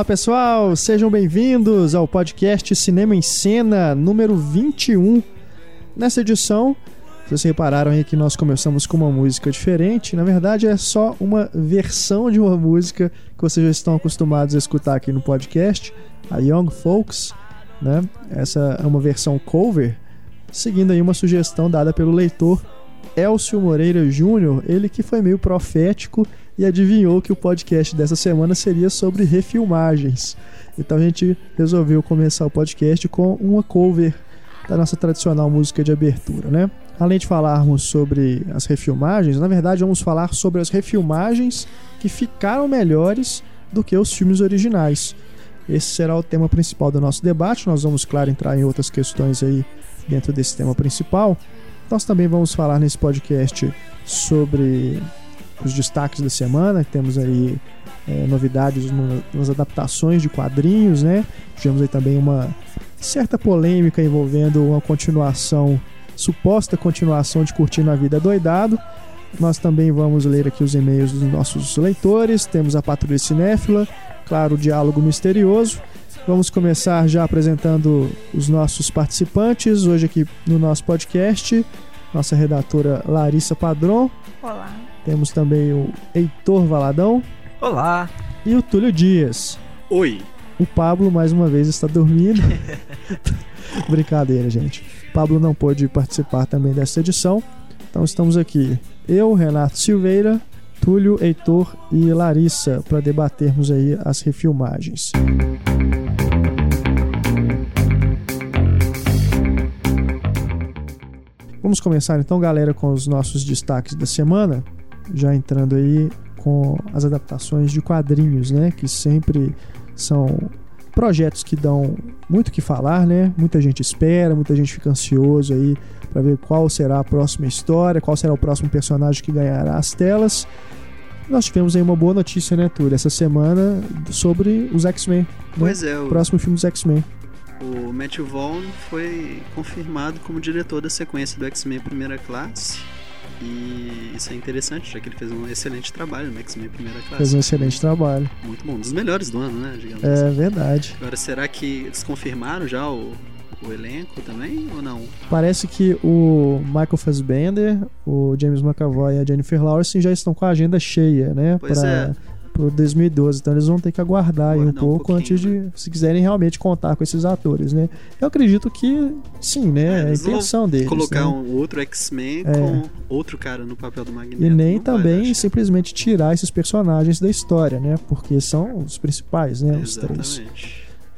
Olá pessoal, sejam bem-vindos ao podcast Cinema em Cena número 21. Nessa edição, vocês repararam aí que nós começamos com uma música diferente. Na verdade, é só uma versão de uma música que vocês já estão acostumados a escutar aqui no podcast, a Young Folks. Né? Essa é uma versão cover, seguindo aí uma sugestão dada pelo leitor Elcio Moreira Júnior, ele que foi meio profético e adivinhou que o podcast dessa semana seria sobre refilmagens. Então a gente resolveu começar o podcast com uma cover da nossa tradicional música de abertura, né? Além de falarmos sobre as refilmagens, na verdade vamos falar sobre as refilmagens que ficaram melhores do que os filmes originais. Esse será o tema principal do nosso debate. Nós vamos, claro, entrar em outras questões aí dentro desse tema principal. Nós também vamos falar nesse podcast sobre os destaques da semana. Temos aí é, novidades no, nas adaptações de quadrinhos, né? Tivemos aí também uma certa polêmica envolvendo uma continuação, suposta continuação de Curtindo a Vida Doidado. Nós também vamos ler aqui os e-mails dos nossos leitores. Temos a Patrulha Cinéfila, claro, o Diálogo Misterioso. Vamos começar já apresentando os nossos participantes hoje aqui no nosso podcast. Nossa redatora Larissa Padron. Olá. Temos também o Heitor Valadão. Olá. E o Túlio Dias. Oi. O Pablo, mais uma vez, está dormindo. Brincadeira, gente. Pablo não pôde participar também dessa edição. Então estamos aqui, eu, Renato Silveira, Túlio, Heitor e Larissa, para debatermos aí as refilmagens. Vamos começar então, galera, com os nossos destaques da semana já entrando aí com as adaptações de quadrinhos, né? Que sempre são projetos que dão muito o que falar, né? Muita gente espera, muita gente fica ansioso aí para ver qual será a próxima história, qual será o próximo personagem que ganhará as telas. Nós tivemos aí uma boa notícia, né, Túlio, essa semana sobre os X-Men. Né? Pois é. O próximo filme dos X-Men. O Matthew Vaughn foi confirmado como diretor da sequência do X-Men Primeira Classe. E isso é interessante, já que ele fez um excelente trabalho no X-Men Primeira Classe. Fez um excelente trabalho. Muito bom, um dos melhores do ano, né? Digamos é assim. verdade. Agora, será que eles confirmaram já o, o elenco também ou não? Parece que o Michael Fassbender, o James McAvoy e a Jennifer Lawrence já estão com a agenda cheia, né? Pois pra, é pro 2012. Então eles vão ter que aguardar aí um pouco um antes de, né? se quiserem realmente contar com esses atores, né? Eu acredito que sim, né? É, a intenção deles. Colocar né? um outro X-Men é. com outro cara no papel do Magneto. E nem também simplesmente tirar esses personagens da história, né? Porque são os principais, né? Os três.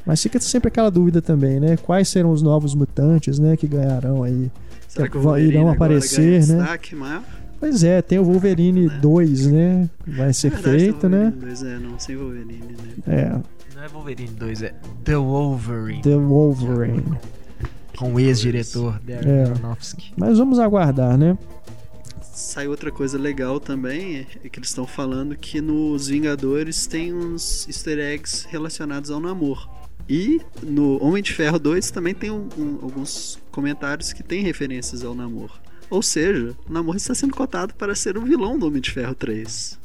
Mas fica sempre aquela dúvida também, né? Quais serão os novos mutantes, né? Que ganharão aí. Será que, que irão aparecer, né? Destaque, mas... Pois é, tem o Wolverine é. 2, né? Vai ser verdade, feito, né? 2 é, não, sem Wolverine, né? É. Não é Wolverine 2, é The Wolverine. The Wolverine. Com o ex-diretor Darren é. Aronofsky. Mas vamos aguardar, né? Sai outra coisa legal também, é que eles estão falando que nos Vingadores tem uns easter eggs relacionados ao namoro. E no Homem de Ferro 2 também tem um, um, alguns comentários que tem referências ao namoro. Ou seja, o Namor está sendo cotado para ser o vilão do Homem de Ferro 3.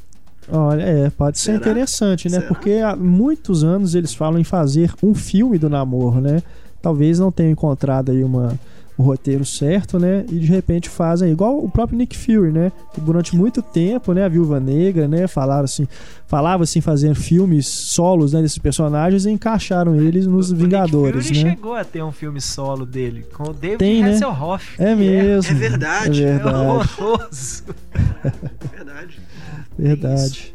Olha, é, pode ser Será? interessante, né? Será? Porque há muitos anos eles falam em fazer um filme do Namor, né? Talvez não tenham encontrado aí uma, o roteiro certo, né? E de repente fazem igual o próprio Nick Fury, né? Que durante muito tempo, né, a Viúva Negra, né, falaram assim, falava assim fazer filmes solos, né, desses personagens e encaixaram eles nos o Vingadores, Nick Fury né? chegou a ter um filme solo dele com o David Tem, né? Hasselhoff. É mesmo. É verdade. É É verdade. horroroso. Verdade. Verdade.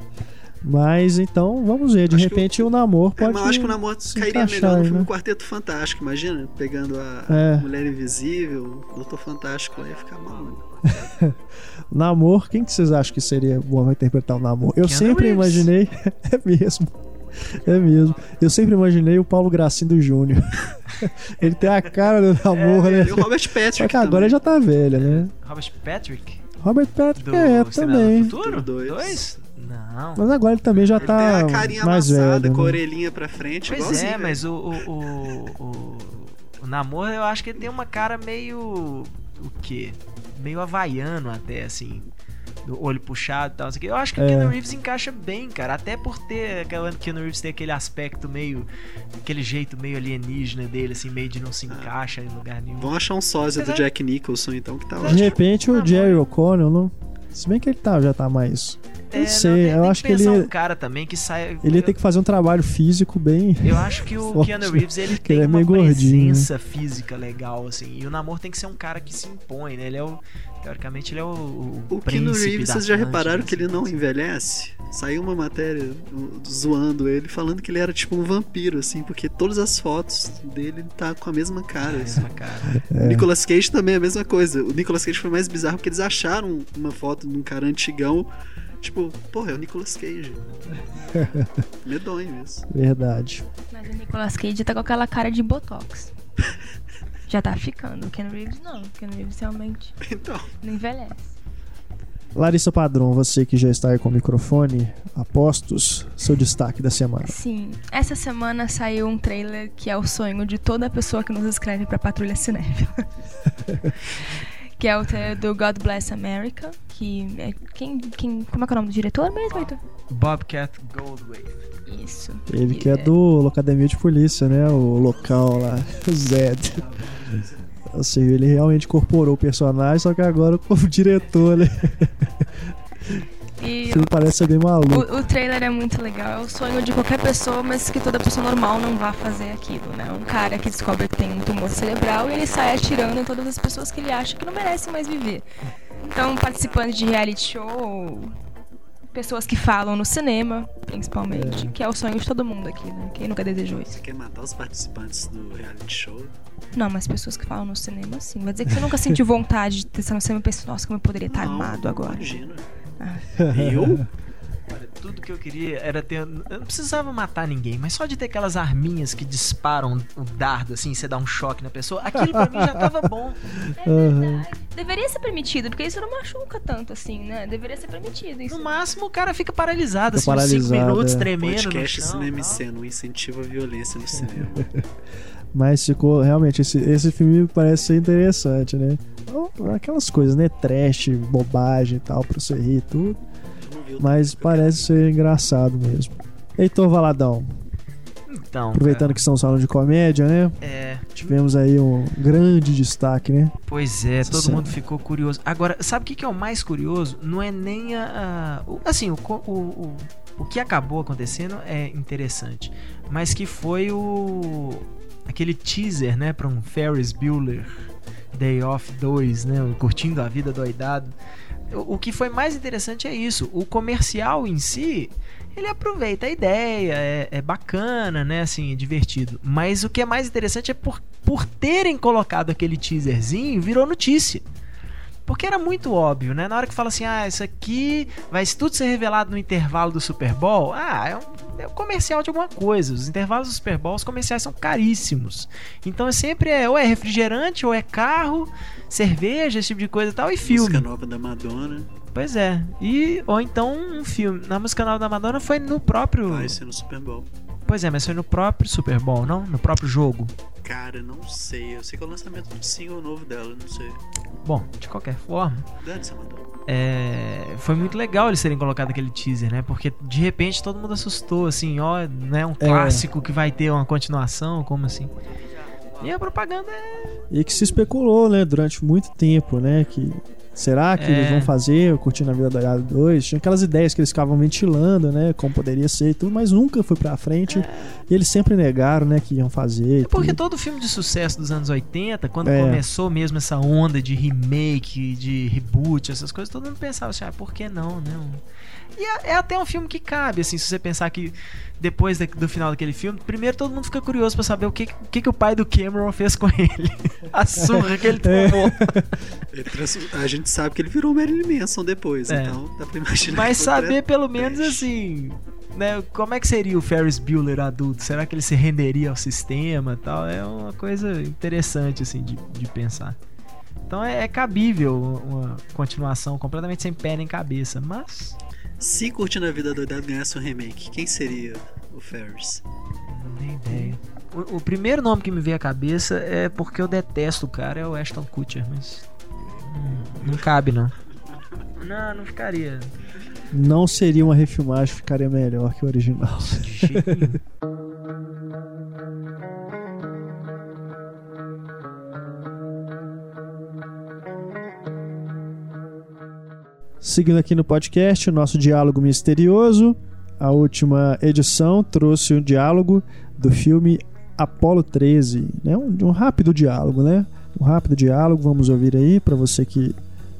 Mas então, vamos ver. De Acho repente o, namoro É, pode. mas eu acho que o Namor se cairia melhor no filme né? Quarteto Fantástico, imagina? Pegando a É. Mulher Invisível, Doutor Fantástico lá ia ficar maluco. Namor, quem que vocês acham que seria bom pra interpretar o Namor? Eu Keanu sempre Reeves. imaginei. é mesmo. É mesmo. Eu sempre imaginei o Paulo Gracindo Júnior. ele tem a cara do Namor, né? E o Robert Patrick Só que agora também. já tá velha, né? Robert Patrick? Robert Patrick Do é também. do Futuro? Dois. Dois? Não. Mas agora ele também já Ele tá tem a carinha mais amassada, velho. com a né? orelhinha pra frente, Pois igualzinho. é, velho. mas o, o, o, o, o Namor, eu acho que ele tem uma cara meio. O quê? Meio havaiano até, assim. Do olho puxado e tal. o. Eu acho que o É. Keanu Reeves encaixa bem, cara. Até por ter. Aquela, Keanu Reeves tem aquele aspecto meio. Aquele jeito meio alienígena dele, assim, meio de não se encaixa em lugar nenhum. Vão achar um sósia do Apesar- Jack Nicholson, então, que tá Mas. De repente o. Jerry O'Connell, não... se bem que ele tá, já tá mais. É, não sei, tem- eu tem acho que pensar ele- um cara também que sai. Ele ia ter que fazer um trabalho físico bem. Eu acho que o Keanu Reeves ele que tem ele é uma gordinho, presença física legal, assim. E o Namor tem que ser um cara que se impõe, né? Ele é o. Teoricamente, ele é o. O, O Keanu Reeves, vocês já repararam que ele não assim. envelhece? Saiu uma matéria zoando ele, falando que ele era tipo um vampiro, assim, porque todas as fotos dele ele tá com a mesma cara. assim. Mesma cara. É. O Nicolas Cage também é a mesma coisa. O Nicolas Cage foi mais bizarro porque eles acharam uma foto de um cara antigão. Tipo, porra, é o Nicolas Cage. Medonho isso. Verdade. Mas o Nicolas Cage tá com aquela cara de botox. Já tá ficando. O Ken Reeves não. O Ken Reeves realmente Então, não envelhece. Larissa Padrão, você que já está aí com o microfone a postos, seu destaque da semana. Sim, essa semana saiu um trailer que é o sonho de toda pessoa que nos escreve pra Patrulha Cinéfila. que é o trailer do God Bless America, que é quem, quem como é que é o nome do diretor mesmo, Heitor? Bobcat Goldthwait. Isso. Ele que é do Academia de Polícia, né? O local lá, o Zed. Seja, ele realmente incorporou o personagem, só que agora como diretor, né? E O filme parece ser bem maluco. o, o trailer é muito legal, é o sonho de qualquer pessoa, mas que toda pessoa normal não vá fazer aquilo, né? Um cara que descobre que tem um tumor cerebral e ele sai atirando em todas as pessoas que ele acha que não merecem mais viver. Então, participantes de reality show, pessoas que falam no cinema, principalmente, que é o sonho de todo mundo aqui, né? Quem nunca desejou isso? você quer matar os participantes do reality show? Não, mas pessoas que falam no cinema, sim. Vai dizer que você nunca sentiu vontade de estar no cinema e pensar, nossa, como eu poderia estar Não, armado agora. Imagina. Ah. Eu? Olha, tudo que eu queria era ter. Eu não precisava matar ninguém, mas só de ter aquelas arminhas que disparam o dardo, assim, você dá um choque na pessoa, aquilo pra mim já tava bom. É verdade. Deveria ser permitido, porque isso não machuca tanto assim, né? Deveria ser permitido isso. No máximo, o cara fica paralisado, Fica assim, uns 5 paralisado, minutos é. tremendo. Podcast no chão, Cinema um incentivo à violência no cinema. Mas ficou realmente, esse, esse filme parece ser interessante, né? Aquelas coisas, né? Trash, bobagem e tal, pra você rir e tudo. Mas parece ser engraçado mesmo. Heitor Valadão, Então, aproveitando que estamos falando de comédia, né? É, Tivemos aí um grande destaque, né? Pois é, todo Sim. mundo ficou curioso. Agora, sabe o que, que é o mais curioso? Não é nem a. a- o- assim, o, o, o, o que acabou acontecendo é interessante. Mas que foi o. aquele teaser, né, pra um Ferris Bueller Day Off 2, né? o Curtindo a Vida Doidado. O, que foi mais interessante é isso. O comercial em si. Ele aproveita a ideia, é, é bacana, né? Assim, é divertido. Mas o que é mais interessante é por, por terem colocado aquele teaserzinho, virou notícia. Porque era muito óbvio, né? Na hora que fala assim, ah, isso aqui vai tudo ser revelado no intervalo do Super Bowl. Ah, é um, é um comercial de alguma coisa. Os intervalos do Super Bowl, os comerciais são caríssimos. Então é sempre é, ou é refrigerante, ou é carro, cerveja, esse tipo de coisa e tal, e filme. Música nova da Madonna. Pois é. E ou então um filme. Na música nova da Madonna foi no próprio. Vai ser no Super Bowl. Pois é, mas foi no próprio Super Bowl, não? No próprio jogo. Cara, não sei. Eu sei que é o lançamento do single novo dela, não sei. Bom, de qualquer forma, Dane-se, Madonna. é, foi muito legal eles terem colocado aquele teaser, né? Porque de repente todo mundo assustou, assim, ó, né? Um clássico que vai ter uma continuação, como assim? E a propaganda é. E que se especulou, né, durante muito tempo, né, que será que É. eles vão fazer o Curtindo a Vida Doidada 2? Tinha aquelas ideias que eles ficavam ventilando, né, como poderia ser e tudo, mas nunca foi pra frente. E eles sempre negaram, né, que iam fazer. É porque tudo. todo filme de sucesso dos anos 80, quando É. começou mesmo essa onda de remake, de reboot, essas coisas, todo mundo pensava assim, ah, por que não, né? E é, é até um filme que cabe, assim, se você pensar que depois da- do final daquele filme, primeiro todo mundo fica curioso pra saber o que, o que, que o pai do Cameron fez com ele. A surra que ele É. tomou. Trans- A gente sabe que ele virou Marilyn Manson depois, É. então dá pra imaginar. Mas saber pelo menos assim, né, como é que seria o Ferris Bueller adulto? Será que ele se renderia ao sistema e tal? É uma coisa interessante assim de, de pensar. Então é, é cabível uma continuação completamente sem pé nem cabeça, mas Se Curtindo a Vida Doidado ganhasse um remake, quem seria o Ferris? não tenho ideia. O, o primeiro nome que me veio à cabeça é porque eu detesto o cara, é o Ashton Kutcher, mas não, não cabe não. Não, não ficaria Não seria uma refilmagem, ficaria melhor que o original. de jeito nenhum. Seguindo aqui no podcast, o nosso diálogo misterioso. A última edição trouxe o diálogo do filme Apolo 13, né? Um, um rápido diálogo, né? Um rápido diálogo, vamos ouvir aí para você que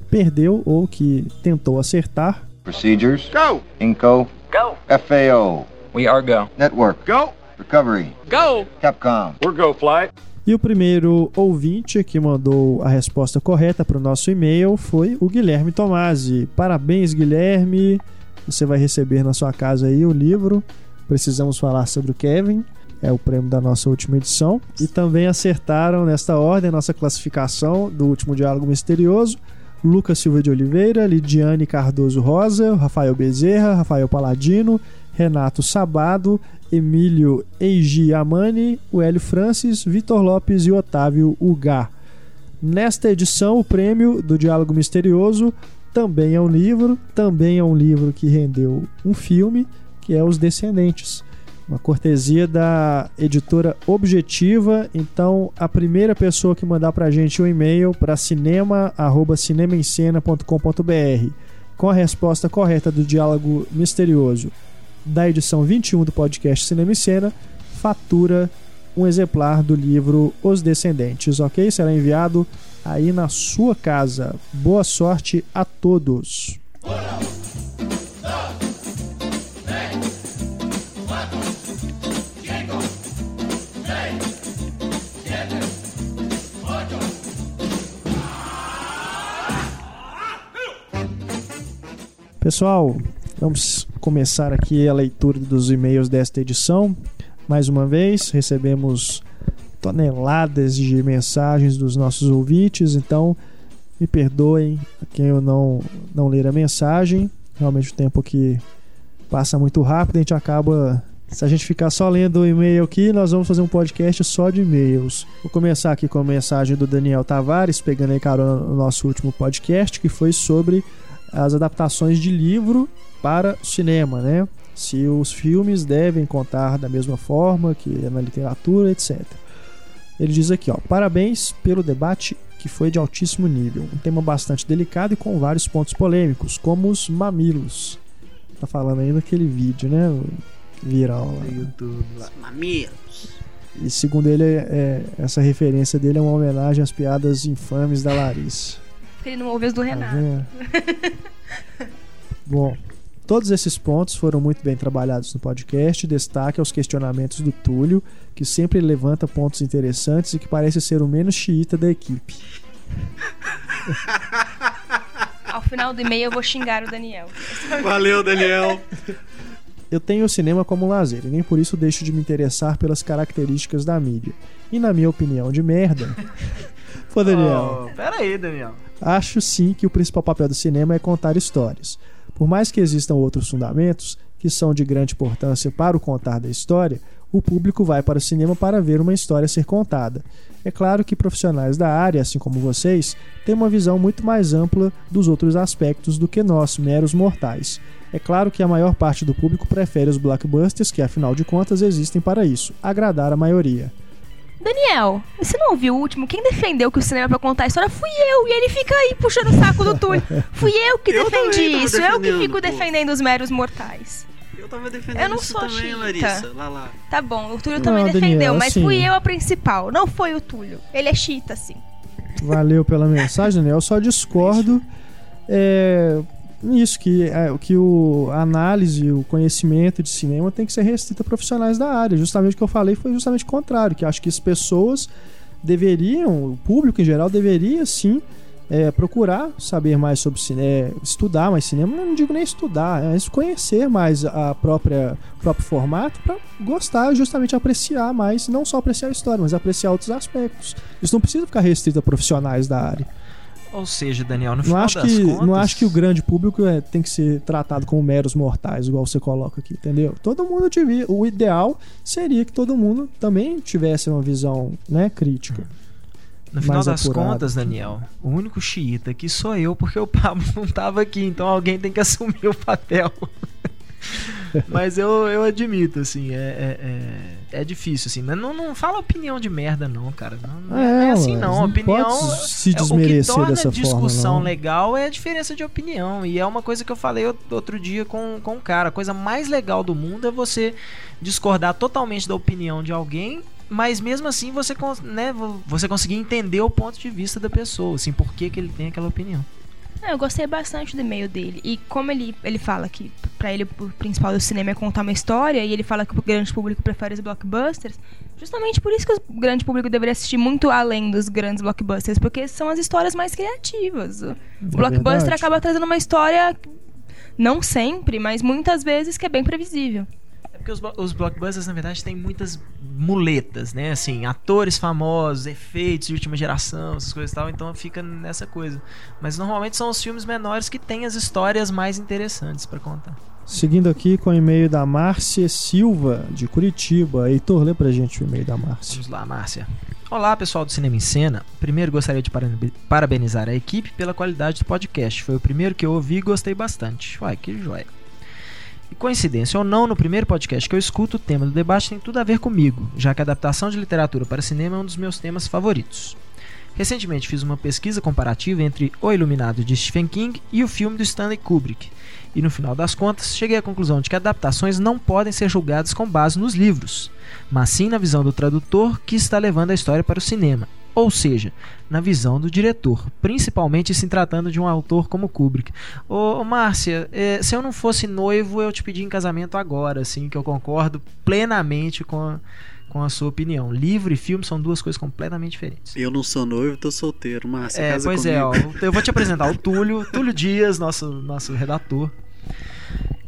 perdeu ou que tentou acertar. Procedures. Go! Inco. Go! FAO. We are go. Network. Go! Recovery. Go! Capcom. We're go flight. E o primeiro ouvinte que mandou a resposta correta para o nosso e-mail foi o Guilherme Tomasi. Parabéns, Guilherme. Você vai receber na sua casa aí o livro. Precisamos falar sobre o Kevin. É o prêmio da nossa última edição. E também acertaram nesta ordem nossa classificação do último diálogo misterioso. Lucas Silva de Oliveira, Lidiane Cardoso Rosa, Rafael Bezerra, Rafael Paladino, Renato Sabado, Emílio Eiji Amani, o Hélio Francis, Vitor Lopes e Otávio Ugá. Nesta edição, o prêmio do Diálogo Misterioso também é um livro, também é um livro que rendeu um filme, que é Os Descendentes. Uma cortesia da editora Objetiva. Então, a primeira pessoa que mandar pra gente um e-mail para cinema@cinemaencena.com.br com a resposta correta do diálogo misterioso da edição 21 do podcast Cinema e Cena, fatura um exemplar do livro Os Descendentes, ok? Será enviado aí na sua casa. Boa sorte a todos. Pessoal, vamos começar aqui a leitura dos e-mails desta edição. Mais uma vez, recebemos toneladas de mensagens dos nossos ouvintes, então me perdoem quem eu não, não ler a mensagem. Realmente o tempo que passa muito rápido, a gente acaba. Se a gente ficar só lendo o e-mail aqui, nós vamos fazer um podcast só de e-mails. Vou começar aqui com a mensagem do Daniel Tavares, pegando aí carona no nosso último podcast, que foi sobre as adaptações de livro para o cinema, né? Se os filmes devem contar da mesma forma que na literatura, etc. Ele diz aqui, ó, parabéns pelo debate que foi de altíssimo nível, um tema bastante delicado e com vários pontos polêmicos, como os mamilos. Tá falando aí daquele vídeo, né? Viral lá. YouTube lá. Mamilos. E segundo ele, é- essa referência dele é uma homenagem às piadas infames da Larissa. Porque ele não ouve as do Tá Renato. vendo? Bom, todos esses pontos foram muito bem trabalhados no podcast. Destaque aos questionamentos do Túlio, que sempre levanta pontos interessantes e que parece ser o menos xiita da equipe. Ao final do e-mail eu vou xingar o Daniel. Valeu, Daniel. Eu tenho o cinema como lazer e nem por isso deixo de me interessar pelas características da mídia. E na minha opinião de merda. Pô, Daniel. Oh, pera aí, Daniel. Acho sim que o principal papel do cinema é contar histórias. Por mais que existam outros fundamentos, que são de grande importância para o contar da história, o público vai para o cinema para ver uma história ser contada. É claro que profissionais da área, assim como vocês, têm uma visão muito mais ampla dos outros aspectos do que nós, meros mortais. É claro que a maior parte do público prefere os blockbusters, que afinal de contas existem para isso agradar a maioria. Daniel, você não ouviu o último? Quem defendeu que o cinema é pra contar a história fui eu. E ele fica aí puxando o saco do Túlio. Fui eu que Eu defendi isso. Eu que defendendo, fico pô. defendendo os meros mortais. Eu tava defendendo Eu não isso sou também, xiita. Larissa. Lá, lá. Tá bom, o Túlio Não, também defendeu, Daniel, mas assim- fui eu a principal. Não foi o Túlio. Ele é chita, sim. Valeu pela mensagem, Daniel. Eu só discordo é, nisso, que, é, que o, a análise, o conhecimento de cinema tem que ser restrito a profissionais da área. Justamente o que eu falei foi justamente o contrário, que acho que as pessoas deveriam, o público em geral deveria sim é, procurar saber mais sobre cinema, estudar mais cinema, não digo nem estudar, é conhecer mais a própria o próprio formato para gostar, justamente apreciar mais, não só apreciar a história, mas apreciar outros aspectos. Isso não precisa ficar restrito a profissionais da área. Ou seja, Daniel, no Não final acho, das que, contas... não acho que o grande público é, tem que ser tratado como meros mortais, igual você coloca aqui, entendeu? Todo mundo devia. O ideal seria que todo mundo também tivesse uma visão né, crítica. No final das apurado. contas, Daniel, o único xiita aqui sou eu, porque o Pablo não tava aqui, então alguém tem que assumir o papel. Mas eu, eu admito, assim, é, é, é, é difícil, assim. Mas não, não fala opinião de merda, não, cara. Não, não é, É, assim, não. não opinião. se é, o que desmerecer torna dessa a discussão forma, legal é a diferença de opinião. E é uma coisa que eu falei out- outro dia com, com um cara. A coisa mais legal do mundo é você discordar totalmente da opinião de alguém. Mas mesmo assim você, né, vo- você conseguir entender o ponto de vista da pessoa, assim, por que, que ele tem aquela opinião. É, eu gostei bastante do e-mail dele. E como ele, ele fala que pra ele o principal do cinema é contar uma história, e ele fala que o grande público prefere os blockbusters, justamente por isso que o grande público deveria assistir muito além dos grandes blockbusters, porque são as histórias mais criativas. O blockbuster É verdade. acaba trazendo uma história, não sempre, mas muitas vezes que é bem previsível. Porque os, os blockbusters, na verdade, têm muitas muletas, né? Assim, atores famosos, efeitos de última geração, essas coisas e tal, então fica nessa coisa. Mas normalmente são os filmes menores que têm as histórias mais interessantes pra contar. Seguindo aqui com o e-mail da Márcia Silva, de Curitiba. Heitor, lê pra gente o e-mail da Márcia. Vamos lá, Márcia. Olá, pessoal do Cinema em Cena. Primeiro gostaria de parabe- parabenizar a equipe pela qualidade do podcast. Foi o primeiro que eu ouvi e gostei bastante. Uai, que joia. E coincidência ou não, no primeiro podcast que eu escuto, o tema do debate tem tudo a ver comigo, já que a adaptação de literatura para cinema é um dos meus temas favoritos. Recentemente fiz uma pesquisa comparativa entre O Iluminado de Stephen King e o filme do Stanley Kubrick, e no final das contas cheguei à conclusão de que adaptações não podem ser julgadas com base nos livros, mas sim na visão do tradutor que está levando a história para o cinema, ou seja, na visão do diretor, principalmente se tratando de um autor como Kubrick. Ô, Márcia, eh, se eu não fosse noivo, eu te pedi em casamento agora, assim, que eu concordo plenamente com a, com a sua opinião. Livro e filme são duas coisas completamente diferentes. Eu não sou noivo, tô solteiro. Márcia, É, casa pois comigo. é, ó, eu vou te apresentar o Túlio, Túlio Dias, nosso, nosso redator.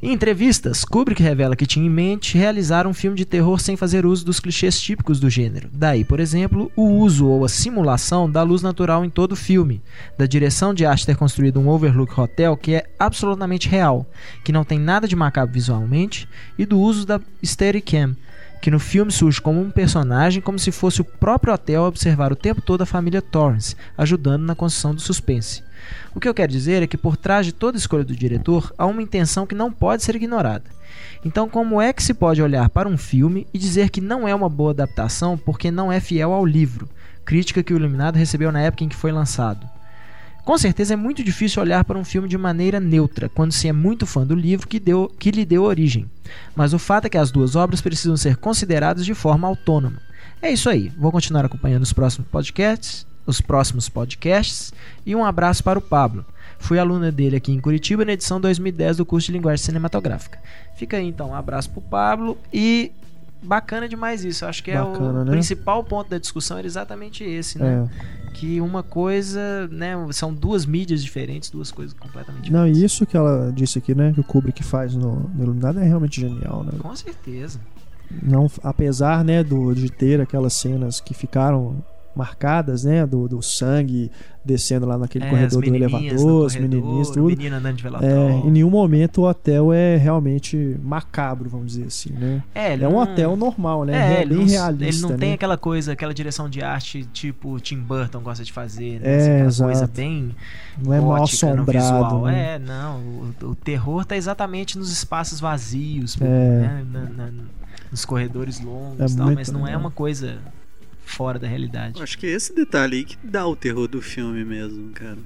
Em entrevistas, Kubrick revela que tinha em mente realizar um filme de terror sem fazer uso dos clichês típicos do gênero. Daí, por exemplo, o uso ou a simulação da luz natural em todo o filme, da direção de arte ter construído um Overlook Hotel que é absolutamente real, que não tem nada de macabro visualmente, e do uso da Steadicam, que no filme surge como um personagem como se fosse o próprio hotel a observar o tempo todo a família Torrance, ajudando na construção do suspense. O que eu quero dizer é que por trás de toda escolha do diretor há uma intenção que não pode ser ignorada. Então, como é que se pode olhar para um filme e dizer que não é uma boa adaptação porque não é fiel ao livro? Crítica que o Iluminado recebeu na época em que foi lançado. Com certeza é muito difícil olhar para um filme de maneira neutra quando se é muito fã do livro que, deu, que lhe deu origem. Mas o fato é que as duas obras precisam ser consideradas de forma autônoma. É isso aí. Vou continuar acompanhando os próximos podcasts, os próximos podcasts e um abraço para o Pablo. Fui aluna dele aqui em Curitiba na edição 2010 do curso de linguagem cinematográfica. Fica aí então, um abraço pro Pablo e bacana demais isso. Acho que é Bacana, o né? principal ponto da discussão era exatamente esse, né? É. Que uma coisa, né, são duas mídias diferentes, duas coisas completamente Não, diferentes. e isso que ela disse aqui, né? Que o Kubrick faz no, no Iluminado é realmente genial, né? Com certeza. Não, apesar, né, do, de ter aquelas cenas que ficaram marcadas, né? Do, do sangue descendo lá naquele É, corredor do elevador, no os corredor, menininhos, tudo. menino andando de É, em nenhum momento o hotel é realmente macabro, vamos dizer assim, né? É, É um não- hotel normal, né? É, É, ele bem não, realista, Ele não né? tem aquela coisa, aquela direção de arte tipo Tim Burton gosta de fazer, né? É, Assim, aquela exato. coisa bem Não é mal assombrado. né? É, não. O, o terror tá exatamente nos espaços vazios, É. né? Na- na- nos corredores longos É e tal, muito mas não é uma coisa fora da realidade. Acho que é esse detalhe aí que dá o terror do filme mesmo, cara.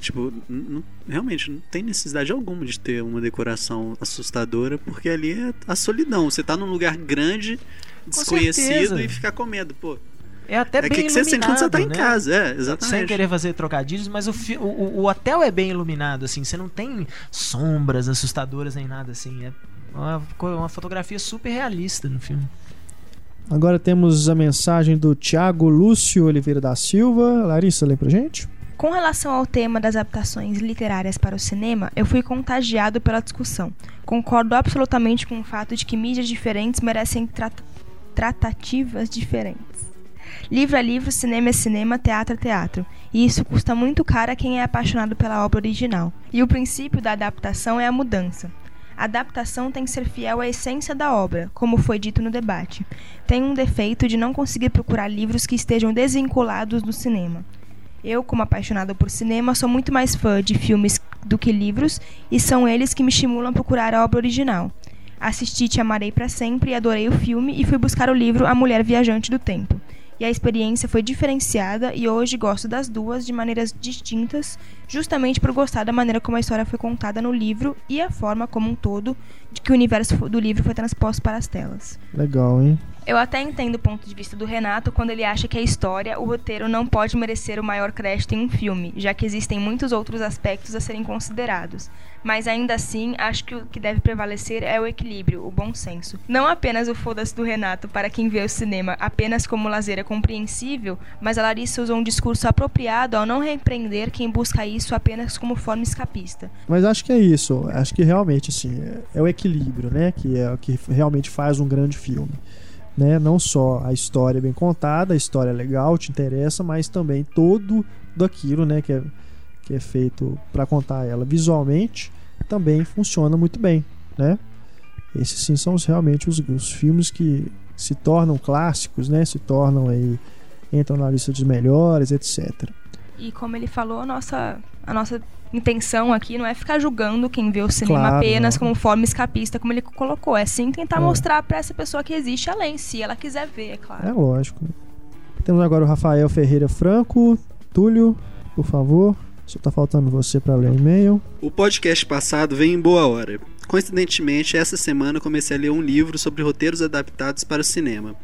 Tipo, não- realmente não tem necessidade alguma de ter uma decoração assustadora, porque ali é a solidão. Você tá num lugar grande, desconhecido e ficar com medo, pô. É até É bem o que, que você sente quando você tá em né? casa, é, Sem exatamente. querer fazer trocadilhos, mas o, o, o- hotel é bem iluminado, assim, você não tem sombras assustadoras nem nada, assim. É uma, uma fotografia super realista no filme. Agora temos a mensagem do Thiago Lúcio Oliveira da Silva. Larissa, lê pra gente? Com relação ao tema das adaptações literárias para o cinema, eu fui contagiado pela discussão. Concordo absolutamente com o fato de que mídias diferentes merecem trat- tratativas diferentes. Livro é livro, cinema é cinema, teatro é teatro. e isso custa muito caro a quem é apaixonado pela obra original. E o princípio da adaptação é a mudança. A adaptação tem que ser fiel à essência da obra, como foi dito no debate. Tem um defeito de não conseguir procurar livros que estejam desvinculados do cinema. Eu, como apaixonada por cinema, sou muito mais fã de filmes do que livros, e são eles que me estimulam a procurar a obra original. Assisti Te Amarei para Sempre, adorei o filme e fui buscar o livro A Mulher Viajante do Tempo e a experiência foi diferenciada e hoje gosto das duas de maneiras distintas, justamente por gostar da maneira como a história foi contada no livro e a forma como um todo de que o universo do livro foi transposto para as telas. Legal, hein? Eu até entendo o ponto de vista do Renato quando ele acha que a história, o roteiro, não pode merecer o maior crédito em um filme, já que existem muitos outros aspectos a serem considerados. Mas ainda assim, acho que o que deve prevalecer é o equilíbrio, o bom senso. Não apenas o foda-se do Renato para quem vê o cinema apenas como lazer é compreensível, mas a Larissa usou um discurso apropriado ao não repreender quem busca isso apenas como forma escapista. Mas acho que é isso. Acho que realmente, assim, é o equilíbrio, né? Que é o que realmente faz um grande filme né? Não só a história bem contada, a história é legal, te interessa, mas também todo daquilo, né, que é, que é feito para contar ela visualmente, também funciona muito bem, né? Esses sim são realmente os, os filmes que se tornam clássicos, né? Se tornam aí entram na lista dos melhores, etc. E como ele falou, a nossa a nossa intenção aqui não é ficar julgando quem vê o cinema Claro, apenas não. como forma escapista, como ele colocou. É sim tentar É. mostrar pra essa pessoa que existe além, se ela quiser ver, é claro. É lógico. Temos agora o Rafael Ferreira Franco. Túlio, por favor. Só tá faltando você para ler o e-mail. O podcast passado veio em boa hora. Coincidentemente, essa semana comecei a ler um livro sobre roteiros adaptados para o cinema.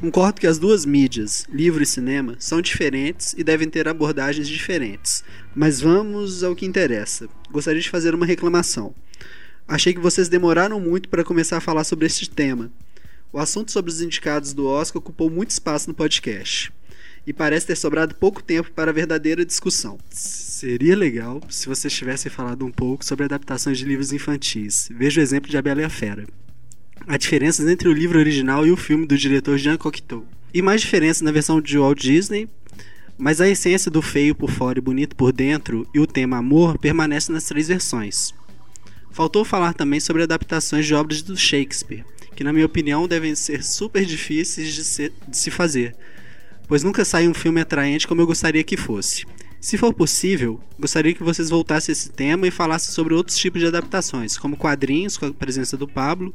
Concordo que as duas mídias, livro e cinema, são diferentes e devem ter abordagens diferentes. Mas vamos ao que interessa. Gostaria de fazer uma reclamação. Achei que vocês demoraram muito para começar a falar sobre este tema. O assunto sobre os indicados do Oscar ocupou muito espaço no podcast. E parece ter sobrado pouco tempo para a verdadeira discussão. Seria legal se vocês tivessem falado um pouco sobre adaptações de livros infantis. Veja o exemplo de A Bela e a Fera. Há diferenças entre o livro original e o filme do diretor Jean Cocteau. E mais diferenças na versão de Walt Disney, mas a essência do feio por fora e bonito por dentro e o tema amor permanece nas três versões. Faltou falar também sobre adaptações de obras do Shakespeare, que na minha opinião devem ser super difíceis de, ser- de se fazer, pois nunca sai um filme atraente como eu gostaria que fosse. Se for possível, gostaria que vocês voltassem a esse tema e falassem sobre outros tipos de adaptações, como quadrinhos com a presença do Pablo,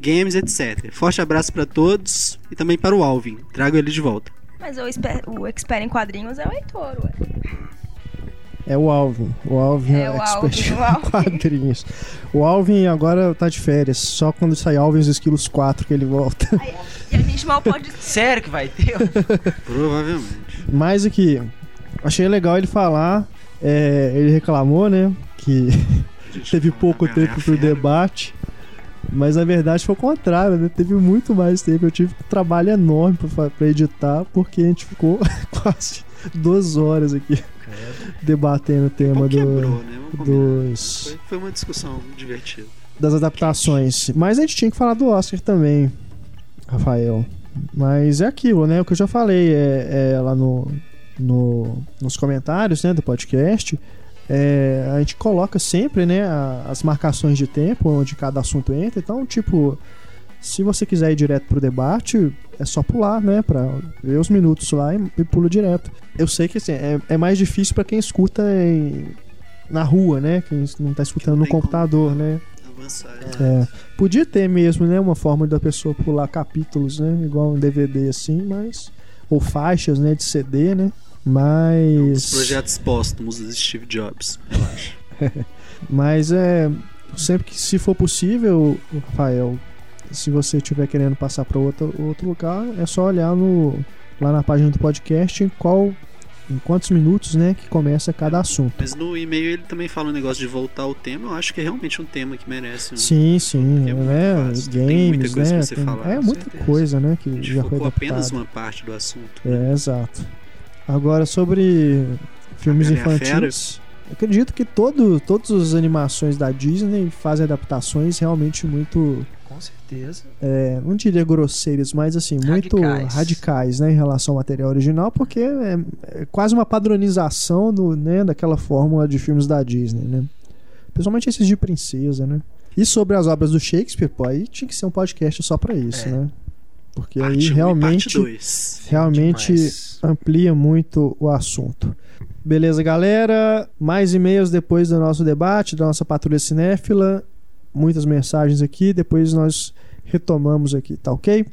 games, etc. Forte abraço para todos e também para o Alvin. Trago ele de volta. Mas o, o expert em quadrinhos é o Heitor, ué. É o Alvin. O Alvin é, É o expert Alvin, o em Alvin. quadrinhos. O Alvin agora tá de férias. Só quando sair Alvin os esquilos 4 que ele volta. E a gente mal pode. Sério que vai ter? Provavelmente. Mas o que achei legal ele falar, é, ele reclamou, né, que teve pouco tempo pro debate. Mas na verdade foi o contrário, né? Teve muito mais tempo. Eu tive um trabalho enorme pra, pra editar, porque a gente ficou quase duas horas aqui debatendo o tema do, quebrou, né? Dos, Foi, foi uma discussão divertida. das adaptações. Mas a gente tinha que falar do Oscar também, Rafael. Mas é aquilo, né? O que eu já falei é, é lá no, no- nos comentários né, do podcast. É, a gente coloca sempre né, as marcações de tempo onde cada assunto entra. Então, tipo, se você quiser ir direto pro debate, é só pular, né? Pra ver os minutos lá e, e pula direto. Eu sei que assim, é, é mais difícil para quem escuta em- na rua, né? Quem não tá escutando não no tem como- computador, né? Avançar. É, podia ter mesmo, né, uma forma da pessoa pular capítulos, né, igual um DVD assim, mas ou faixas, né, de CD, né? Os Mas projetos póstumos do Steve Jobs. Relaxa. mas é sempre que se for possível, Rafael, se você estiver querendo passar para outro outro lugar, é só olhar no lá na página do podcast em qual em quantos minutos, né, que começa cada assunto. Mas no e-mail ele também fala um negócio de voltar ao tema. Eu acho que é realmente um tema que merece um. Sim, sim, Porque é muito né? vasto, tem Games, muita coisa né? pra você tem- falar, é muita certeza. coisa, né, que já foi apenas uma parte do assunto. né? É, exato. Agora sobre filmes infantis. Eu acredito que todo, todas as animações da Disney fazem adaptações realmente muito Com certeza. é, não diria grosseiras, mas assim, muito Radicais. radicais, né, em relação ao material original, porque é, é quase uma padronização do, né, daquela fórmula de filmes da Disney, né? Principalmente esses de princesa, né? E sobre as obras do Shakespeare, pô, aí tinha que ser um podcast só pra isso, É. né? Porque Parte aí 1 realmente parte 2. realmente Demais. amplia muito o assunto. Beleza, galera? Mais e-mails depois do nosso debate, da nossa patrulha cinéfila. Muitas mensagens aqui, depois nós retomamos aqui, tá ok?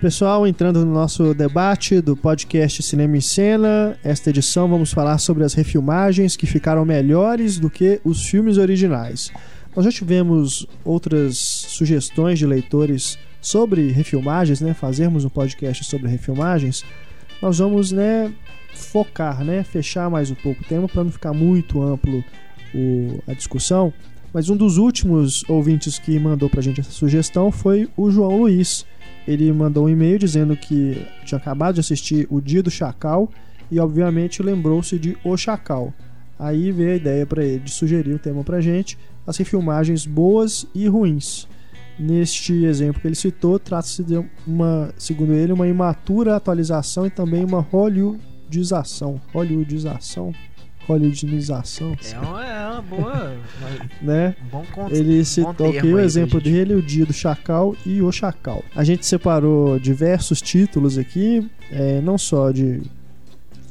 Pessoal, entrando no nosso debate do podcast Cinema em Cena, esta edição vamos falar sobre as refilmagens que ficaram melhores do que os filmes originais. Nós já tivemos outras sugestões de leitores sobre refilmagens, né? Fazermos um podcast sobre refilmagens. Nós vamos, né, focar, né, fechar mais um pouco o tema para não ficar muito amplo o- a discussão. Mas um dos últimos ouvintes que mandou pra gente essa sugestão foi o João Luiz. Ele mandou um e-mail dizendo que tinha acabado de assistir O Dia do Chacal e, obviamente, lembrou-se de O Chacal. Aí veio a ideia para ele de sugerir o tema pra gente, as refilmagens boas e ruins. Neste exemplo que ele citou, trata-se de uma, segundo ele, uma imatura atualização e também uma hollywoodização. Hollywoodização? Hollywoodização, É uma, é uma boa. né? um bom con- Ele citou aqui o exemplo gente. dele, o Dia do Chacal e o Chacal. A gente separou diversos títulos aqui, é, não só de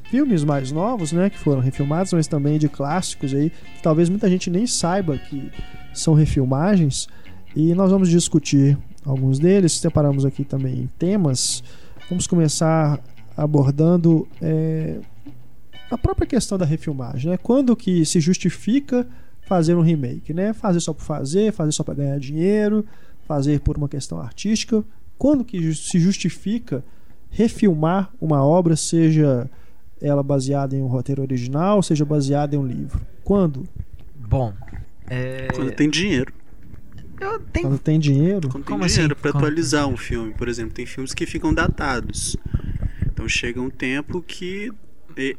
filmes mais novos, né, que foram refilmados, mas também de clássicos aí, que talvez muita gente nem saiba que são refilmagens. E nós vamos discutir alguns deles, separamos aqui também temas. Vamos começar abordando é, a própria questão da refilmagem, né? Quando que se justifica fazer um remake, né? Fazer só por fazer, fazer só para ganhar dinheiro, fazer por uma questão artística. Quando que se justifica refilmar uma obra, seja ela baseada em um roteiro original, seja baseada em um livro? Quando? Bom. É, Quando tem dinheiro. eu tenho. Quando tem dinheiro? Quando tem Como dinheiro assim? Como? atualizar um filme. Por exemplo, tem filmes que ficam datados. Então chega um tempo que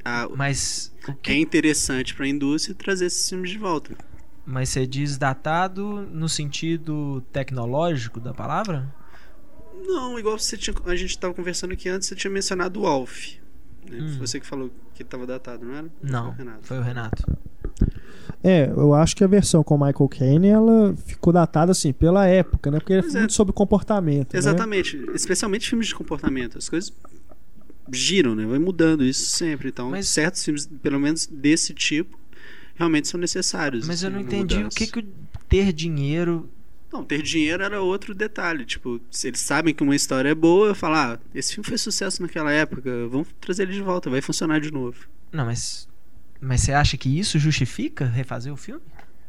a- Mas. O é que, interessante pra indústria trazer esses filmes de volta. mas você diz datado no sentido tecnológico da palavra? Não, igual você tinha, a gente tava conversando aqui antes, você tinha mencionado o Alf. né? Hum. Você que falou que tava datado, não era? Não. Foi o Renato. Foi o Renato. É, eu acho que a versão com Michael Caine ela ficou datada assim pela época, né? Porque ele foi é. muito sobre comportamento. né? Exatamente, especialmente filmes de comportamento. As coisas giram, né? Vai mudando isso sempre. Então, Mas- certos filmes, pelo menos desse tipo, realmente são necessários. Mas eu assim, não uma entendi o que, que ter dinheiro. Não, ter dinheiro era outro detalhe. Tipo, se eles sabem que uma história é boa, eu falo, ah, esse filme fez sucesso naquela época, vamos trazer ele de volta, vai funcionar de novo. Não, mas. Mas você acha que isso justifica refazer o filme?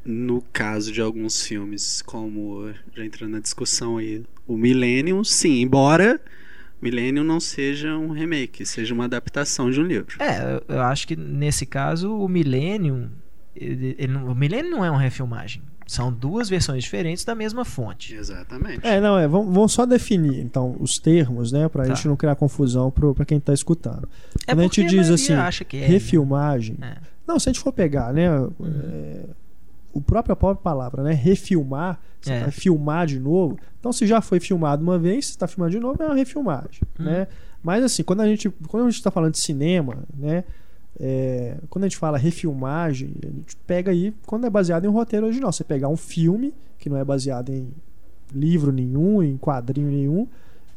No caso de alguns filmes, como já entrando na discussão aí, o Millennium, sim, embora Millennium não seja um remake, seja uma adaptação de um livro. É, eu- acho que nesse caso o Millennium. ele- ele o Millennium não é uma refilmagem. São duas versões diferentes da mesma fonte. Exatamente. É, não, é, vamos, vamos só definir então os termos, né, pra Tá. gente não criar confusão pro, pra quem tá escutando. É Quando a gente diz maioria assim, acha que é, refilmagem. né? Não, se a gente for pegar, né, é, o próprio a própria palavra, né, refilmar, você É. vai filmar de novo. Então, se já foi filmado uma vez, você está filmando de novo, é uma refilmagem, Hum. né? Mas assim, quando a gente, quando a gente está falando de cinema, né, é, quando a gente fala refilmagem, a gente pega aí quando é baseado em um roteiro original. Você pegar um filme que não é baseado em livro nenhum, em quadrinho nenhum,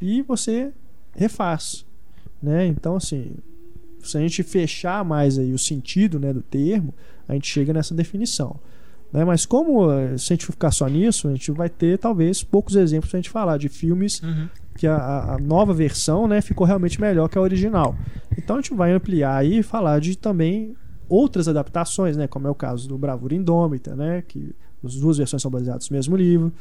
e você refaz, né? Então, assim, se a gente fechar mais aí o sentido, né, do termo, a gente chega nessa definição. Né? Mas como eh, se a gente ficar só nisso, a gente vai ter talvez poucos exemplos pra gente falar de filmes Uhum. que a- a, a nova versão né, ficou realmente melhor que a original. Então a gente vai ampliar aí e falar de também outras adaptações, né, como é o caso do Bravura Indômita, né, que as duas versões são baseadas no mesmo livro.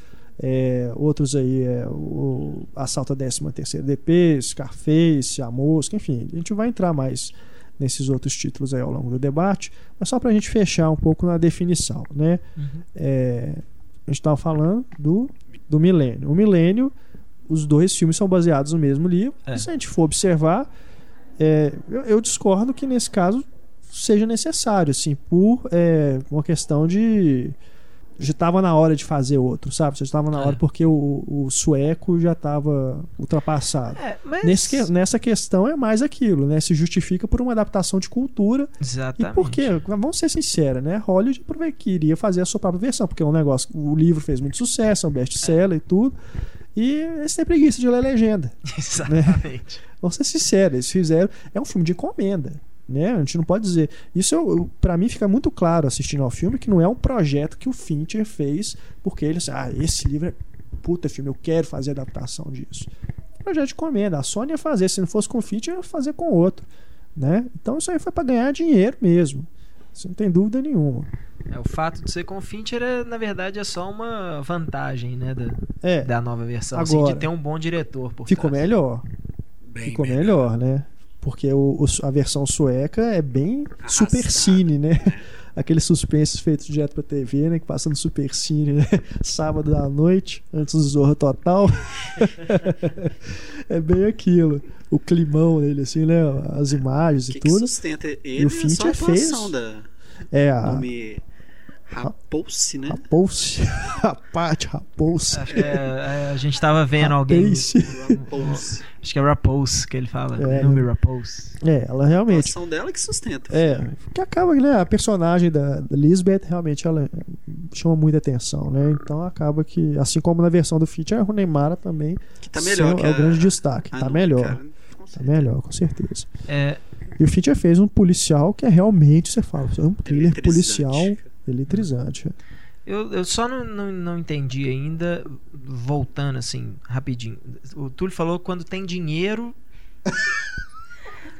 É, outros aí é o Assalto a 13 terceira DP, Scarface, A Mosca, enfim, a gente vai entrar mais nesses outros títulos aí ao longo do debate, mas só para a gente fechar um pouco na definição, né? Uhum. É, a gente estava falando do do Milênio. O Milênio, os dois filmes são baseados no mesmo livro. É. Se a gente for observar, é, eu, eu discordo que nesse caso seja necessário, assim, por é, uma questão de já estava na hora de fazer outro, sabe? Já estava na É. hora porque o, o sueco já estava ultrapassado. É, mas... Nesse nessa questão é mais aquilo, né? Se justifica por uma adaptação de cultura. Exatamente. E por quê? Vamos ser sinceros, né? Hollywood queria fazer a sua própria versão, porque é um negócio. O livro fez muito sucesso, é um best-seller e tudo. E eles têm preguiça de ler legenda. Exatamente. Vamos ser sinceros, eles fizeram. É um filme de encomenda. Né? A gente não pode dizer. Isso eu, eu- pra mim fica muito claro assistindo ao filme que não é um projeto que o Fincher fez porque ele disse, ah, esse livro é puta filme, eu quero fazer adaptação disso. Projeto de encomenda. A Sony ia fazer, se não fosse com o Fincher, ia fazer com outro. Né? Então isso aí foi pra ganhar dinheiro mesmo. Isso não tem dúvida nenhuma. É, o fato de ser com o Fincher, é, na verdade, é só uma vantagem, né, da, É, da nova versão. Assim, Agora, de ter um bom diretor por ficou trás. melhor. Bem Ficou melhor, né? Porque o, o- a versão sueca é bem Arrastado, super cine, né? né? Aqueles suspensos feitos direto pra TV, né? Que passa no super cine, né? Sábado à noite, antes do Zorro Total. é bem aquilo. O climão dele, assim, né? As imagens O e que, que tudo. sustenta ele o é só a Fincher fez- atuação da É a nome Rapouse, né? Rapouce. Rapouce. Acho que é, é, a gente tava vendo alguém. Rapouse. Acho que é Rapose que ele fala. É, Nome né? Rapose. É, ela A realmente. atuação dela que sustenta. É, que acaba, né? A personagem da, da Lisbeth realmente ela chama muita atenção, né? Então acaba que, assim como na versão do Fincher, a Rune Mara também Que tá melhor são- que é o a- grande destaque. Ah, tá não, melhor. cara, Tá melhor, com certeza. É, E o Fincher fez um policial que é realmente, você fala, é um thriller policial eletrizante. Eu, eu só não, não, não entendi ainda, voltando assim, rapidinho. O Túlio falou quando tem dinheiro.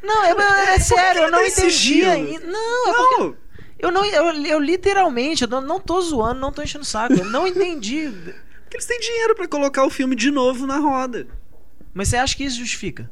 Não, é, é sério, eu não entendi ainda. Não, é porque Não, eu não. Eu, eu literalmente, eu não, não tô zoando, não tô enchendo o saco. Eu não entendi. porque eles têm dinheiro pra colocar o filme de novo na roda. Mas você acha que isso justifica?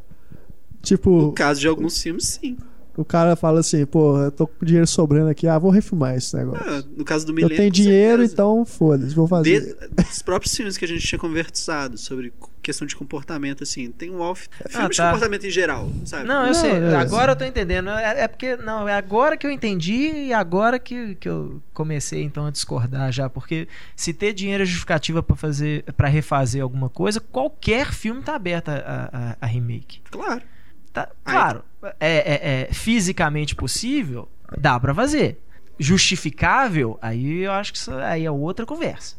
Tipo, No caso de alguns filmes, sim. O cara fala assim, pô, eu tô com dinheiro sobrando aqui, ah, vou refilmar esse negócio. Ah, no caso do eu Milênio. tenho com dinheiro, certeza. então foda-se, vou fazer. De, dos próprios filmes que a gente tinha conversado sobre questão de comportamento, assim, tem um off. Filme de tá. comportamento em geral, sabe? Não, eu Não, sei. é- Agora eu tô entendendo. É, é porque. Não, é agora que eu entendi e agora que, que eu comecei então a discordar já. Porque se ter dinheiro é justificativa pra fazer para refazer alguma coisa, qualquer filme tá aberto a, a- a remake. Claro. Tá, claro, é, é- é fisicamente possível, dá pra fazer. Justificável, aí eu acho que isso aí é outra conversa.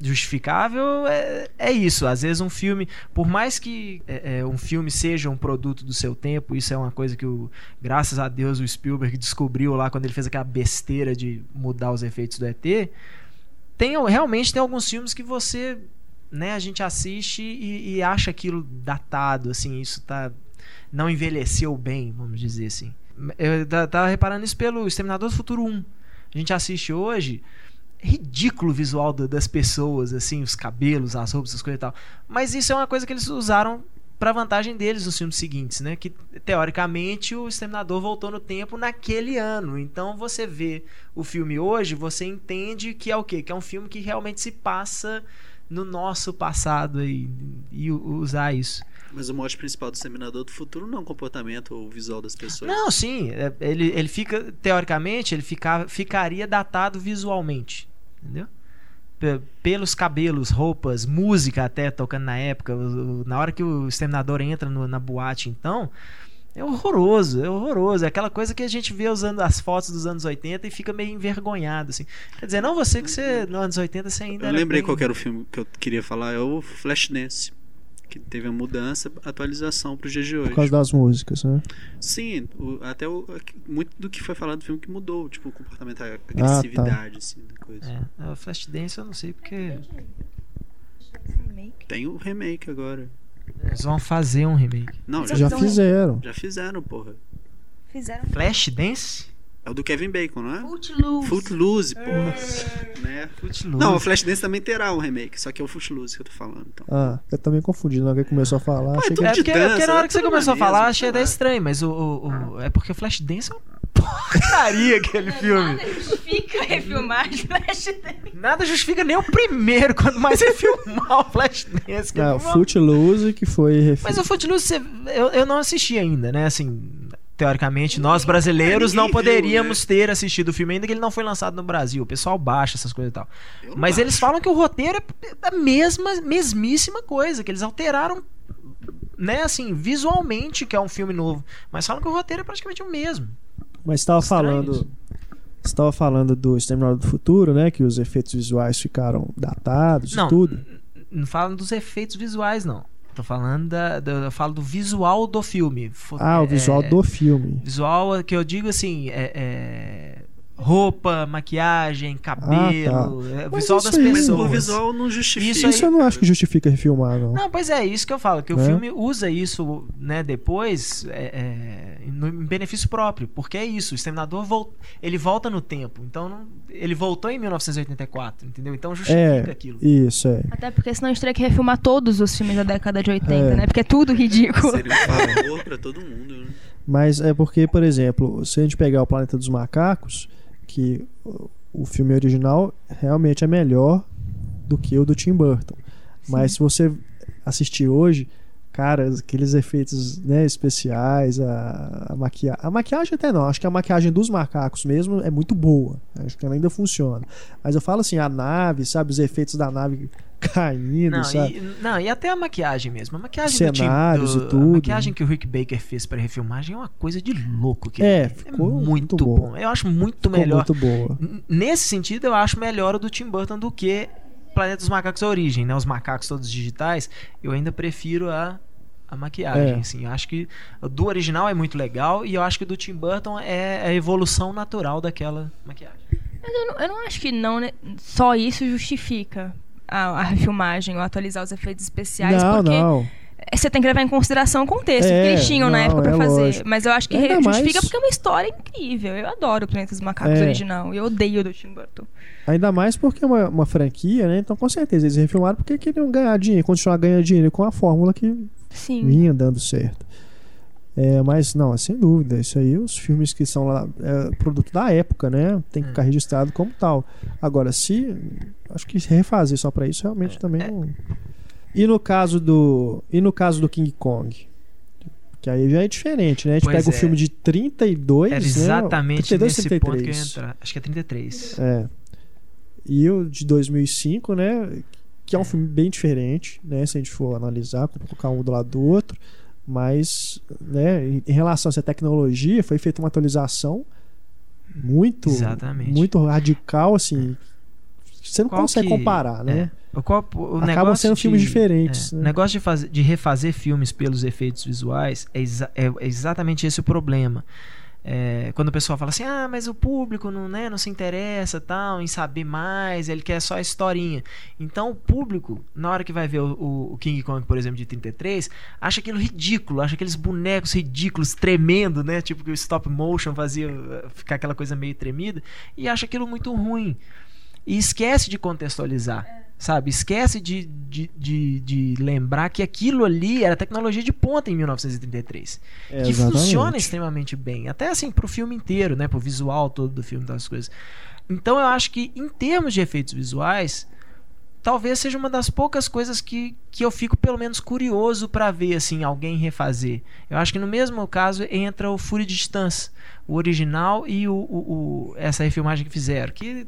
Justificável é, é isso. Às vezes um filme, por mais que é, é, um filme seja um produto do seu tempo, isso é uma coisa que, o, graças a Deus, o Spielberg descobriu lá quando ele fez aquela besteira de mudar os efeitos do ET. Tem, realmente tem alguns filmes que você, né, a gente assiste e, e acha aquilo datado, assim, isso tá não envelheceu bem, vamos dizer assim. Eu ta- tava reparando isso pelo Exterminador do Futuro 1. A gente assiste hoje, ridículo o visual da- das pessoas, assim, os cabelos, as roupas, essas coisas e tal. Mas isso é uma coisa que eles usaram pra vantagem deles nos filmes seguintes, né? Que teoricamente o Exterminador voltou no tempo naquele ano. Então você vê o filme hoje, você entende que é o quê? Que é um filme que realmente se passa no nosso passado aí, e usar isso. Mas o mote principal do Seminador do Futuro não é o comportamento ou o visual das pessoas. Não, sim. é, Ele, ele fica, teoricamente, ele fica, ficaria datado visualmente. Entendeu? Pe- Pelos cabelos, roupas, música até tocando na época. Na hora que o exterminador entra no- na boate, então. É horroroso, é horroroso. É aquela coisa que a gente vê usando as fotos dos anos 80 e fica meio envergonhado, assim. Quer dizer, não você que você, nos anos 80, você ainda Eu era lembrei bem- qual era o filme que eu queria falar, é o Flashdance. Que teve a mudança, atualização pro dia de hoje. Por causa das músicas, né? Sim, o- até o, muito do que foi falado do filme que mudou, tipo, o comportamento, a tá. agressividade, assim, da coisa. É, o Flashdance eu não sei porque. Tem o remake agora. Eles vão fazer um remake. Não, já, Já fizeram. já fizeram, porra. Fizeram Flashdance? É o do Kevin Bacon, não é? Footloose. Footloose, porra. Né? Footloose. Não, o Flashdance também terá um remake, só que é o Footloose que eu tô falando. Então. Ah, eu também confundi. Na hora que ele começou a falar, Pô, achei é que É de porque, dança, porque na hora é que você começou a falar, achei sei até estranho, mas o, o- o- é porque o Flashdance é uma porcaria aquele filme. Nada justifica refilmar Flashdance. Nada justifica nem o primeiro, quando mais refilmar o Flashdance. que é Não, uma- Footloose que foi Mas o Footloose, eu, eu não assisti ainda, né? Assim, teoricamente, nós brasileiros não viu, poderíamos né? ter assistido o filme ainda que ele não foi lançado no Brasil. O pessoal baixa essas coisas e tal. Mas eles falam que o roteiro é a mesma, mesmíssima coisa, que eles alteraram, né, assim, visualmente, que é um filme novo. Mas falam que o roteiro é praticamente o mesmo. Mas estava falando. isso. Estava falando do Exterminador do Futuro, né? Que os efeitos visuais ficaram datados Não, e tudo. Não falam dos efeitos visuais, não. Tô falando da, da- eu falo do visual do filme. Ah, o é- visual do filme. Visual que eu digo assim, é, é roupa, maquiagem, cabelo, é, Mas visual isso das aí- Mas pessoas. o visual não justifica. Isso Isso eu não acho que justifica refilmar, não. Não, pois é, isso que eu falo, que o Né? filme usa isso, né, depois, é, é, no- em benefício próprio, porque é isso, o Exterminador vol ele volta no tempo, então não- ele voltou em 1984, entendeu? Então justifica É, aquilo. isso, é. Até porque senão a gente teria que refilmar todos os filmes da década de 80, É. né? Porque é tudo ridículo. Seria um favor pra todo mundo. né? Mas é porque, por exemplo, se a gente pegar o Planeta dos Macacos, que o- filme original realmente é melhor do que o do Tim Burton. Mas se você assistir hoje, cara, aqueles efeitos né, especiais, a, a maquiagem. A maquiagem até não, acho que a maquiagem dos macacos mesmo é muito boa. Acho que ela ainda funciona. Mas eu falo assim, a nave, sabe, os efeitos da nave caindo, Não sabe? e, não, e até a maquiagem mesmo. A maquiagem Cenários do, Tim- e do- tudo. A maquiagem que o Rick Baker fez para refilmagem é uma coisa de louco. Que É, é ficou muito, muito bom. bom. Eu acho muito Ficou melhor. muito boa. Nesse sentido, eu acho melhor o do Tim Burton do que Planeta dos Macacos a Origem, né? Os macacos todos digitais. Eu ainda prefiro a, a maquiagem, É. assim. Eu acho que o do original é muito legal e eu acho que o do Tim Burton é a evolução natural daquela maquiagem. Mas eu não, eu não acho que não, né, só isso justifica a, a refilmagem ou atualizar os efeitos especiais, Não, porque não. você tem que levar em consideração o contexto É, que eles tinham na não, época pra é fazer. lógico. Mas eu acho que Ainda justifica mais- porque é uma história incrível. Eu adoro o Planeta dos Macacos É. original. E eu odeio o do Tim Burton. Ainda mais porque é uma, uma franquia, né? Então, com certeza, eles refilmaram porque queriam ganhar dinheiro, continuar ganhando dinheiro com a fórmula que Sim. vinha dando certo. É, mas, não, é sem dúvida. Isso aí, os filmes que são lá, é, produto da época, né? Tem que Hum. ficar registrado como tal. Agora, se. Acho que refazer só pra isso realmente também é. não. E no caso do. E no caso do King Kong? Que aí já é diferente, né? A gente Pois pega o é. filme de 32, Era né? exatamente 32, nesse ponto que eu ia 33. entrar. Acho que é 33. É. E o de 2005, né? Que é um filme bem diferente, né? Se a gente for analisar, colocar um do lado do outro. Mas, né? Em relação a essa tecnologia, foi feita uma atualização muito, Exatamente. muito radical, assim. Você não Qual consegue que- comparar, né? O, qual- o Acabam negócio sendo de- filmes diferentes, é, né? O negócio de, fazer, de refazer filmes pelos efeitos visuais é, exa- é- é exatamente esse o problema. É, quando o pessoal fala assim, ah, mas o público não, né, não se interessa tal, em saber mais, ele quer só a historinha. Então o público, na hora que vai ver o, o- King Kong, por exemplo, de 33, acha aquilo ridículo, acha aqueles bonecos ridículos tremendo, né? Tipo que o stop motion fazia uh, ficar aquela coisa meio tremida, e acha aquilo muito ruim. E esquece de contextualizar. Sabe? Esquece de, de, de, de lembrar que aquilo ali era tecnologia de ponta em 1933 É, que exatamente. funciona extremamente bem, até assim pro filme inteiro, né, pro visual todo do filme das coisas. Então eu acho que em termos de efeitos visuais, talvez seja uma das poucas coisas que, que eu fico pelo menos curioso pra ver assim alguém refazer. Eu acho que no mesmo caso entra o Fúria de Distância, o original e o, o- o- essa refilmagem que fizeram, que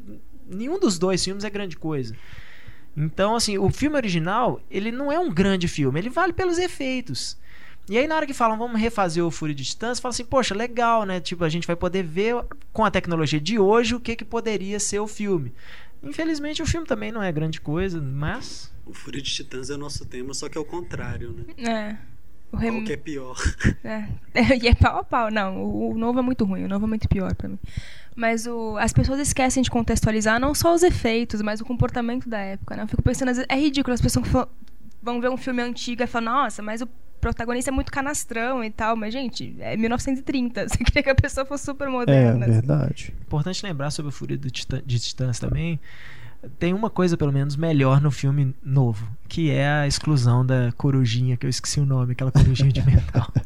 nenhum dos dois filmes é grande coisa. Então, assim, o filme original, ele não é um grande filme, ele vale pelos efeitos. E aí, na hora que falam, vamos refazer o Fúria de Distância, fala assim, poxa, legal, né? Tipo, a gente vai poder ver com a tecnologia de hoje o que, que poderia ser o filme. Infelizmente, o filme também não é grande coisa, mas. O Fúria de Titãs é o nosso tema, só que é o contrário, né? É. O rem... Qual que é pior? É. E é pau a pau. Não, o, o novo é muito ruim. O novo é muito pior pra mim. Mas o, as pessoas esquecem de contextualizar não só os efeitos, mas o comportamento da época, né? Eu fico pensando, às vezes, é ridículo. As pessoas vão ver um filme antigo e falam, nossa, mas o protagonista é muito canastrão e tal. Mas, gente, é 1930. Você queria que a pessoa fosse super É, moderna. verdade. Importante lembrar sobre o Fúria do Titã- de Titãs também. Tem uma coisa, pelo menos, melhor no filme novo, que é a exclusão da corujinha, que eu esqueci o nome, aquela corujinha de metal.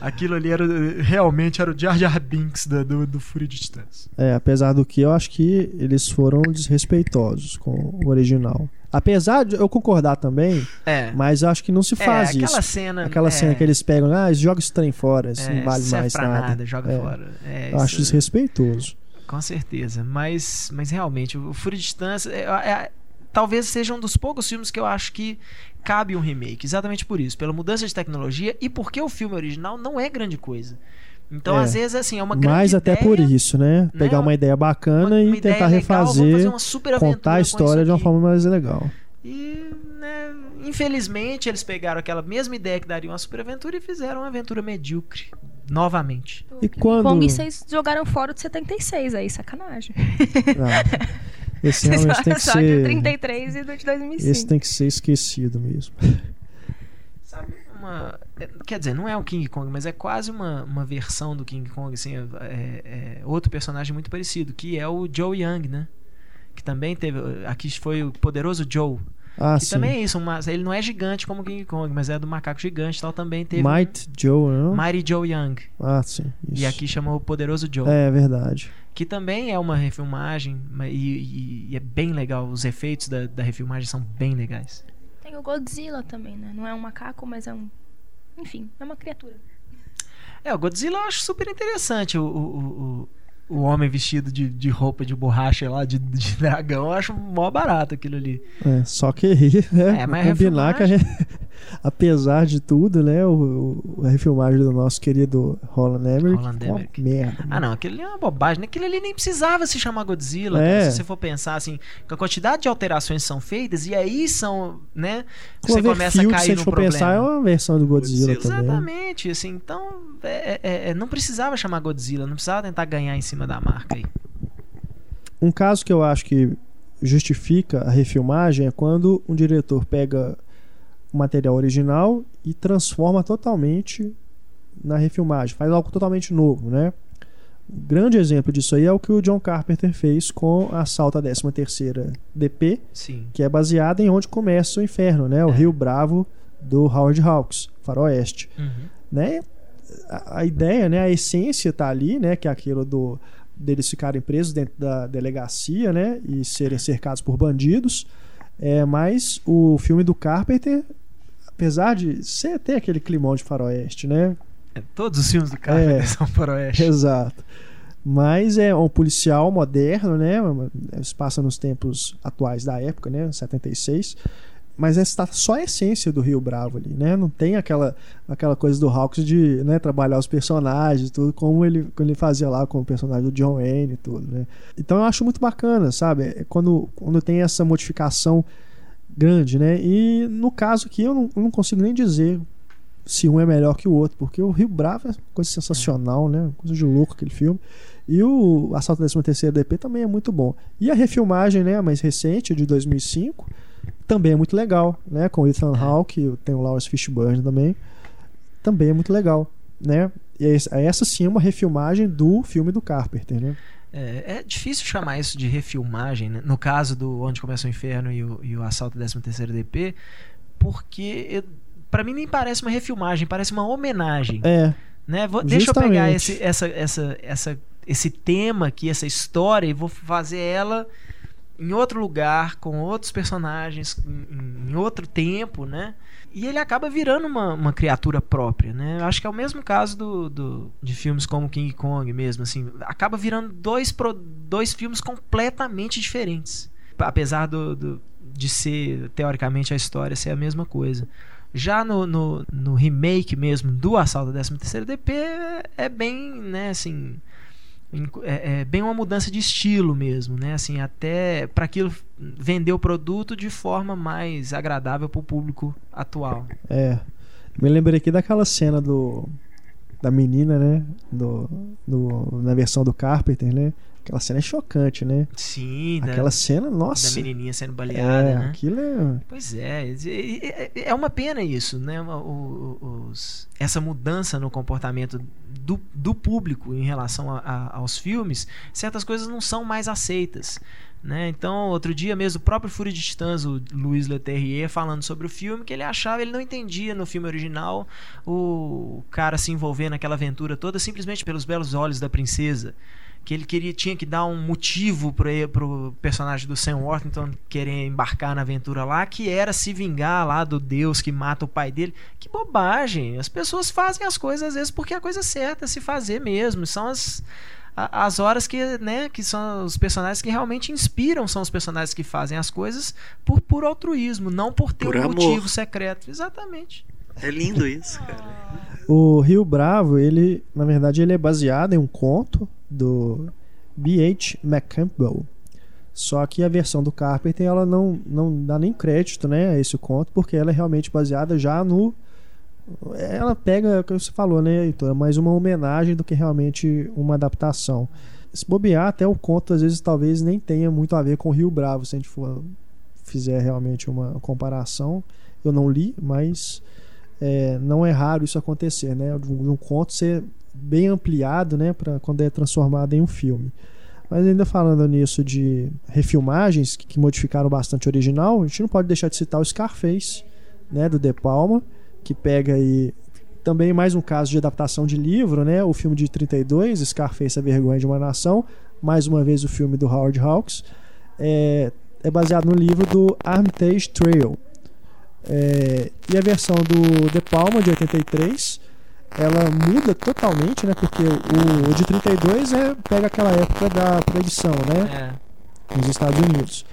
Aquilo ali era realmente era o Jar Jar Binks do, do, do Fúria de Titãs. É, apesar do que eu acho que eles foram desrespeitosos com o original. Apesar de eu concordar também, É. mas acho que não se faz é, aquela isso. cena. Aquela é, cena que eles pegam, ah, joga esse trem fora, isso é, não vale serve mais pra nada. joga É, fora. É, Eu acho desrespeitoso. Com certeza. Mas, mas realmente, o Fúria de Titãs é, é- talvez seja um dos poucos filmes que eu acho que cabe um remake. Exatamente por isso. Pela mudança de tecnologia e porque o filme original não é grande coisa. Então, É. às vezes, assim, é uma grande Mas até ideia, por isso, né? né? Pegar uma ideia bacana uma- uma e ideia tentar legal, vamos fazer refazer, uma super aventura contar a história de uma forma mais legal. E, né, infelizmente, eles pegaram aquela mesma ideia que daria uma super aventura e fizeram uma aventura medíocre. Novamente. E quando. Kong vocês jogaram fora de 76 aí, sacanagem. Ah, esse Vocês realmente tem que só de ser. 33 e do de 2005. Esse tem que ser esquecido mesmo. Sabe, uma. é, Quer dizer, não é o King Kong, mas é quase uma, uma versão do King Kong, assim, é, é- é outro personagem muito parecido, que é o Joe Young, né? Que também teve. Aqui foi o poderoso Joe. Ah, que sim. também é isso, uma- ele não é gigante como o King Kong, mas é do macaco gigante e tal. Também teve. Might Joe, não? Mighty Joe Young. Ah, sim. Isso. E aqui chamou o Poderoso Joe. É verdade. Que também é uma refilmagem ma- e, e- e é bem legal. Os efeitos da, da refilmagem são bem legais. Tem o Godzilla também, né? Não é um macaco, mas é um. Enfim, é uma criatura. É, o Godzilla eu acho super interessante. O, o, o, o homem vestido de, de roupa de borracha lá, de, de dragão, eu acho mó barato aquilo ali. É, só que aí, né, É, mas combinar que a gente- apesar de tudo, né, o, o- a refilmagem do nosso querido Roland Emmerich Roland Emmerich. merda. Ah, não, aquilo ali é uma bobagem. né? Aquilo ali nem precisava se chamar Godzilla. É. cara. Se você for pensar assim, com a quantidade de alterações que são feitas, e aí são, né? Você começa a se cair gente no for problema. pensar, é uma versão do Godzilla, também. Exatamente, assim, então é- é- é- não precisava chamar Godzilla, não precisava tentar ganhar em cima da marca aí. Um caso que eu acho que justifica a refilmagem é quando um diretor pega o material original e transforma totalmente na refilmagem, faz algo totalmente novo, né? Um grande exemplo disso aí é o que o John Carpenter fez com Assalto à 13ª DP, Sim. que é baseada em onde começa o inferno, né? O É. Rio Bravo do Howard Hawks, Faroeste Uhum. né? A, a ideia, né, a essência tá ali, né, que é aquilo do deles ficarem presos dentro da delegacia, né, e serem cercados por bandidos. É, mas o filme do Carpenter, apesar de ser ter aquele climão de faroeste, né? É, todos os filmes do Carpenter É. são faroeste. Exato. Mas é um policial moderno, né? Se passa nos tempos atuais da época, né? 76. Mas está só a essência do Rio Bravo ali, né? Não tem aquela, aquela coisa do Hawks de né, trabalhar os personagens, tudo como ele, como ele fazia lá com o personagem do John Wayne e tudo, né? Então eu acho muito bacana, sabe? É quando, quando tem essa modificação grande, né? E no caso aqui eu não, eu não consigo nem dizer se um é melhor que o outro, porque o Rio Bravo é coisa sensacional, né? Coisa de louco aquele filme. E o Assalto 13 terceiro DP também é muito bom. E a refilmagem, né, mais recente, de 2005, também é muito legal, né? Com o Ethan Hawke, tem o Lawrence Fishburne também. Também é muito legal, né? E esse- essa sim é uma refilmagem do filme do Carpenter, né? É, é difícil chamar isso de refilmagem, né? no caso do Onde Começa o Inferno e o, e o Assalto 13º DP, porque eu- pra mim nem parece uma refilmagem, parece uma homenagem. É, né? Vou- deixa eu pegar esse, essa, essa, essa, esse tema aqui, essa história, e vou fazer ela em outro lugar, com outros personagens, em, em outro tempo, né? E ele acaba virando uma, uma criatura própria, né? Eu acho que é o mesmo caso do, do- de filmes como King Kong mesmo, assim. Acaba virando dois, pro- dois filmes completamente diferentes. Apesar do, do- de ser, teoricamente, a história ser a mesma coisa. Já no, no, no remake mesmo do Assalto 13º DP é, bem, né, assim, é, é bem uma mudança de estilo mesmo, né, assim, até para aquilo vender o produto de forma mais agradável para o público atual. é. Me lembrei aqui daquela cena do da menina, né? Do, do- na versão do Carpenter, né? Aquela cena é chocante, né? Sim, da, Aquela cena, da nossa. menininha sendo baleada, é, né? aquilo é. Pois é, é- uma pena isso, né? Os- essa mudança no comportamento do, do público em relação a- a- aos filmes, certas coisas não são mais aceitas. Né? Então, outro dia mesmo, o próprio Fúria de Titãs, o Luiz Leterrier, falando sobre o filme, que ele achava, ele não entendia no filme original o cara se envolver naquela aventura toda simplesmente pelos belos olhos da princesa. Que ele queria, tinha que dar um motivo pro, pro personagem do Sam Worthington querer embarcar na aventura lá, que era se vingar lá do Deus que mata o pai dele. Que bobagem! As pessoas fazem as coisas às vezes porque é a coisa certa se fazer mesmo. São as as horas que, né, que são os personagens que realmente inspiram, são os personagens que fazem as coisas por puro altruísmo, não por ter Por um amor. motivo secreto. Exatamente. É lindo isso, cara. O Rio Bravo, ele, na verdade, ele é baseado em um conto do B.H. McCampbell. Só que a versão do Carpenter, ela não, não dá nem crédito, né, a esse conto, porque ela é realmente baseada já no ela pega o que você falou, né, Heitor? É mais uma homenagem do que realmente uma adaptação. Se bobear, até o conto às vezes talvez nem tenha muito a ver com Rio Bravo, se a gente for fizer realmente uma comparação. Eu não li, mas é, não é raro isso acontecer, né? De um, de um conto ser bem ampliado, né, para quando é transformado em um filme. Mas ainda falando nisso de refilmagens que, que modificaram bastante o original, a gente não pode deixar de citar o Scarface, né, do De Palma, que pega aí também mais um caso de adaptação de livro, né? O filme de 32, Scarface a vergonha de uma nação, mais uma vez o filme do Howard Hawks, é, é baseado no livro do Armitage Trail. É, e a versão do De Palma de 83, ela muda totalmente, né? Porque o, o de 32 é pega aquela época da proibição, né? É. nos Estados Unidos.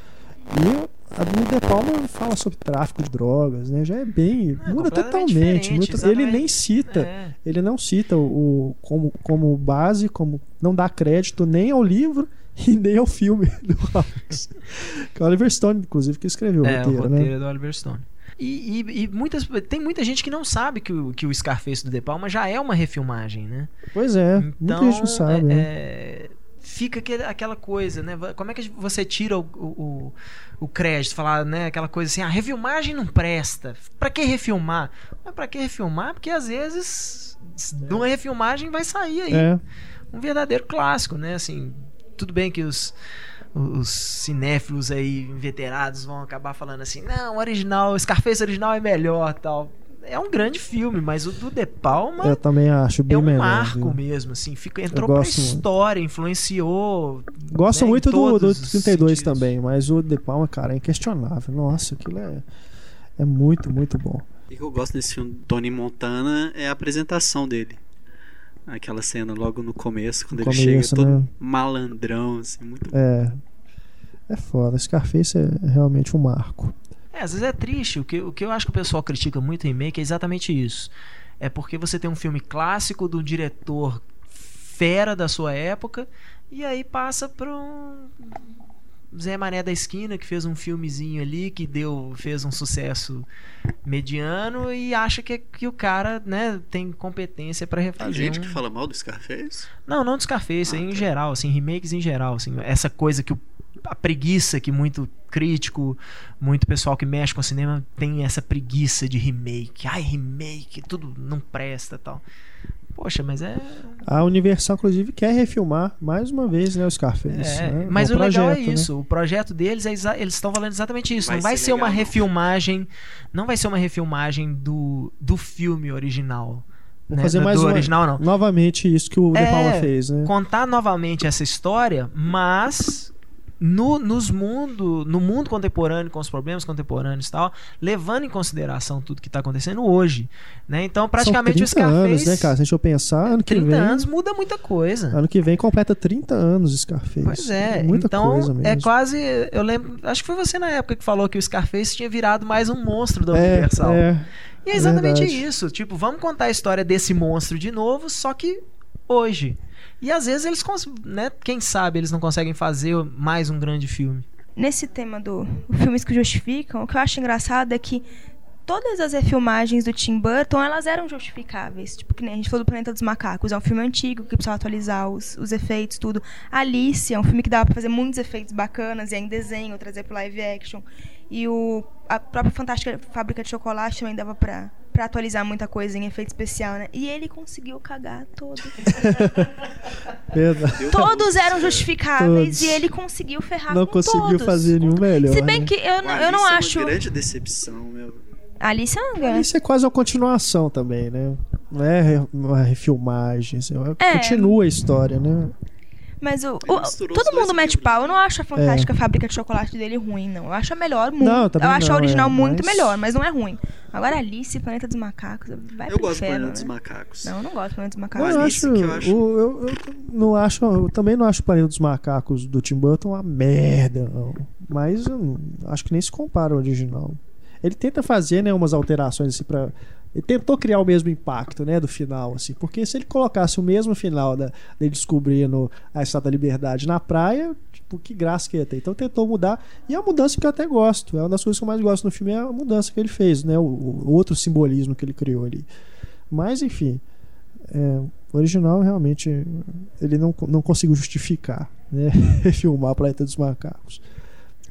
E a do De Palma fala sobre tráfico de drogas, né? Já é bem. É, muda totalmente. muito- ele nem cita. É. Ele não cita o, como, como base, como não dá crédito nem ao livro e nem ao filme do Hawks. que é o Oliver Stone, inclusive, que escreveu É, o roteiro, o roteiro né? é do Oliver Stone. E, e- e muitas, tem muita gente que não sabe que o, que o Scarface do De Palma já é uma refilmagem, né? Pois é, Então, muita gente não sabe. é- né? é, fica aquele- aquela coisa, né? Como é que você tira o, o, o- o crédito? Falar, né? Aquela coisa assim, a refilmagem não presta. Pra que refilmar? Mas pra que refilmar? Porque às vezes de uma refilmagem vai sair aí É, um verdadeiro clássico, né? Assim, tudo bem que os os cinéfilos aí inveterados vão acabar falando assim, não, o original, o Scarface original é melhor, tal. É um grande filme, mas o do De Palma eu também acho bem é um melhor. marco viu? mesmo, assim, fica, entrou pra história, influenciou. Gosto né, muito do, do todos os 32 sentidos. também, mas o De Palma, cara, é inquestionável. Nossa, aquilo é, é muito, muito bom. O que eu gosto desse filme do Tony Montana é a apresentação dele. Aquela cena logo no começo, quando No ele começo, chega todo né? malandrão, assim, muito É. É foda. Scarface é realmente um marco. É, às vezes é triste. O que, o que eu acho que o pessoal critica muito em remake é exatamente isso. É porque você tem um filme clássico do diretor fera da sua época e aí passa para um Zé Mané da esquina que fez um filmezinho ali que deu fez um sucesso mediano e acha que, que o cara né, tem competência para Tem refazer gente um... que fala mal do Scarface? Não, não do Scarface, Ah, aí em tá. geral, assim, remakes em geral, assim, essa coisa que o, a preguiça que muito crítico, muito pessoal que mexe com cinema tem essa preguiça de remake. Ai, remake, tudo não presta, tal. Poxa, mas é, A Universal, inclusive, quer refilmar mais uma vez né, o Scarface. é, né? mas É um o legal é projeto, né? isso. O projeto deles é eles estão falando exatamente isso. Vai não vai ser ser uma legal, não. refilmagem, não vai ser uma refilmagem do, do filme original. Vou né? fazer Do mais uma, original não. novamente isso que o De É, Palma fez, né? contar novamente essa história, mas no, nos mundo, no mundo contemporâneo, com os problemas contemporâneos e tal, levando em consideração tudo que está acontecendo hoje. Né? Então, praticamente São 30 o Scarface. anos, né, cara? Se a gente for pensar, ano que 30 vem... anos muda muita coisa. Ano que vem completa 30 anos o Scarface. Pois é, Muita então coisa mesmo. é quase. Eu lembro. Acho que foi você na época que falou que o Scarface tinha virado mais um monstro da É, Universal. é. E é exatamente isso. Tipo, vamos contar a história desse monstro de novo, só que hoje. E às vezes eles, né, quem sabe eles não conseguem fazer mais um grande filme. Nesse tema do filmes que justificam, o que eu acho engraçado é que todas as refilmagens do Tim Burton, elas eram justificáveis. Tipo, que nem a gente falou do Planeta dos Macacos, é um filme antigo que precisava atualizar os, os efeitos, tudo. Alice é um filme que dava pra fazer muitos efeitos bacanas, e é em desenho, trazer pro live action. E o, a própria Fantástica Fábrica de Chocolate também dava pra pra atualizar muita coisa em efeito especial, né? E ele conseguiu cagar todo. Verdade. Todos eram justificáveis Todos. e ele conseguiu ferrar Não com conseguiu todos. fazer nenhum melhor. Se bem né? que eu, O não- eu não Alice é acho. uma grande decepção, meu. Alice é. Isso é quase uma continuação também, né? Não é uma refilmagem. assim, É. Continua a história, né? Mas o, o- todo mundo mete livros. pau. Eu não acho a fantástica fábrica de chocolate dele ruim, não. Eu acho a melhor muito. Não, também eu acho não, a original é, muito mas- melhor, mas não é ruim. Agora Alice, Planeta dos Macacos, vai Eu gosto do Planeta dos né? Macacos. Não, eu não gosto do Planeta dos Macacos. eu, Alice acho, que eu acho- o- eu, eu não acho. Eu também não acho o Planeta dos Macacos do Tim Burton uma merda, não. Mas eu não- acho que nem se compara ao original. Ele tenta fazer, né, umas alterações assim para ele tentou criar o mesmo impacto, né, do final, assim, porque se ele colocasse o mesmo final da, dele descobrindo a Estátua da Liberdade na praia, tipo, que graça que ia ter. Então tentou mudar, e é uma mudança que eu até gosto. É uma das coisas que eu mais gosto no filme é a mudança que ele fez, né, o, o outro simbolismo que ele criou ali. Mas enfim, é, o original realmente ele não, não conseguiu justificar, né, filmar Planeta dos Macacos.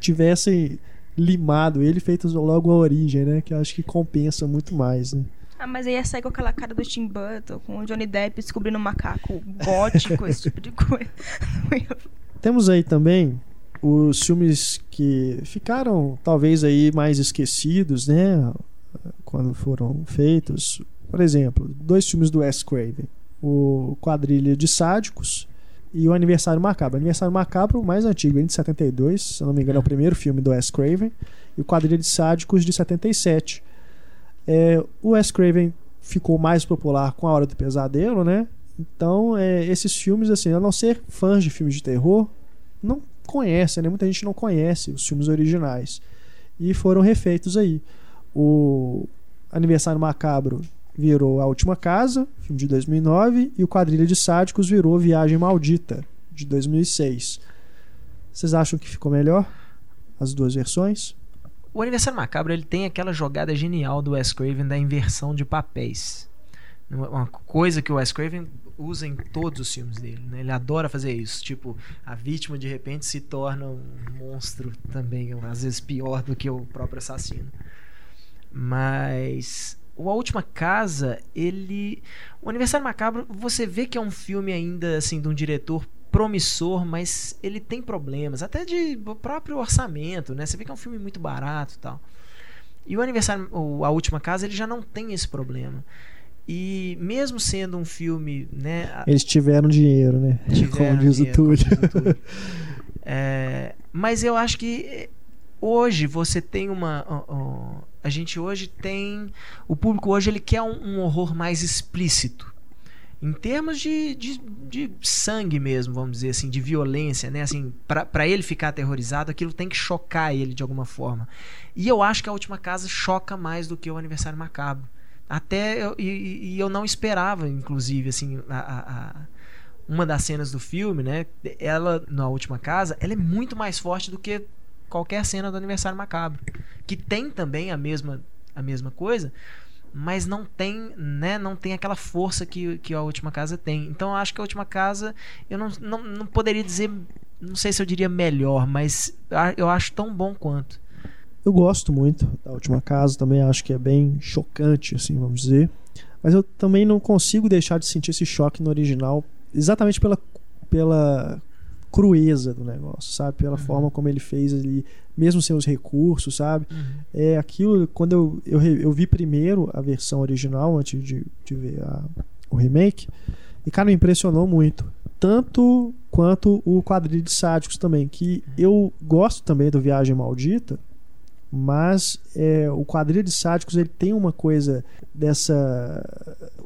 Tivessem limado ele, feito logo a origem, né, que eu acho que compensa muito mais, né. Ah, mas aí ia sair com aquela cara do Tim Burton, com o Johnny Depp descobrindo um macaco gótico, esse tipo de coisa. Temos aí também os filmes que ficaram talvez aí mais esquecidos, né, quando foram feitos. Por exemplo, dois filmes do Wes Craven, o Quadrilha de Sádicos e o Aniversário Macabro. Aniversário Macabro, o mais antigo, de 72, se não me engano, é o primeiro filme do Wes Craven, e o Quadrilha de Sádicos de 77. É, o Wes Craven ficou mais popular com A Hora do Pesadelo, né? Então, é, esses filmes, assim, a não ser fãs de filmes de terror, não conhecem, né? Muita gente não conhece os filmes originais. E foram refeitos aí. O Aniversário Macabro virou A Última Casa, filme de 2009, e o Quadrilha de Sádicos virou Viagem Maldita, de 2006. Vocês acham que ficou melhor? As duas versões? O Aniversário Macabro ele tem aquela jogada genial do Wes Craven da inversão de papéis. Uma coisa que o Wes Craven usa em todos os filmes dele. né? Ele adora fazer isso. Tipo, a vítima de repente se torna um monstro também, às vezes pior do que o próprio assassino. Mas o A Última Casa, ele. O Aniversário Macabro, você vê que é um filme ainda assim de um diretor promissor, mas ele tem problemas, até de próprio orçamento, né? Você vê que é um filme muito barato e tal. E o Aniversário, o A Última Casa, ele já não tem esse problema. E mesmo sendo um filme, né, Eles tiveram dinheiro, né? tiveram Como diz o Túlio. É, mas eu acho que hoje você tem uma. a gente hoje tem. O público hoje ele quer um, um horror mais explícito. Em termos de, de, de sangue mesmo, vamos dizer assim, de violência, né? Assim, para ele ficar aterrorizado, aquilo tem que chocar ele de alguma forma. E eu acho que a última casa choca mais do que o aniversário macabro. Até eu, e, e eu não esperava, inclusive, assim, a- a- a, uma das cenas do filme, né? Ela, na última casa, ela é muito mais forte do que qualquer cena do aniversário macabro. Que tem também a mesma, a mesma coisa, mas não tem, né? Não tem aquela força que, que a última casa tem. Então eu acho que a última casa, eu não, não, não poderia dizer, não sei se eu diria melhor, mas eu acho tão bom quanto. Eu gosto muito da última casa, também acho que é bem chocante, assim, vamos dizer. Mas eu também não consigo deixar de sentir esse choque no original, exatamente pela, pela crueza do negócio, sabe? Pela Uhum. forma como ele fez ali, mesmo sem os recursos, sabe? É aquilo, quando eu, eu, eu vi primeiro a versão original, antes de, de ver a- o remake, e cara, me impressionou muito. Tanto quanto o quadrilho de sádicos também, que eu gosto também do Viagem Maldita, mas é, o quadrilho de sádicos ele tem uma coisa dessa.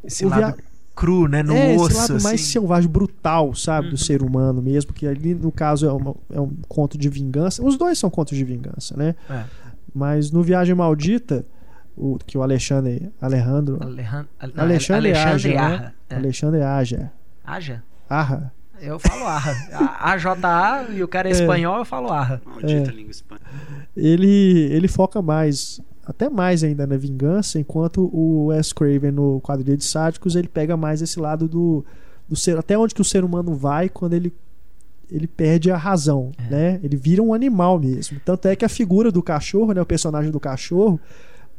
Esse lado cru, né? No é, osso, esse lado mais assim. selvagem, brutal, sabe? Uhum. Do ser humano mesmo, que ali no caso é, uma- é um conto de vingança. Os dois são contos de vingança, né? É. Mas no Viagem Maldita, o, que o Alexandre. Alejandro. Alejan- Ale- não, Alexandre Alexandre Aja, né? Arra. É. Alexandre Aja. Aja? Arra. Eu falo Arra. A- AJA e o cara é espanhol, eu falo Arra. Maldita É. língua espanhola. Ele, ele foca mais, até mais ainda na vingança, enquanto o Wes Craven no quadrilho de sádicos ele pega mais esse lado do, do ser, até onde que o ser humano vai quando ele ele perde a razão, É. né? Ele vira um animal mesmo. Tanto é que a figura do cachorro, né, o personagem do cachorro,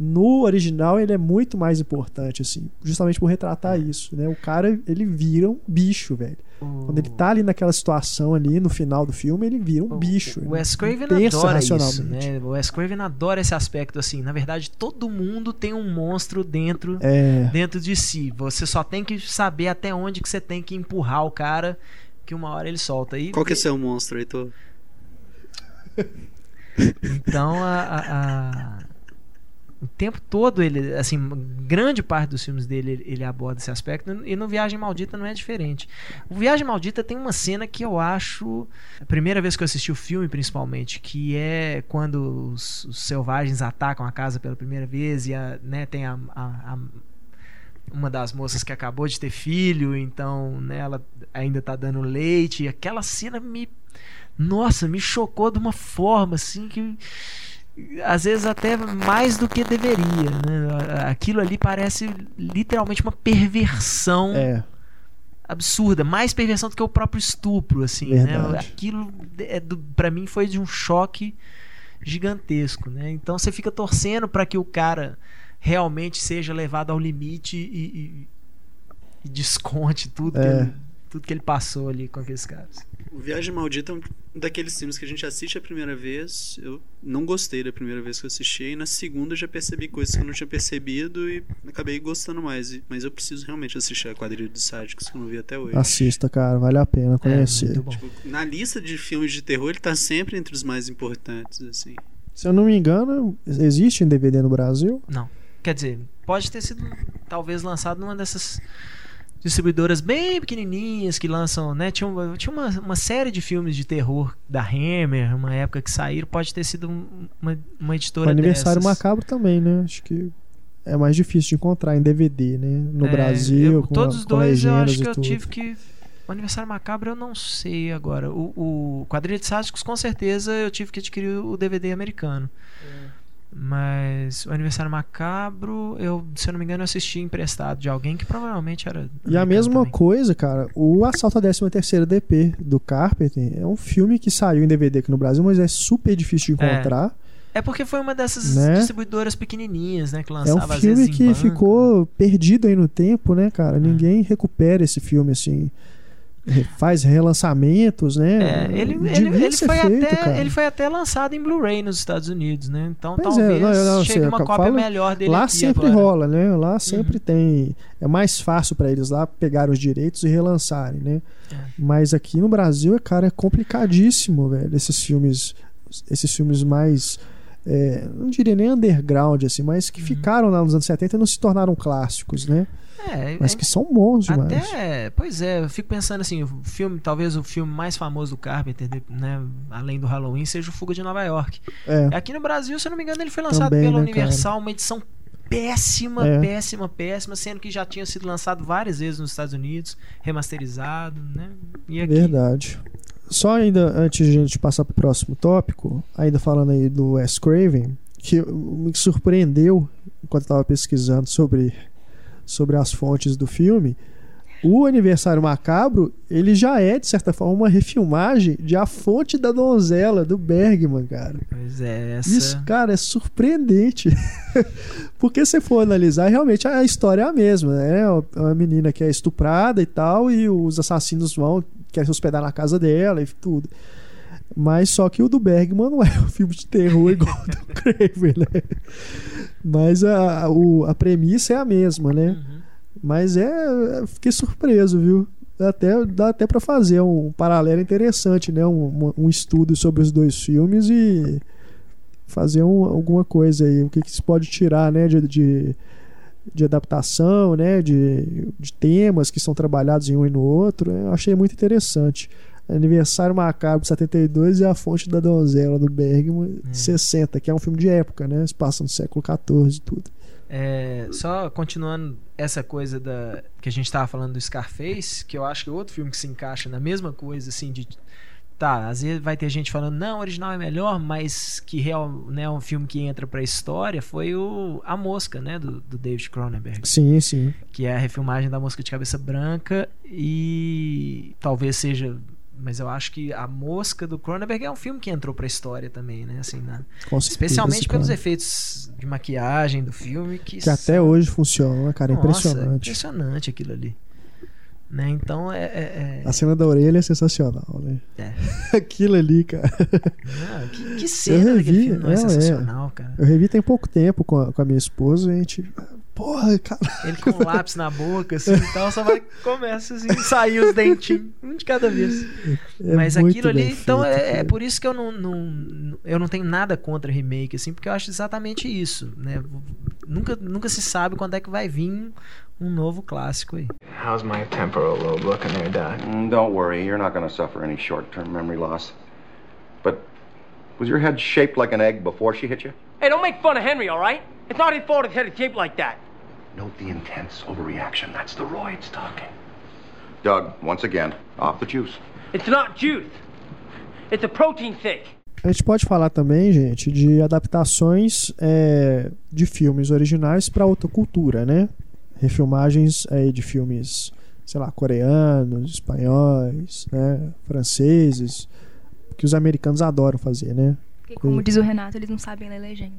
no original ele é muito mais importante, assim, justamente por retratar isso, né? O cara, ele vira um bicho, velho. Quando ele tá ali naquela situação ali, no final do filme, ele vira um O- bicho. O Wes Craven adora isso, né? O Wes Craven adora esse aspecto assim. Na verdade, todo mundo tem um monstro dentro É, dentro de si. Você só tem que saber até onde que você tem que empurrar o cara, que uma hora ele solta. E, Qual que é seu monstro, Heitor? Então, a, a- a- o tempo todo ele, assim, grande parte dos filmes dele ele, aborda esse aspecto e no Viagem Maldita não é diferente. O Viagem Maldita tem uma cena que eu acho, a primeira vez que eu assisti o filme, principalmente, que é quando os, os selvagens atacam a casa pela primeira vez e a, né, tem a, a- a- uma das moças que acabou de ter filho, então né, ela ainda tá dando leite. E aquela cena me. Nossa, me chocou de uma forma assim que. Às vezes até mais do que deveria. Né? Aquilo ali parece literalmente uma perversão é, absurda, mais perversão do que o próprio estupro, assim, Verdade. né? Aquilo é do, para mim foi de um choque gigantesco, né? Então você fica torcendo para que o cara realmente seja levado ao limite e, e- e desconte tudo, que É. ele, tudo que ele passou ali com aqueles caras. O Viagem Maldita é um daqueles filmes que a gente assiste a primeira vez. Eu não gostei da primeira vez que eu assisti, e na segunda eu já percebi coisas que eu não tinha percebido e acabei gostando mais. Mas eu preciso realmente assistir a quadrilha dos sádicos que eu não vi até hoje. assista, cara, vale a pena conhecer. muito bom. Tipo, na lista de filmes de terror, ele tá sempre entre os mais importantes, assim. Se eu não me engano, existe em DVD no Brasil? Não. Quer dizer, pode ter sido talvez lançado numa dessas distribuidoras bem pequenininhas que lançam, né? Tinha, uma, tinha uma, uma série de filmes de terror da Hammer, uma época que saíram, pode ter sido um- uma, uma O editora Aniversário dessas. Macabro também, né? Acho que é mais difícil de encontrar em DVD, né? No É, Brasil, eu- com, todos os dois eu acho que eu tudo. tive que. O Aniversário Macabro eu não sei agora. O, o Quadrilha de Sádicos, com certeza, eu tive que adquirir o DVD americano. Mas o Aniversário Macabro, eu, se eu não me engano, eu assisti emprestado de alguém que provavelmente era. E a mesma também. coisa, cara, o Assalto à 13ª DP do Carpenter é um filme que saiu em DVD aqui no Brasil, mas é super difícil de É. encontrar. É porque foi uma dessas Né? distribuidoras pequenininhas, né? Que É lançava um às filme que ficou perdido aí no tempo, né, cara? É. Ninguém recupera esse filme assim. Faz relançamentos, né? É, ele, ele, ele foi feito, até, cara. ele foi até lançado em Blu-ray nos Estados Unidos, né? Então Pois é, talvez não, eu não, chegue sei, uma cópia falo- melhor dele Lá sempre agora. Uhum. rola, né? Lá sempre tem. É mais fácil pra eles lá pegarem os direitos e relançarem, né? É. Mas aqui no Brasil, cara, é complicadíssimo, velho. Esses filmes, esses filmes mais. é, não diria nem underground, assim, mas Uhum. que ficaram lá nos anos 70 e não se tornaram clássicos, né? É, Mas é- que são bons demais. Até, pois é, eu fico pensando assim, o filme, talvez o filme mais famoso do Carpenter, né, além do Halloween, seja o Fuga de Nova York. É. Aqui no Brasil, se eu não me engano, ele foi lançado Também, pela né, Universal, uma edição péssima, É. péssima, péssima, sendo que já tinha sido lançado várias vezes nos Estados Unidos, remasterizado, né? E aqui, Verdade. Só ainda antes de a gente passar pro próximo tópico, ainda falando aí do Wes Craven, que me surpreendeu enquanto estava pesquisando sobre, sobre as fontes do filme. O Aniversário Macabro, ele já é, de certa forma, uma refilmagem de A Fonte da Donzela, do Bergman, cara. Pois é, essa... Isso, cara, é surpreendente. Porque se for analisar, realmente a história é a mesma, né? É uma menina que é estuprada e tal, e os assassinos vão, querem se hospedar na casa dela e tudo. Mas só que o do Bergman não é um filme de terror igual o do Craven, né? Mas a, a, o- a premissa é a mesma, né? Uhum. Mas é. eu Fiquei surpreso, viu? Dá até, dá até pra fazer um paralelo interessante, né? Um, um- um estudo sobre os dois filmes e fazer um- alguma coisa aí. O que, que se pode tirar, né? De, de, de adaptação, né? De, de temas que são trabalhados em um e no outro. Eu achei muito interessante. Aniversário Macabro 72 e A Fonte da Donzela do Bergman É. 60, que é um filme de época, né? Se passa no século XIV e tudo. É, só continuando essa coisa da que a gente tava falando do Scarface, que eu acho que é outro filme que se encaixa na mesma coisa, assim, de. Tá, às vezes vai ter gente falando, não, o original é melhor, mas que real, né, um filme que entra pra história foi o A Mosca, né, do, do David Cronenberg, Sim, sim. que é a refilmagem da Mosca de Cabeça Branca e talvez seja mas eu acho que A Mosca do Cronenberg é um filme que entrou pra história também, né? Assim, Com certeza, especialmente pelos cara. efeitos de maquiagem do filme que, Que até hoje funciona, cara. É Nossa, impressionante. impressionante aquilo ali. Né? Então é. é- é- A cena da orelha é sensacional, né? É. Aquilo ali, cara. Ah, que, que cena daquele revi, filme não é, é, é. sensacional, cara. Eu revi tem pouco tempo com a, com a minha esposa e a gente. Porra, cara. Ele com um lápis na boca, assim, e tal, só vai começa assim, sair os dentinhos, um de cada vez. É Mas aquilo ali, então feito, é, é cara. por isso que eu não, não eu não tenho nada contra remake, assim, porque eu acho exatamente isso, né? Nunca, nunca se sabe quando é que vai vir um novo clássico aí. How's my temporal lobe looking there, Doc? Mm, Don't worry, you're not going to suffer any short term memory loss. But was your head shaped like an egg before she hit you? Hey, don't make fun of Henry, all right? It's not his fault his head is shaped like that. Note the intense overreaction. That's the roids talking. Doug, once again, off the juice. It's not juice. It's a protein thick. A gente pode falar também, gente, de adaptações é, de filmes originais para outra cultura, né? Refilmagens aí de filmes, sei lá, coreanos, espanhóis, né? franceses, que os americanos adoram fazer, né? Porque, como diz o Renato, eles não sabem ler legenda.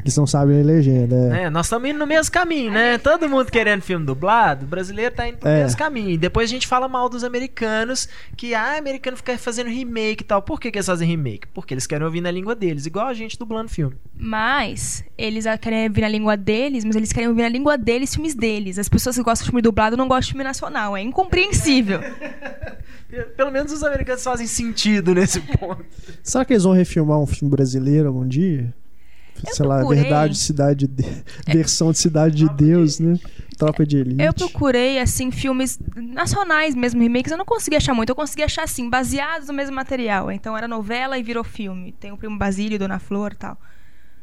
Eles não sabem a legenda. É. É, nós estamos indo no mesmo caminho, né? Todo mundo querendo filme dublado, o brasileiro tá indo pro É. mesmo caminho. E depois a gente fala mal dos americanos, que ah, americano fica fazendo remake e tal. Por que, que eles fazem remake? Porque eles querem ouvir na língua deles, igual a gente dublando filme. Mas eles querem ouvir na língua deles, mas eles querem ouvir na língua deles filmes deles. As pessoas que gostam de filme dublado não gostam de filme nacional. É incompreensível. Pelo menos os americanos fazem sentido nesse ponto. Será que eles vão refilmar um filme brasileiro algum dia? Eu sei lá, procurei. verdade, cidade de... versão de Cidade de Deus, né? Tropa de Elite. Eu procurei, assim, filmes nacionais mesmo, remakes, eu não consegui achar muito. Eu consegui achar, assim, baseados no mesmo material. Então era novela e virou filme. Tem o Primo Basílio, Dona Flor e tal.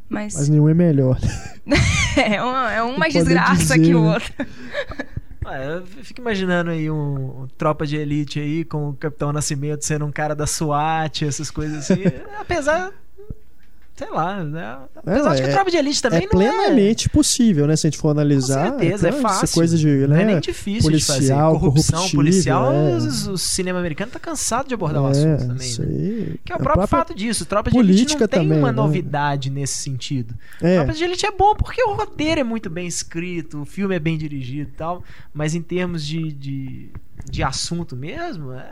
Mas, Mas nenhum é melhor. é, um, é um mais desgraça dizer, que o né? Ah, eu fico imaginando aí um, um tropa de elite aí com o Capitão Nascimento sendo um cara da SWAT, essas coisas assim. Apesar. Sei lá, né? Apesar de que é- o tropa de elite também é não é. plenamente possível, né? Se a gente for analisar. Com certeza, então, é essa fácil. coisa de, não né, é nem difícil policial, de fazer. Corrupção policial, é. o cinema americano tá cansado de abordar o é, assunto também. isso né? aí. Que é o próprio fato disso. Tropa de Elite não tem também, uma né? novidade nesse sentido. É. Tropa de Elite é bom porque o roteiro é muito bem escrito, o filme é bem dirigido e tal, mas em termos de, de, de assunto mesmo, é.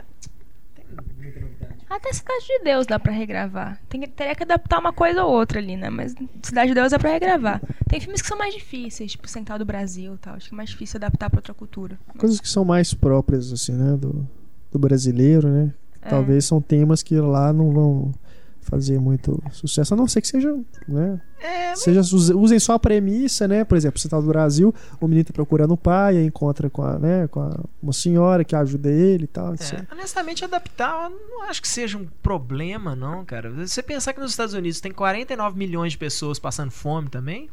Até Cidade de Deus dá pra regravar. Tem, que- teria que adaptar uma coisa ou outra ali, né? Mas Cidade de Deus dá pra regravar. Tem filmes que são mais difíceis, tipo Central do Brasil e tal. Acho que é mais difícil adaptar pra outra cultura. Coisas que são mais próprias, assim, né? Do, do brasileiro, né? É. Talvez são temas que lá não vão fazer muito sucesso, a não ser que sejam, né? É, Seja, use- usem só a premissa, né? Por exemplo, você tá do Brasil, o menino tá procurando o pai, aí encontra com a, né, com a, uma senhora que ajuda ele e tal. É, honestamente, adaptar eu não acho que seja um problema, não, cara. Você pensar que nos Estados Unidos tem 49 milhões de pessoas passando fome também.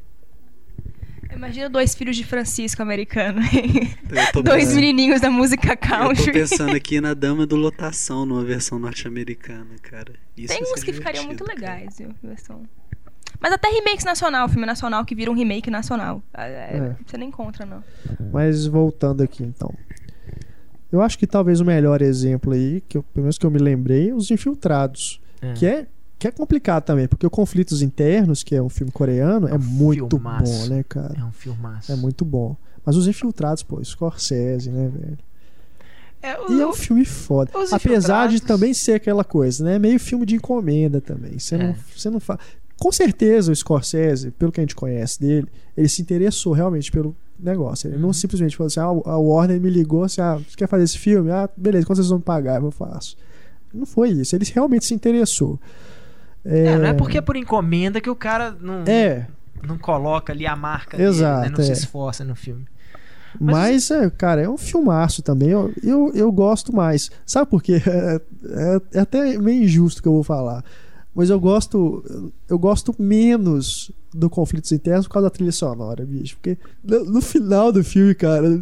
Imagina dois filhos de Francisco americano. Dois pensando, menininhos da música eu tô country. pensando aqui na Dama do Lotação, numa versão norte-americana, cara. Isso Tem uns que ficariam muito cara. legais, viu? Versão. Mas até remakes nacional, filme nacional que vira um remake nacional. É, É. Você nem encontra, não. Mas voltando aqui então. Eu acho que talvez o melhor exemplo aí, que eu, pelo menos que eu me lembrei, Os Infiltrados. É. Que é, que é complicado também, porque o Conflitos Internos, que é um filme coreano, é, um muito filmaço. bom, né, cara? É um filmaço. É muito bom. Mas Os Infiltrados, pô, Scorsese, né, velho? É, o- E é um filme foda. Apesar de também ser aquela coisa, né? Meio filme de encomenda também. Você É. não, você não fala. Com certeza o Scorsese, pelo que a gente conhece dele, ele se interessou realmente pelo negócio. Ele não Uhum. simplesmente falou assim: ah, a Warner me ligou assim: ah, você quer fazer esse filme? Ah, beleza, quanto vocês vão me pagar? Eu faço. Não foi isso. Ele realmente se interessou. É, não é porque é por encomenda que o cara não, É, não coloca ali a marca Exato, dele, né? não se é. esforça no filme. Mas, é, cara, é um filmaço também. Eu, eu, eu gosto mais. Sabe por quê? É, é- é até meio injusto que eu vou falar. Mas eu gosto. Eu gosto menos do Conflitos Internos por causa da trilha sonora, bicho. Porque no, no final do filme, cara.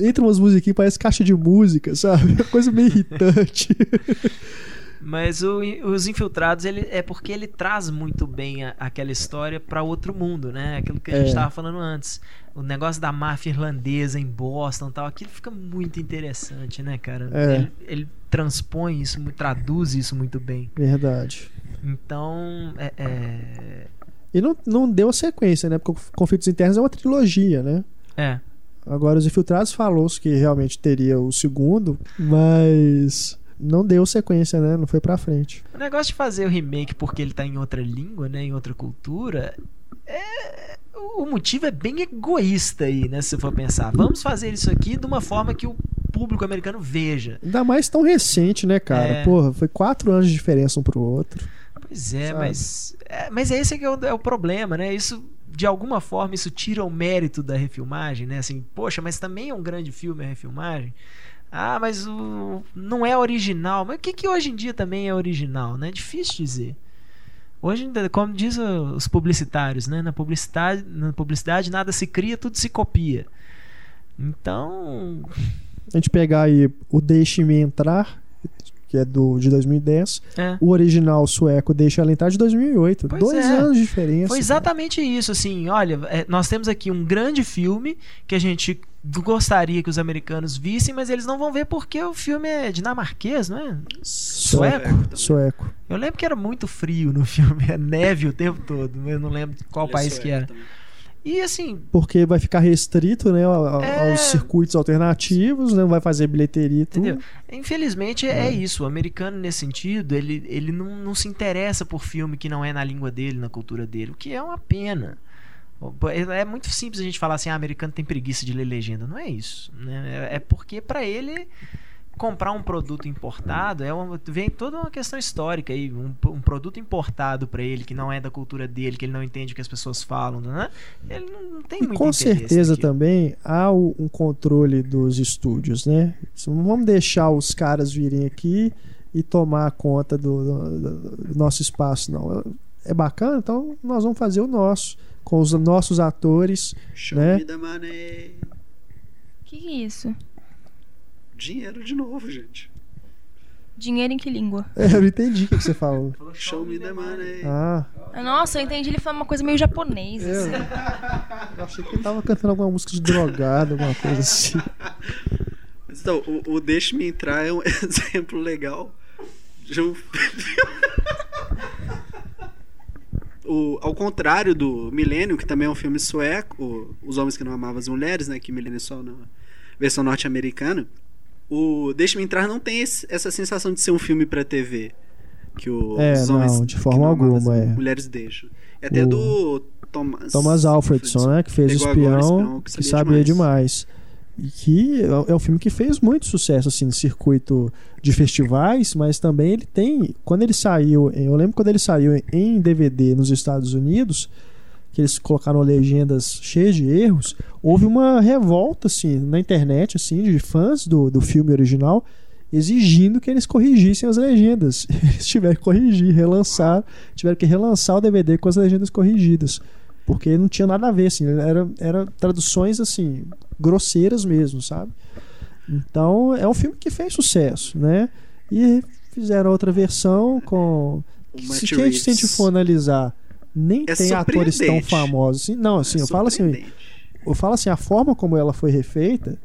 Entra umas musiquinhas, parece caixa de música, sabe? É uma coisa meio irritante. Mas o- os Infiltrados ele, é porque ele traz muito bem a- aquela história pra outro mundo, né? Aquilo que a gente É. estava falando antes. O negócio da máfia irlandesa em Boston e tal, aquilo fica muito interessante, né, cara? É. Ele, ele transpõe isso, traduz isso muito bem. Verdade. Então, é- é, E não, não deu sequência, né? Porque Conflitos Internos é uma trilogia, né? é. Agora, os Infiltrados falou-se que realmente teria o segundo, mas não deu sequência, né? Não foi pra frente. O negócio de fazer o remake porque ele tá em outra língua, né, em outra cultura, é... o motivo é bem egoísta aí, né, se você for pensar. Vamos fazer isso aqui de uma forma que o público americano veja. Ainda mais tão recente, né, cara? É. Porra, foi quatro anos de diferença um pro outro. Pois é, Sabe? mas é, mas esse que é o, é o problema, né? Isso de alguma forma isso tira o mérito da refilmagem, né? Assim, poxa, mas também é um grande filme a refilmagem. Ah, mas o não é original. Mas o que, que hoje em dia também é original, né? Difícil dizer. Hoje, como diz os publicitários, né? Na publicidade, na publicidade nada se cria, tudo se copia. Então, A gente pegar aí o Deixe-me Entrar, que é do, de 2010, é. o original sueco Deixa Ela Entrar de 2008. Pois Dois é. anos de diferença. Foi cara. exatamente isso, assim, olha, é, nós temos aqui um grande filme que a gente gostaria que os americanos vissem, mas eles não vão ver porque o filme é dinamarquês, não é? Sueco. Sueco. Eu lembro que era muito frio no filme, é neve o tempo todo, mas eu não lembro qual Ele é país que sueco era. também. E assim, Porque vai ficar restrito, né, a- É. aos circuitos alternativos, né, não vai fazer bilheteria e tudo. entendeu? Infelizmente é isso, o americano nesse sentido, ele, ele não, não se interessa por filme que não é na língua dele, na cultura dele, o que é uma pena. É muito simples a gente falar assim, ah, americano tem preguiça de ler legenda. Não é isso. Né? É- É porque pra ele comprar um produto importado é uma, vem toda uma questão histórica aí. Um, um produto importado pra ele que não é da cultura dele, que ele não entende o que as pessoas falam, né? Ele não, não tem E muito com certeza naquilo. também há o- um controle dos estúdios, né? Não vamos deixar os caras virem aqui e tomar conta do, do- do nosso espaço, não. É bacana, então nós vamos fazer o nosso, com os nossos atores. Show Né? me the money. Que que é isso? Dinheiro de novo, gente. Dinheiro em que língua? É, eu não entendi o que você falou. Show me the money. Ah, Nossa, eu entendi ele falando uma coisa meio japonesa. eu, assim. eu achei que ele tava cantando alguma música de drogado, alguma coisa assim. Mas, Então, o, o Deixe-me Entrar é um exemplo legal de um o, ao contrário do Milênio, que também é um filme sueco, o- Os Homens que Não Amavam as Mulheres, né, que Milênio é só na versão norte-americana, o Deixe-me Entrar não tem esse- essa sensação de ser um filme pra TV. Que o, É, os homens não, de que forma não alguma, é. mulheres deixam. É até O- do Thomas, Thomas Alfredson, né? Que fez o Pegou agora espião, espião, que sabia demais. E que é é um filme que fez muito sucesso assim no circuito de festivais, mas também ele tem. Quando ele saiu, eu lembro quando ele saiu em DVD nos Estados Unidos, que eles colocaram legendas cheias de erros, houve uma revolta assim na internet assim de fãs do, do filme original exigindo que eles corrigissem as legendas. Eles tiveram que corrigir, relançar, tiveram que relançar o DVD com as legendas corrigidas porque não tinha nada a ver, assim, era, era traduções assim, grosseiras mesmo, sabe? Então é um filme que fez sucesso, né? E fizeram outra versão com. Se, a gente, for analisar, nem É tem atores tão famosos assim. Não, assim, É eu falo assim, eu falo assim, a forma como ela foi refeita.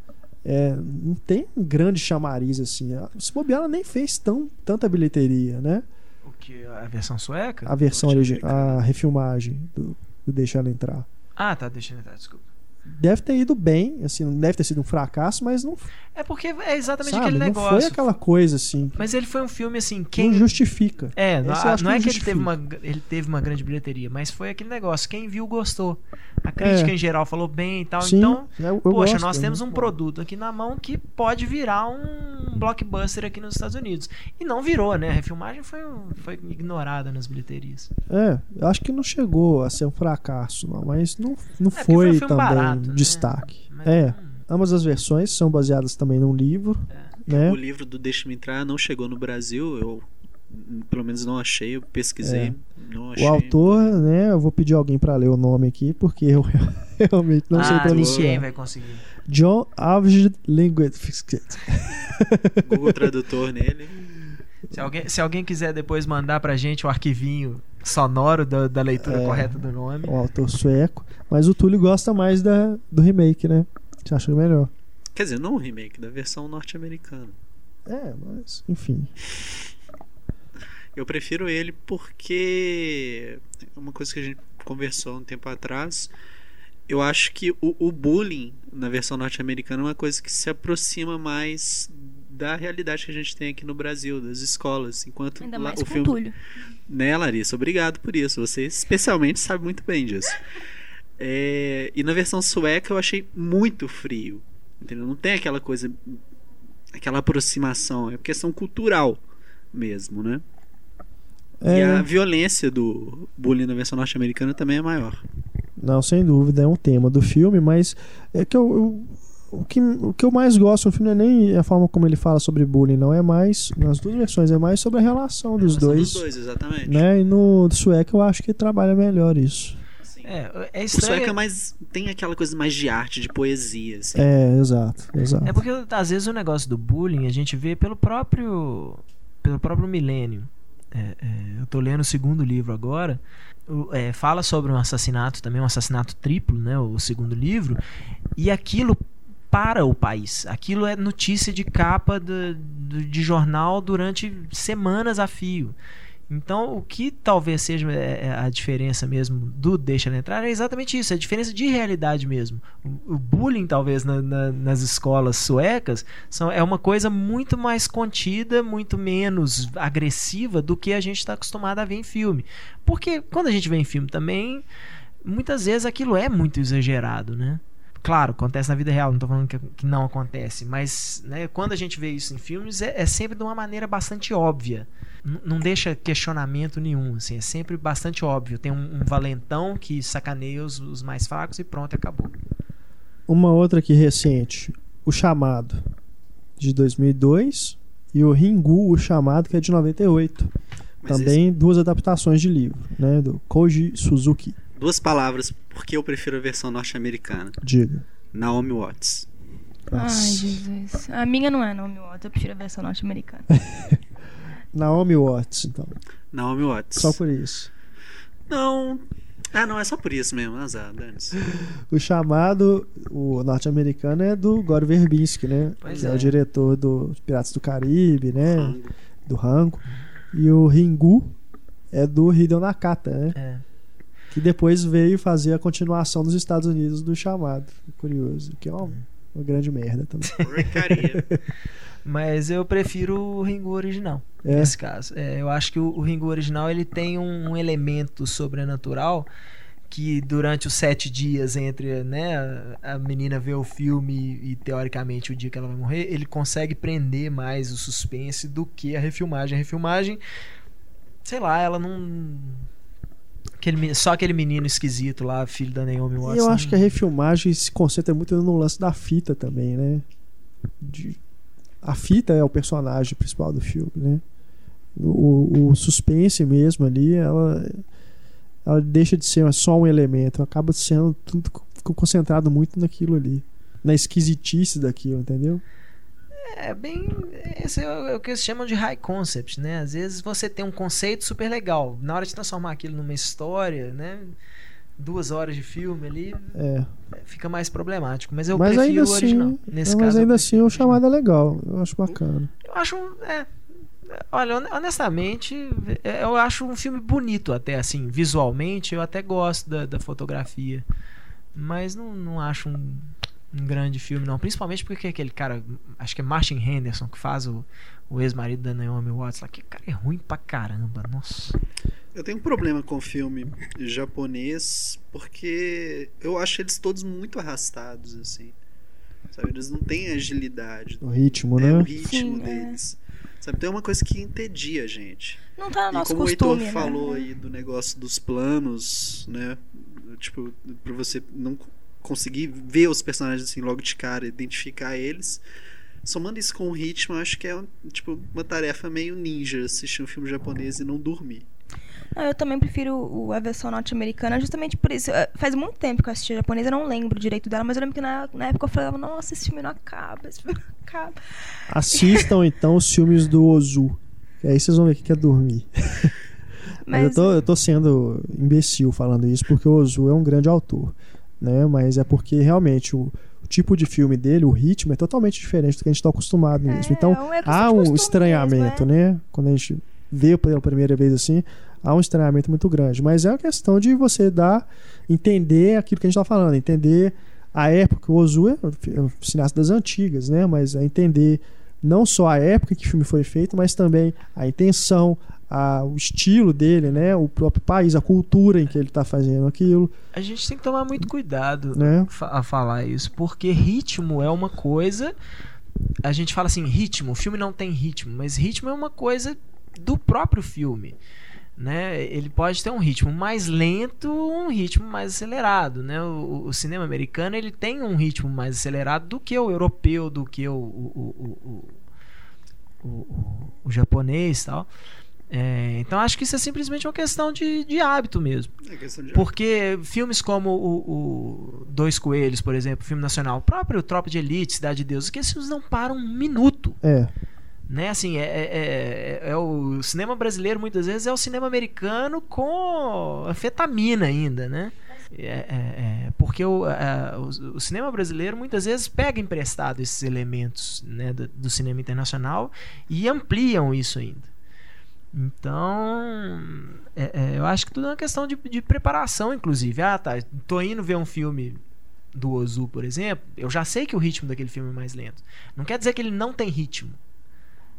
é, não tem um grande chamariz assim. A- Se bobear, ela nem fez tão, tanta bilheteria, né? O que? A versão sueca? A versão original, a refilmagem do, do Deixar Ela Entrar. Ah, tá, deixa eu entrar, desculpa. Deve ter ido bem, assim, não deve ter sido um fracasso, mas não, É porque é exatamente sabe, aquele não negócio. foi aquela coisa assim, Mas ele foi um filme assim, quem. não justifica. É, não, não é que que não ele teve, uma, ele teve uma grande bilheteria, mas foi aquele negócio. Quem viu gostou. A crítica em geral falou bem e tal. É. Sim, então, eu- eu poxa, gosto, nós é temos um bom. produto aqui na mão que pode virar um blockbuster aqui nos Estados Unidos. E não virou, né? A refilmagem foi, foi ignorada nas bilheterias. É, eu acho que não chegou a ser um fracasso, não, mas não, não porque foi, foi um também barato, né? destaque. Mas É, não- ambas as versões são baseadas também num livro, né? O livro do Deixe-me Entrar não chegou no Brasil, eu hum, pelo menos não achei, eu pesquisei, não achei. É. O autor, né, eu vou pedir alguém pra ler o nome aqui, porque eu realmente não sei ah, ninguém pronunciar. vai conseguir. John Avged Linguist. Google Tradutor nele. Se alguém, se alguém quiser depois mandar pra gente o arquivinho sonoro da, da leitura É. correta do nome. O autor sueco. Mas o Túlio gosta mais da, do remake, né? Você acha melhor? Quer dizer, não o remake, da versão norte-americana. É, mas, enfim. Eu prefiro ele porque é uma coisa que a gente conversou um tempo atrás. Eu acho que o, o bullying na versão norte-americana é uma coisa que se aproxima mais da realidade que a gente tem aqui no Brasil, das escolas. Enquanto Ainda lá- mais o com filme, Túlio. né, Larissa? Obrigado por isso. Você especialmente sabe muito bem disso. É, e na versão sueca eu achei muito frio. Entendeu? Não tem aquela coisa, aquela aproximação. É questão cultural mesmo, né? E É, a violência do bullying na versão norte-americana também é maior. Não, sem dúvida, é um tema do filme, mas é que eu, eu- o, que, o que eu mais gosto no filme não é nem a forma como ele fala sobre bullying, não. É mais, nas duas versões, é mais sobre a relação dos São dois. dos dois, exatamente. Né? E no sueco eu acho que trabalha melhor isso. É, é O estranho. sueco é mais, tem aquela coisa mais de arte, de poesia. Assim. É, exato, exato. É porque às vezes o negócio do bullying a gente vê pelo próprio pelo próprio milênio. É, é, eu tô lendo o segundo livro agora. O- é, fala sobre um assassinato também, um assassinato triplo, né? O segundo livro. E aquilo para o país. Aquilo é notícia de capa de jornal durante semanas a fio. Então, o que talvez seja é, é, a diferença mesmo do Deixa Ela Entrar é exatamente isso, é a diferença de realidade mesmo. O, o bullying, talvez, na- na- nas escolas suecas, são, é uma coisa muito mais contida, muito menos agressiva do que a gente está acostumado a ver em filme. Porque quando a gente vê em filme também, muitas vezes aquilo é muito exagerado, né? Claro, acontece na vida real, não tô falando que, que não acontece, mas né, quando a gente vê isso em filmes, é, é sempre de uma maneira bastante óbvia. N- não deixa questionamento nenhum, assim, é sempre bastante óbvio. Tem um, um valentão que sacaneia os, os mais fracos e pronto, acabou. Uma outra aqui recente, O Chamado, de 2002, e o Ringu, O Chamado, que é de 98. Mas Também duas adaptações de livro, né, do Koji Suzuki. Duas palavras, porque eu prefiro a versão norte-americana. Diga. Naomi Watts. Ai, Nossa. Jesus. A minha não é Naomi Watts, eu prefiro a versão norte-americana. Naomi Watts, então. Naomi Watts. Só por isso. Não. Ah, não, é só por isso mesmo. Azar, dane-se. O chamado, o norte-americano é do Gore Verbinski, né? Pois que é. é. o diretor do Piratas do Caribe, né? Rango. Do Rango. E o Ringu é do Hideo Nakata, né? É. Que depois veio fazer a continuação nos Estados Unidos do chamado. Curioso. Que é uma, uma grande merda também. Porcaria. Mas eu prefiro o Ringu original, É. nesse caso. É, eu acho que o, o Ringu original ele tem um, um elemento sobrenatural que durante os sete dias entre né, a, a menina ver o filme e, teoricamente o dia que ela vai morrer, ele consegue prender mais o suspense do que a refilmagem. A refilmagem, sei lá, ela não. Aquele, só aquele menino esquisito lá, filho da Naomi Watts. Eu acho que a refilmagem se concentra muito no lance da fita também, né? De- A fita é o personagem principal do filme, né? O, o suspense mesmo ali, ela, ela deixa de ser só um elemento, acaba sendo tudo ficou concentrado muito naquilo ali, na esquisitice daquilo, entendeu? É bem. Esse é o, é o que eles chamam de high concept, né? Às vezes você tem um conceito super legal. Na hora de transformar aquilo numa história, né? Duas horas de filme ali, É. fica mais problemático. Mas eu mas prefiro ainda o original. assim, Nesse mas caso, ainda assim o chamado é legal, eu acho bacana. Eu acho. É, olha, hon- honestamente, é, eu acho um filme bonito até, assim, visualmente. Eu até gosto da, da fotografia. Mas não, não acho um, um grande filme, não. Principalmente porque aquele cara, acho que é Martin Henderson, que faz o, o ex-marido da Naomi Watts lá. Que cara é ruim pra caramba, nossa. Eu tenho um problema com filme japonês porque eu acho eles todos muito arrastados, assim. Sabe? Eles não têm agilidade. O ritmo, né? né? O ritmo Sim, é. deles. Sabe? Tem uma coisa que entedia a gente. Não tá no e nosso como costume, o Heitor né? falou aí do negócio dos planos, né? Tipo, pra você não conseguir ver os personagens assim logo de cara, identificar eles. Somando isso com o ritmo, eu acho que é tipo, uma tarefa meio ninja assistir um filme japonês e não dormir. Não, eu também prefiro o- a versão norte-americana, justamente por isso. Eh, Faz muito tempo que eu assisti a japonesa, eu não lembro direito dela, mas eu lembro que na, na época eu falava, nossa, esse filme não acaba, esse filme não acaba. Assistam então os filmes do Ozu, Aí vocês vão ver o que é dormir. Mas, eu, Mas tô, eu tô sendo imbecil falando isso porque o Ozu é um grande autor, né? Mas é porque realmente o, o tipo de filme dele, o ritmo é totalmente diferente do que a gente está acostumado É, mesmo. Então é há um estranhamento, mesmo, é. né? Quando a gente vê pela primeira vez assim, há um estranhamento muito grande. Mas é uma questão de você dar, entender aquilo que a gente está falando, entender a época. O Ozu é um cineasta das antigas, né? Mas é entender não só a época que o filme foi feito, mas também a intenção, a, o estilo dele, né? O próprio país, a cultura em que ele está fazendo aquilo, A gente tem que tomar muito cuidado né? a falar isso, porque ritmo é uma coisa. A gente fala assim, ritmo, o filme não tem ritmo, mas ritmo é uma coisa do próprio filme. Né? Ele pode ter um ritmo mais lento, um ritmo mais acelerado, né? O, o cinema americano ele tem um ritmo mais acelerado do que o europeu, do que o, o, o, o, o, japonês, e tal. É, então acho que isso é simplesmente uma questão de, de hábito mesmo. É questão de Porque filmes como o, o Dois Coelhos, por exemplo, filme nacional, o próprio Tropa de Elite, Cidade de Deus, que esses filmes não param um minuto. É, Né? Assim, é, é- é- é o cinema brasileiro muitas vezes é o cinema americano com anfetamina ainda, né? É, é- é, porque o, a- o- o cinema brasileiro muitas vezes pega emprestado esses elementos né, do, do cinema internacional e ampliam isso ainda. Então, é- é, eu acho que tudo é uma questão de, de preparação, inclusive. Ah, tá. Tô indo ver um filme do Ozu, por exemplo. Eu já sei que o ritmo daquele filme é mais lento. Não quer dizer que ele não tem ritmo.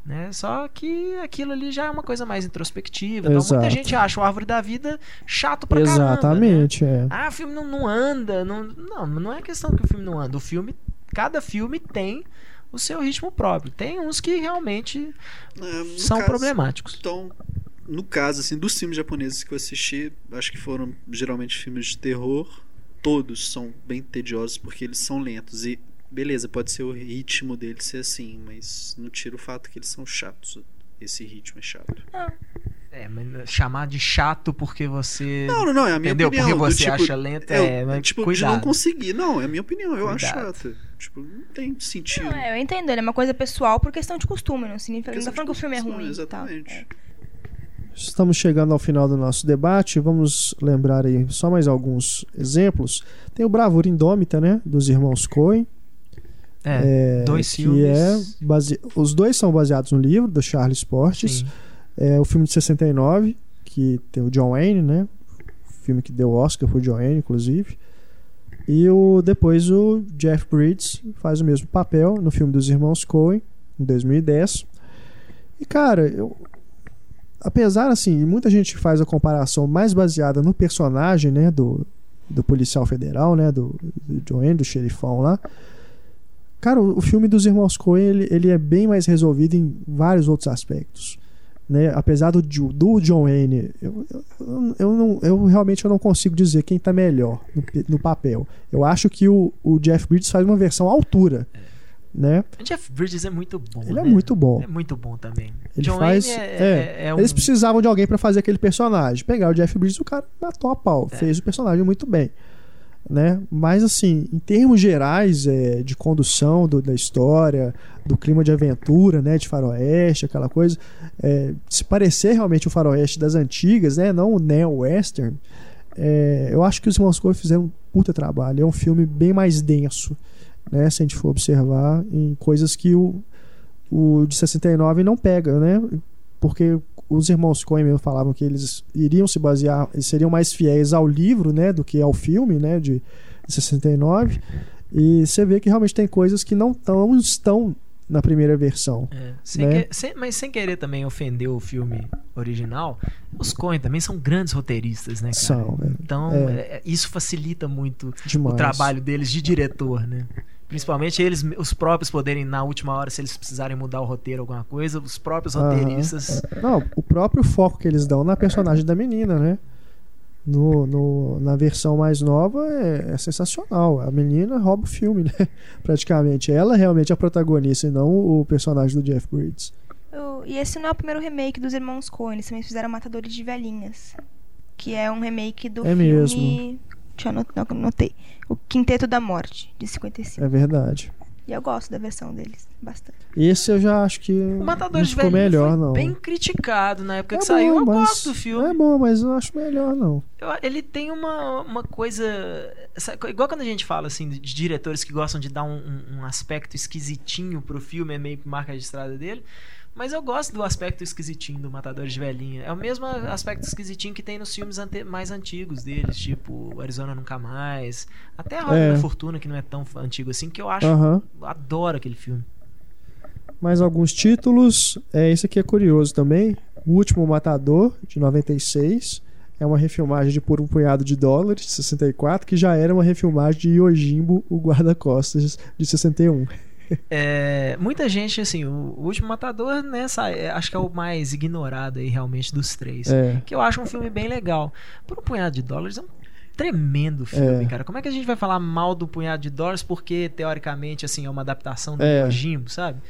Né? Só que aquilo ali já é uma coisa mais introspectiva. Então, muita gente acha o Árvore da Vida chato pra caramba. né? exatamente. É. Ah, o filme não, não anda. Não, não, não é questão que o filme não anda. O filme, cada filme tem o seu ritmo próprio. Tem uns que realmente É, são caso- problemáticos. Então, no caso, assim, dos filmes japoneses que eu assisti, acho que foram geralmente filmes de terror. Todos são bem tediosos porque eles são lentos. E, beleza, pode ser o ritmo deles ser assim, mas não tira o fato que eles são chatos. Esse ritmo é chato. É, mas chamar de chato porque você. Não, não, não, é a minha Entendeu? opinião. Porque você tipo, acha lento, é, é, mas tipo, de cuidado. não conseguir. Não, é a minha opinião, eu acho Cuidado. chato. Tipo, não tem sentido. Não, é, eu entendo, ele é uma coisa pessoal por questão de costume, não significa não tá falando que o de filme é ruim. Exatamente. Tal. É. Estamos chegando ao final do nosso debate. Vamos lembrar aí só mais alguns exemplos. Tem o Bravura Indômita, né? Dos irmãos Coen. É, é, dois que filmes. é base... Os dois são baseados no livro do Charles Portes. sim. É o filme de 69, que tem o John Wayne, né? O filme que deu Oscar pro John Wayne, inclusive. E o, depois o Jeff Bridges faz o mesmo papel no filme dos irmãos Coen, em 2010. E, cara, eu. Apesar, assim, muita gente faz a comparação mais baseada no personagem, né? Do, do policial federal, né? Do, do John Wayne, do xerifão lá. Cara, o, o filme dos irmãos Coen, ele, ele é bem mais resolvido em vários outros aspectos né? Apesar do, do John Wayne, eu, eu, eu, não, eu realmente eu não consigo dizer quem tá melhor no, no papel. Eu acho que o, o Jeff Bridges faz uma versão à altura, né? O Jeff Bridges é muito bom. Ele é né? muito bom. É muito bom também. Ele John faz. Wayne é, é, é um- Eles precisavam de alguém pra fazer aquele personagem. Pegar o Jeff Bridges, o cara matou a pau, É. fez o personagem muito bem. Né? Mas assim, em termos gerais é, de condução do- da história, do clima de aventura, né, de faroeste, aquela coisa, é, se parecer realmente o faroeste das antigas, né, não o neo-western, é, eu acho que os irmãos Coen fizeram um puta trabalho. É um filme bem mais denso, né, se a gente for observar em coisas que o, o de 69 não pega, né? Porque os irmãos Coen mesmo falavam que eles iriam se basear, eles seriam mais fiéis ao livro, né, do que ao filme, né, de, de 69. E você vê que realmente tem coisas que não, tão, estão na primeira versão. É, sem né? que- sem- mas sem querer também ofender o filme original, os Coen também são grandes roteiristas, né, cara? São, né? Então, É. é, isso facilita muito Demais. o trabalho deles de diretor, né? Principalmente eles, os próprios poderem, na última hora, se eles precisarem mudar o roteiro, alguma coisa, os próprios Aham. roteiristas. Não, o próprio foco que eles dão na personagem da menina, né? No, no- na versão mais nova é, é sensacional. A menina rouba o filme, né? Praticamente. Ela realmente é a protagonista e não o personagem do Jeff Bridges. Eu- e esse não é o primeiro remake dos irmãos Coen, eles também fizeram Matadores de Velhinhas. Que é um remake do É filme. mesmo. Deixa eu anotei. O Quinteto da Morte, de 55. É verdade. E eu gosto da versão deles bastante. Esse eu já acho que O não Matador de ficou Velhinho melhor, foi não. bem criticado na época É que saiu. bom, Eu mas- gosto do filme. É bom, mas eu acho melhor, não. Eu- ele tem uma, uma coisa. essa- igual quando a gente fala assim de diretores que gostam de dar um, um- um aspecto esquisitinho pro filme, é meio que marca registrada dele. Mas eu gosto do aspecto esquisitinho do Matador de Velhinha. É o mesmo aspecto esquisitinho que tem nos filmes ante- mais antigos deles, tipo Arizona Nunca Mais. Até a Roda É. da Fortuna, que não é tão antigo assim, que eu acho. Aham. eu adoro aquele filme. Mais alguns títulos. É, esse aqui é curioso também. O Último Matador, de 96. É uma refilmagem de Por um Punhado de Dólares, de 64, que já era uma refilmagem de Yojimbo, o Guarda-Costas, de 61. É, muita gente, assim, o, o Último Matador, né, sa- é, acho que é o mais ignorado aí realmente dos três. É. Que eu acho um filme bem legal. Por um punhado de dólares é um tremendo filme, É. cara. Como é que a gente vai falar mal do punhado de dólares porque, teoricamente, assim, é uma adaptação do É. Yojimbo, sabe?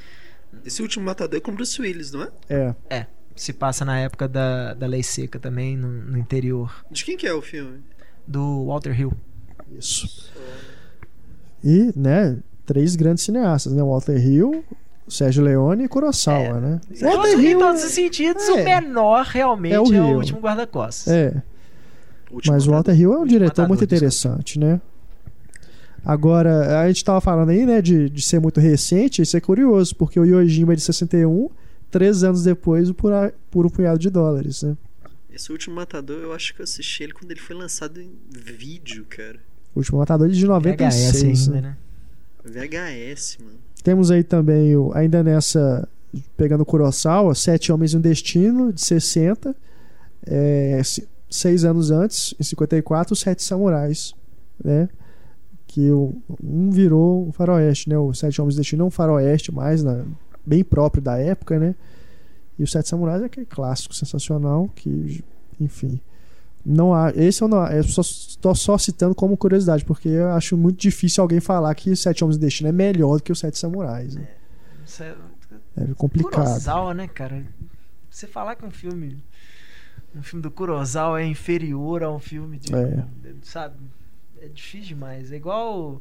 Esse último matador é com Bruce Willis, não é? É. Se passa na época da, da lei seca também, no, no interior. De quem que é o filme? Do Walter Hill. Isso. E, né, três grandes cineastas, né? Walter Hill, Sérgio Leone e Kurosawa, né? Em todos, Walter em Hill todos os sentidos, é. o menor realmente É é o o, Hill. último guarda-costas. É, O último mas o. Walter Hill é um diretor Matador, muito desculpa. interessante, né? Agora, a gente tava falando aí, né, de, de ser muito recente, isso é curioso, porque o Yojimbo é de 61, três anos depois, o por, por um punhado de dólares, né? Esse último matador, eu acho que eu assisti ele quando ele foi lançado em vídeo, cara. O último matador é de VHS 96. ainda, né? né? VHS, mano. Temos aí também, o, ainda nessa, pegando o Kurosawa, Sete Homens e um Destino, de 60. É, se- seis anos antes, em 54, os Sete Samurais, né? Que o, um virou um faroeste, né? O Sete Homens e Destino é um faroeste mais, na- bem próprio da época, né? E os Sete Samurais é aquele clássico sensacional que, enfim... Não há, esse eu não, eu só estou só citando como curiosidade, porque eu acho muito difícil alguém falar que Sete Homens um Destino é melhor do que os Sete Samurais. Né? Isso é- É complicado. Kurosawa, né, cara? Você falar que um filme. Um filme do Kurosawa é inferior a um filme de. É. Sabe? É difícil demais. É igual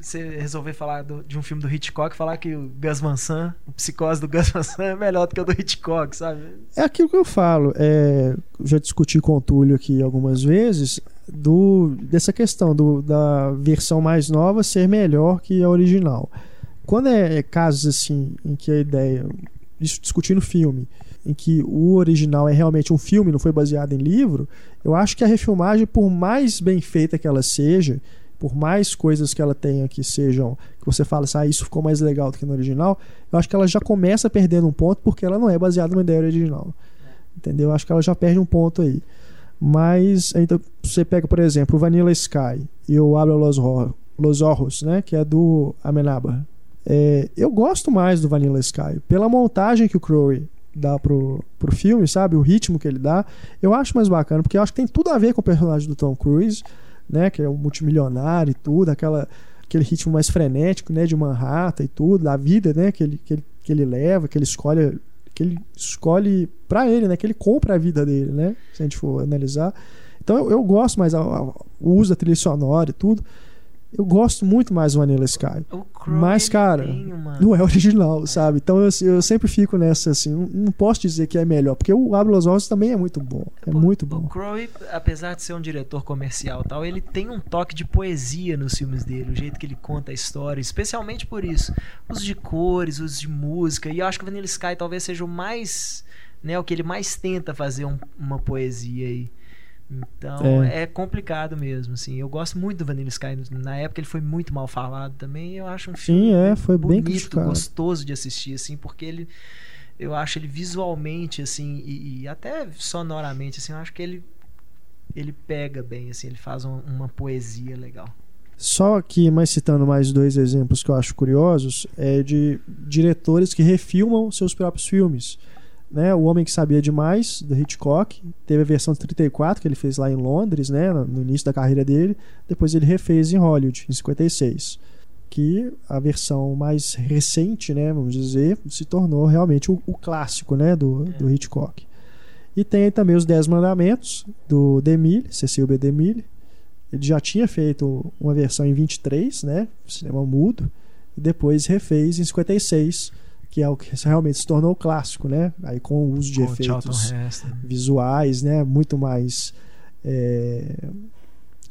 você resolver falar do- de um filme do Hitchcock falar que o Gus Van Sant, o psicose do Gus Van Sant é melhor do que o do Hitchcock, sabe? É aquilo que eu falo. É, já discuti com o Túlio aqui algumas vezes do, dessa questão do, da versão mais nova ser melhor que a original. Quando é, é casos assim em que a ideia, isso discutindo filme, em que o original é realmente um filme, não foi baseado em livro, eu acho que a refilmagem, por mais bem feita que ela seja, por mais coisas que ela tenha que sejam, que você fala assim, ah, isso ficou mais legal do que no original, eu acho que ela já começa perdendo um ponto porque ela não é baseada numa ideia original. Entendeu? Eu acho que ela já perde um ponto aí. Mas então, você pega, por exemplo, o Vanilla Sky e o Abra Los, Ro- Los né, que é do Amenábar. É, eu gosto mais do Vanilla Sky pela montagem que o Crowe dá pro, pro filme, sabe? O ritmo que ele dá. Eu acho mais bacana, porque eu acho que tem tudo a ver com o personagem do Tom Cruise, né? Que é um multimilionário e tudo, aquela, aquele ritmo mais frenético, né? De Manhattan e tudo, da vida, né? Que ele, que ele, que ele leva, que ele escolhe que ele escolhe pra ele, né? Que ele compra a vida dele, né? Se a gente for analisar. Então eu, eu gosto mais a- a- o uso da trilha sonora e tudo. Eu gosto muito mais do Vanilla Sky. O Mas, cara, tem. Não é original, sabe? Então eu, eu sempre fico nessa assim, não, posso dizer que é melhor, porque o Abre os Olhos também é muito bom. É muito O bom. Crowe, apesar de ser um diretor comercial tal, ele tem um toque de poesia nos filmes dele, o jeito que ele conta a história, especialmente por isso. Os de cores, os de música, e eu acho que o Vanilla Sky talvez seja o mais, né, o que ele mais tenta fazer um- uma poesia aí. Então É. é. complicado mesmo, assim. Eu gosto muito do Vanilla Sky. Na época ele foi muito mal falado também. Eu acho um filme Sim, é, foi bem bonito, criticado. gostoso de assistir, assim, porque ele eu acho ele visualmente assim e, e até sonoramente assim eu acho que ele ele pega bem assim ele faz um- uma poesia legal Só aqui, mais citando mais dois exemplos que eu acho curiosos, é de diretores que refilmam seus próprios filmes. Né? O Homem que Sabia Demais, do Hitchcock, teve a versão de 34 que ele fez lá em Londres, né? no início da carreira dele. Depois ele refez em Hollywood, em 56. Que a versão mais recente, né, vamos dizer, se tornou realmente o, o clássico né, do, do Hitchcock. E tem aí também os Dez Mandamentos, do Demille, Cecil B. Demille. Ele já tinha feito uma versão em 23, né? Cinema mudo. e depois refez em 56, que é o que realmente se tornou clássico, né? Aí com o uso de Com efeitos visuais, né? Muito mais é,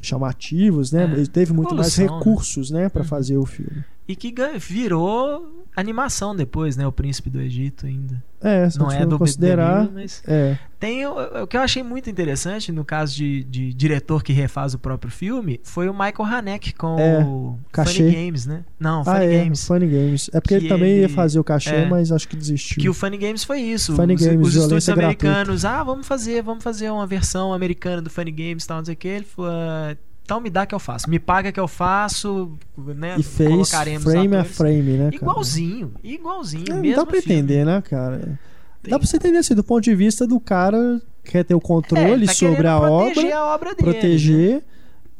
chamativos, né? É, Ele teve muito mais evolução, né? recursos, né, para Uhum. fazer o filme. E que virou animação depois, né? O Príncipe do Egito ainda. É, se Não é do considerar, DeMille, mas é, tem o, o que eu achei muito interessante no caso de, de diretor que refaz o próprio filme foi o Michael Haneke com É, o cachê. Funny Games, né? Não, Funny ah, é, Games. Funny Games. É porque Que ele também ia ele- fazer o cachê, é. mas acho que desistiu. Que o Funny Games foi isso. Funny os, Games, os estúdios americanos, ah, vamos fazer, vamos fazer uma versão americana do Funny Games, tal, não sei o que. Ele falou, ah, então me dá que eu faço. Me paga que eu faço, né? E fez frame a frame, né, cara? Igualzinho, igualzinho. É, não mesmo dá pra filme. entender, né, cara? Tem- Dá pra você entender assim, do ponto de vista do cara que quer ter o É, controle ele tá sobre a proteger obra, a obra dele. né? proteger.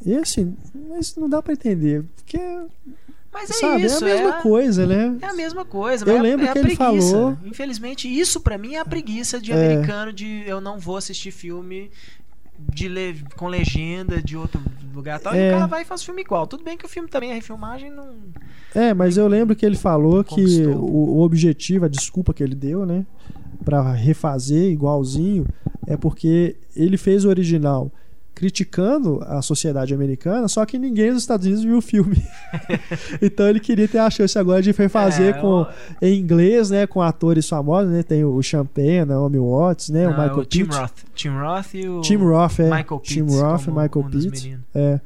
E assim, mas não dá pra entender. Porque, Mas é sabe, isso, é a mesma é, coisa, né? É a mesma coisa, Eu mas é- lembro é a que ele preguiça. falou- Infelizmente, isso pra mim é a preguiça de É. americano de eu não vou assistir filme de le- com legenda de outro lugar tal. E É. o cara vai e faz filme igual. Tudo bem que o filme também é refilmagem, não. É, mas eu lembro que ele falou que o, o objetivo, a desculpa que ele deu, né, Pra refazer igualzinho, é porque ele fez o original criticando a sociedade americana, só que ninguém nos Estados Unidos viu o filme. então ele queria ter a chance agora de refazer É, com o- em inglês, né, com atores famosos, né? Tem o Champagne, a Naomi Watts, né, o não, Michael o Tim Pitt. Roth. Tim Roth e o. Tim Roth, é. Michael Tim Pitt Roth, como Michael um Pitt. É.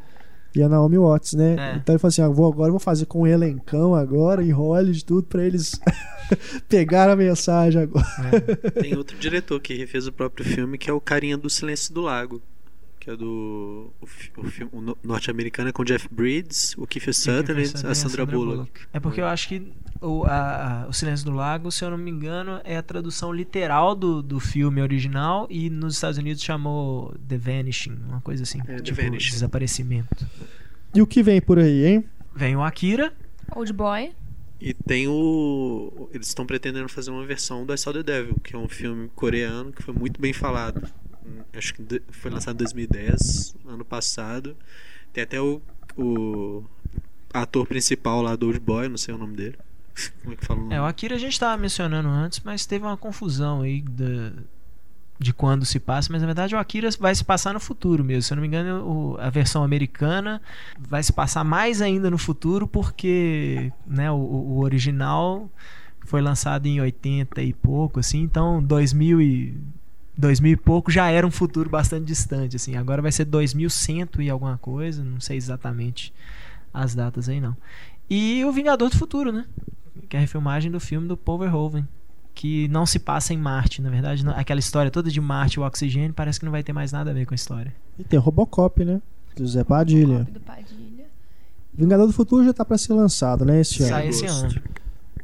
E a Naomi Watts, né? É. Então ele falou assim: ah, vou, agora eu vou fazer com um elencão agora, em Hollywood, tudo, pra eles pegar a mensagem agora. Tem outro diretor que refez o próprio filme, que é o Carinha do Silêncio do Lago. Que é do. O, o filme o no- norte-americano é com Jeff Bridges, o Kiefer Sutherland, a Sandra Bullock. É porque eu acho que o, a- a- o Silêncio do Lago, se eu não me engano, é a tradução literal do, do filme original e nos Estados Unidos chamou The Vanishing, uma coisa assim. É, The tipo, Vanishing. desaparecimento. E o que vem por aí, hein? Vem o Akira, Old Boy. E tem o. Eles estão pretendendo fazer uma versão do I Saw the Devil, que é um filme coreano que foi muito bem falado. Acho que foi lançado em 2010, ano passado. Tem até o, o ator principal lá do Old Boy, não sei o nome dele. Como é que fala o nome? É, o Akira a gente estava mencionando antes, mas teve uma confusão aí da- de quando se passa, mas na verdade o Akira vai se passar no futuro mesmo. Se eu não me engano, o- a versão americana vai se passar mais ainda no futuro, porque né, o, o original foi lançado em 80 e pouco, assim, então 2000 e 2000 e pouco já era um futuro bastante distante, assim. Agora vai ser 2100 e alguma coisa, não sei exatamente as datas aí não. E o Vingador do Futuro, né? que é a refilmagem do filme do Paul Verhoeven, que não se passa em Marte, na verdade, não- aquela história toda de Marte e o oxigênio parece que não vai ter mais nada a ver com a história. E tem Robocop, né? Do Zé Padilha. Do Padilha. Vingador do Futuro já tá pra ser lançado, né? Esse ano. Sai esse ano.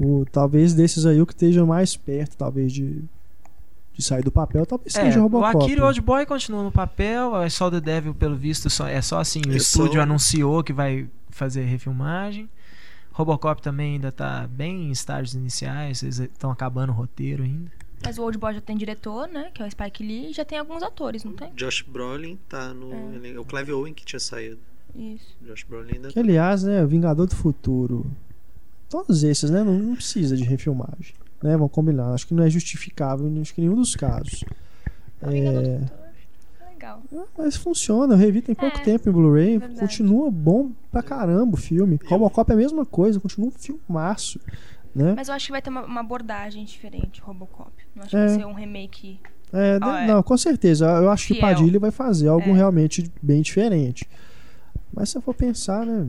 O, talvez desses aí o que esteja mais perto, talvez, de, de sair do papel, talvez É, seja o Robocop. Akira e o Old Boy continua no papel, a Saw the Devil, pelo visto, só, é só assim, o É estúdio só- anunciou que vai fazer refilmagem. Robocop também ainda tá bem em estágios iniciais, eles estão acabando o roteiro ainda. Mas o Old Boy já tem diretor, né? Que é o Spike Lee. E já tem alguns atores, não tem? Josh Brolin tá no. É. ele- É o Clive Owen que tinha saído. Isso. Josh Brolin ainda Que, aliás, né? Vingador do Futuro. Todos esses, né? Não, não precisa de refilmagem. Né? Vamos combinar. Acho que não é justificável em acho que nenhum dos casos. É. É legal. mas funciona, eu revi tem pouco É, tempo em Blu-ray. verdade. Continua bom pra caramba o filme. Robocop é a mesma coisa, continua um filmaço. Né? Mas eu acho que vai ter uma, uma abordagem diferente, Robocop. Não acho É. que vai ser um remake. É, Ah, né, é. Não, com certeza. Eu acho que. Padilha vai fazer algo É. realmente bem diferente. Mas se eu for pensar, né?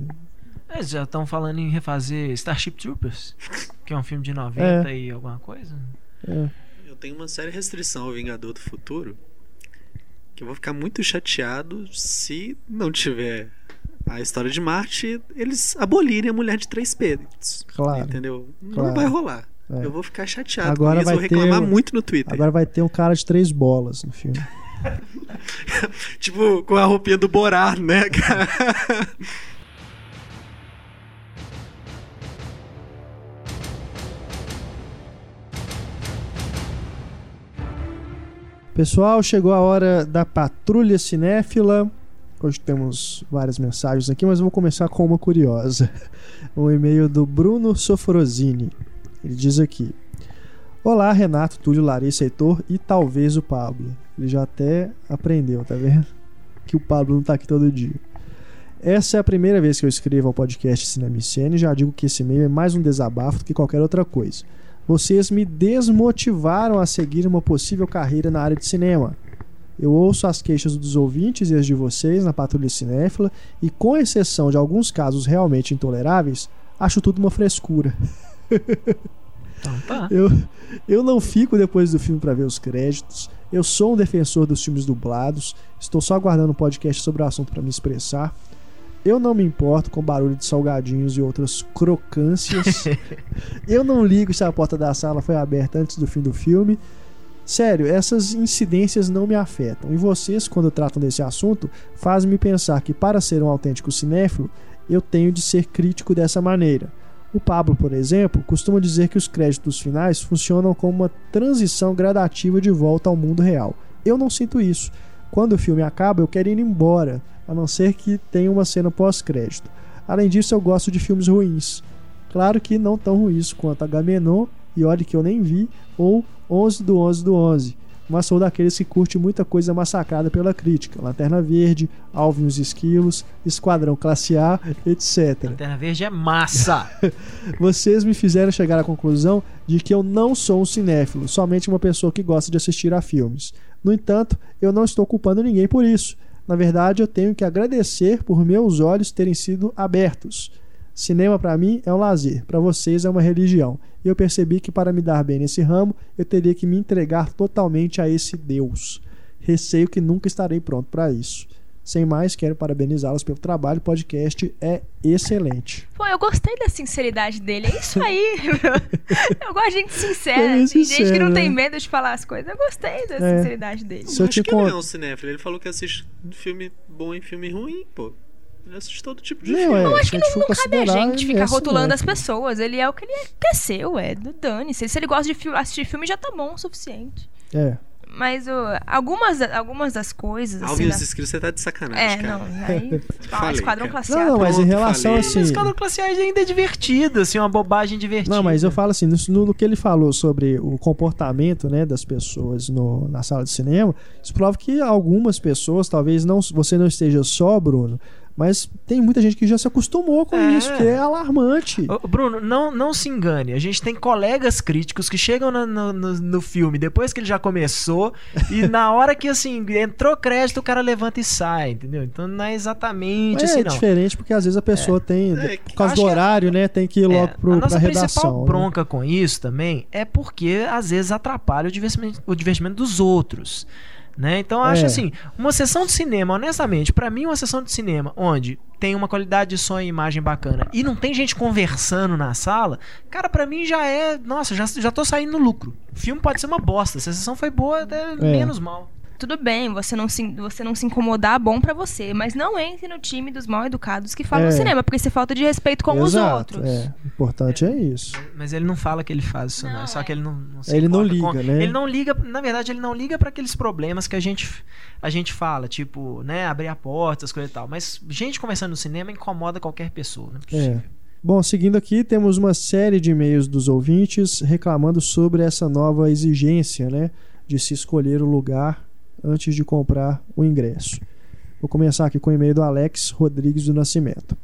Eles já estão falando em refazer Starship Troopers, que é um filme de 90 É. e alguma coisa. É. Eu tenho uma séria restrição ao Vingador do Futuro. Que eu vou ficar muito chateado se não tiver a história de Marte, eles abolirem a mulher de três peitos. Claro. Entendeu? Não Claro. vai rolar. É. Eu vou ficar chateado Agora com isso, vai vou reclamar ter- muito no Twitter. Agora vai ter um cara de três bolas no filme. Tipo, com a roupinha do Borá, né, cara? Pessoal, chegou a hora da patrulha cinéfila. Hoje temos várias mensagens aqui, mas vou começar com uma curiosa. Um e-mail do Bruno Sofrosini. Ele diz aqui: Olá, Renato, Túlio, Larissa, Heitor e talvez o Pablo. Ele já até aprendeu, tá vendo? Que o Pablo não tá aqui todo dia. Essa é a primeira vez que eu escrevo ao podcast Cinema e já digo que esse e-mail é mais um desabafo do que qualquer outra coisa. Vocês me desmotivaram a seguir uma possível carreira na área de cinema. Eu ouço as queixas dos ouvintes e as de vocês na Patrulha Cinéfila e, com exceção de alguns casos realmente intoleráveis, acho tudo uma frescura. Então tá. Eu, eu não fico depois do filme para ver os créditos. Eu sou um defensor dos filmes dublados. Estou só aguardando um podcast sobre o assunto para me expressar. Eu não me importo com barulho de salgadinhos e outras crocâncias. eu não ligo se a porta da sala foi aberta antes do fim do filme. Sério, essas incidências não me afetam. E vocês, quando tratam desse assunto, fazem-me pensar que para ser um autêntico cinéfilo, eu tenho de ser crítico dessa maneira. O Pablo, por exemplo, costuma dizer que os créditos finais funcionam como uma transição gradativa de volta ao mundo real. Eu não sinto isso. Quando o filme acaba, eu quero ir embora, a não ser que tenha uma cena pós-crédito. Além disso, eu gosto de filmes ruins. Claro que não tão ruins quanto Agamenon e Olhe que eu nem vi, ou 11 do 11 do 11. Mas sou daqueles que curte muita coisa massacrada pela crítica. Lanterna Verde, Alvin os Esquilos, Esquadrão Classe A, etc. Lanterna Verde é massa. Vocês me fizeram chegar à conclusão de que eu não sou um cinéfilo, somente uma pessoa que gosta de assistir a filmes. No entanto, eu não estou culpando ninguém por isso. Na verdade, eu tenho que agradecer por meus olhos terem sido abertos. Cinema para mim é um lazer, para vocês é uma religião. E eu percebi que para me dar bem nesse ramo, eu teria que me entregar totalmente a esse Deus. Receio que nunca estarei pronto para isso. Sem mais, quero parabenizá-los pelo trabalho. O podcast é excelente. Pô, eu gostei da sinceridade dele. É isso aí. eu gosto de gente sincera. É tem sincero, gente que não tem né? medo de falar as coisas. Eu gostei da É. sinceridade dele. Se eu Acho que ele con- não é um cinéfilo. Ele falou que assiste filme bom e filme ruim, pô. Ele assiste todo tipo de Não, filme. é. Eu acho que não, não cabe a gente ele ficar é rotulando as pessoas. Ele é o que ele é, cresceu, é. Dane-se. Se ele gosta de assistir filme, já tá bom o suficiente. É. Mas algumas, algumas das coisas. Assim, Alvin e da- os inscritos, você tá de sacanagem, É, cara. não. Aí, ah, Falei, Esquadrão. Classe A. Não, não, mas em relação falei. assim. Esquadrão Classe A ainda é divertido, assim, uma bobagem divertida. Não, mas eu falo assim, no, no que ele falou sobre o comportamento né, das pessoas no- na sala de cinema, isso prova que algumas pessoas, talvez não, você não esteja só, Bruno, mas tem muita gente que já se acostumou com É. isso, que é alarmante. Ô, Bruno, não, não se engane. A gente tem colegas críticos que chegam no, no, no- filme depois que ele já começou e na hora que, assim, entrou crédito, o cara levanta e sai, entendeu? Então não é exatamente é assim, não. diferente porque às vezes a pessoa tem, É, por causa acho do que- horário, né, tem que ir logo É, pro, a pra nossa principal redação. né? bronca com isso também é porque às vezes atrapalha o divertimento, o divertimento dos outros. Né? Então eu acho É. assim, uma sessão de cinema, honestamente, pra mim uma sessão de cinema onde tem uma qualidade de som e imagem bacana e não tem gente conversando na sala, cara, pra mim já é, nossa, já, já tô saindo no lucro. O filme pode ser uma bosta, se a sessão foi boa, até menos mal. Tudo bem, você não, se, você não se incomodar, bom pra você. Mas não entre no time dos mal educados que falam É. cinema, porque isso é falta de respeito com os Exato, outros. É, o importante é isso. Mas ele não fala que ele faz isso, não. Não, É só é. que ele não, não se Ele não importa com- liga, né? Ele não liga, na verdade, ele não liga pra aqueles problemas que a gente, a gente fala, tipo, né, abrir a porta, as coisas e tal. Mas gente conversando no cinema incomoda qualquer pessoa, não é possível. É. Bom, seguindo aqui, temos uma série de e-mails dos ouvintes reclamando sobre essa nova exigência, né, de se escolher o lugar antes de comprar o ingresso. Vou começar aqui com o e-mail do Alex Rodrigues do Nascimento.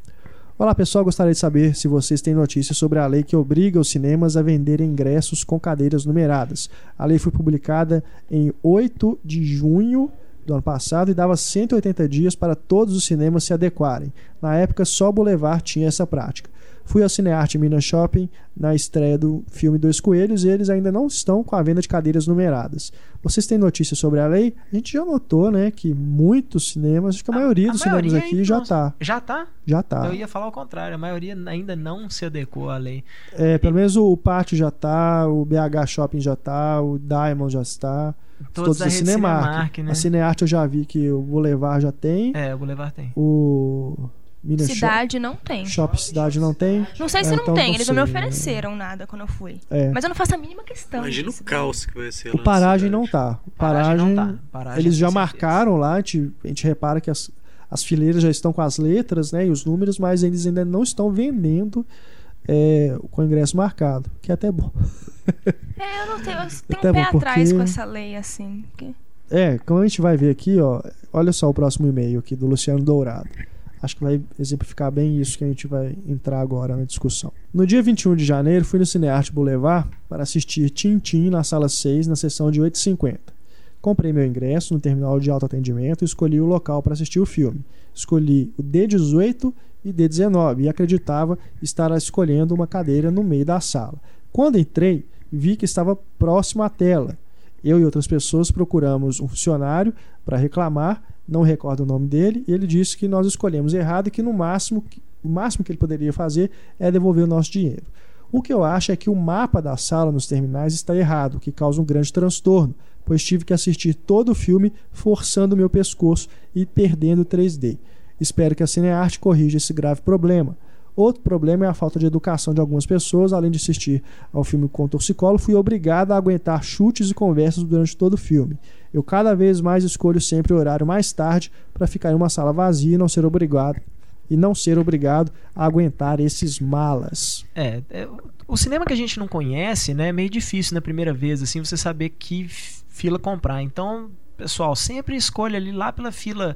Olá pessoal, gostaria de saber se vocês têm notícias sobre a lei que obriga os cinemas a venderem ingressos com cadeiras numeradas. A lei foi publicada em 8 de junho do ano passado e dava 180 dias para todos os cinemas se adequarem. Na época, só Boulevard tinha essa prática. Fui ao Cinearte Minas Shopping na estreia do filme Dois Coelhos e eles ainda não estão com a venda de cadeiras numeradas. Vocês têm notícias sobre a lei? A gente já notou, né, que muitos cinemas, acho que a, maioria dos cinemas maioria aqui já tá, Já tá? já tá. Eu ia falar o contrário, a maioria ainda não se adequou à lei. É, pelo menos o Pátio já tá, o BH Shopping já tá, o Diamond já está. Todos, da rede Cinemark. Cinemark, né? A Cinearte eu já vi que o Boulevard já tem. É, o Boulevard tem. O Minas Shop- Cidade não tem. Shop Cidade não tem. Não sei se É, não então tem, não eles não me sei, né? ofereceram nada quando eu fui. É. Mas eu não faço a mínima questão. Imagina o caos que vai ser O lá na Paragem cidade. não tá. O Paragem Paragem, não tá. Paragem eles já marcaram lá, a gente, a gente repara que as, as fileiras já estão com as letras né, e os números, mas eles ainda não estão vendendo é, com o ingresso marcado, que é até bom. É, eu não tenho, eu tenho Até um pé bom, atrás porque- com essa lei, assim. porque- É, como a gente vai ver aqui, ó, olha só o próximo e-mail aqui do Luciano Dourado. Acho que vai exemplificar bem isso que a gente vai entrar agora na discussão. No dia 21 de janeiro, fui no Cinearte Boulevard para assistir Tintim na sala 6, na sessão de 8h50. Comprei meu ingresso no terminal de autoatendimento e escolhi o local para assistir o filme. Escolhi o D18 e D19 e acreditava estar escolhendo uma cadeira no meio da sala. Quando entrei, vi que estava próximo à tela. Eu e outras pessoas procuramos um funcionário para reclamar, não recordo o nome dele, ele disse que nós escolhemos errado e que no máximo, o máximo que ele poderia fazer é devolver o nosso dinheiro. O que eu acho é que o mapa da sala nos terminais está errado, o que causa um grande transtorno, pois tive que assistir todo o filme forçando meu pescoço e perdendo o 3D. Espero que a Cinearte corrija esse grave problema. Outro problema é a falta de educação de algumas pessoas. Além de assistir ao filme com torcicolo, fui obrigado a aguentar chutes e conversas durante todo o filme. Eu cada vez mais escolho sempre o horário mais tarde para ficar em uma sala vazia e não ser obrigado e não ser obrigado a aguentar esses malas. É, é, o cinema que a gente não conhece, né, é meio difícil na primeira vez, assim, você saber que fila comprar. Então, pessoal, sempre escolha ali lá pela fila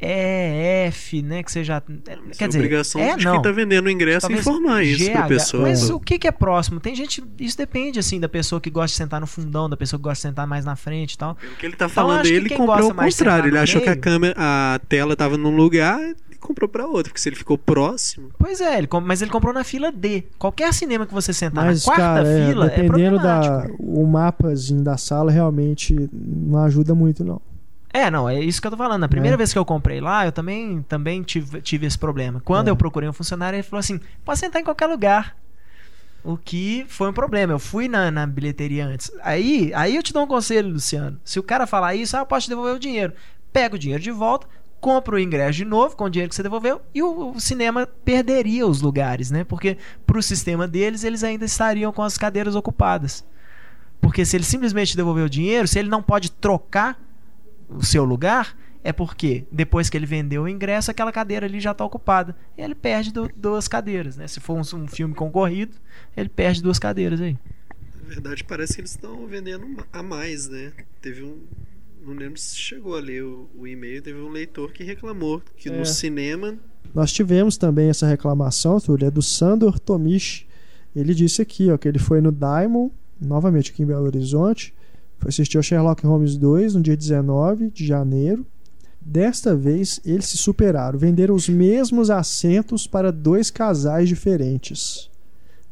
E, F, né, que você já... é, Essa Quer é dizer, obrigação é, de não. quem tá vendendo o ingresso Talvez informar isso pra GH. pessoa. Mas o que, que é próximo? Tem gente. Isso depende, assim, da pessoa que gosta de sentar no fundão, da pessoa que gosta de sentar mais na frente e tal. Pelo que ele tá Então, falando, ele comprou gosta ao mais de contrário. Ele achou que a meio- câmera, a tela tava num lugar e comprou pra outro. Porque se ele ficou próximo. Pois é, ele mas ele comprou na fila D. Qualquer cinema que você sentar Mas, na quarta cara, é, fila é dependendo problemático. da o mapazinho da sala realmente não ajuda muito não. É, não, é isso que eu tô falando. Na primeira É. vez que eu comprei lá, eu também, também tive, tive esse problema. Quando É. eu procurei um funcionário, ele falou assim: pode sentar em qualquer lugar. O que foi um problema. Eu fui na, na bilheteria antes. Aí, aí eu te dou um conselho, Luciano. Se o cara falar isso, ah, eu posso te devolver o dinheiro. Pega o dinheiro de volta, compra o ingresso de novo com o dinheiro que você devolveu e o, o cinema perderia os lugares, né? Porque pro sistema deles, eles ainda estariam com as cadeiras ocupadas. Porque se ele simplesmente devolver o dinheiro, se ele não pode trocar o seu lugar, é porque depois que ele vendeu o ingresso, aquela cadeira ali já está ocupada. E ele perde du- duas cadeiras, né? Se for um, um filme concorrido, ele perde duas cadeiras aí. Na verdade, parece que eles estão vendendo a mais, né? Teve um. Não lembro se chegou a ler o, o e-mail. Teve um leitor que reclamou que É. no cinema. Nós tivemos também essa reclamação, Túlio, é do Sandor Tomichi. Ele disse aqui, ó, que ele foi no Diamond, novamente aqui em Belo Horizonte, foi assistir ao Sherlock Holmes 2 no dia 19 de janeiro. Desta vez, eles se superaram, venderam os mesmos assentos para dois casais diferentes.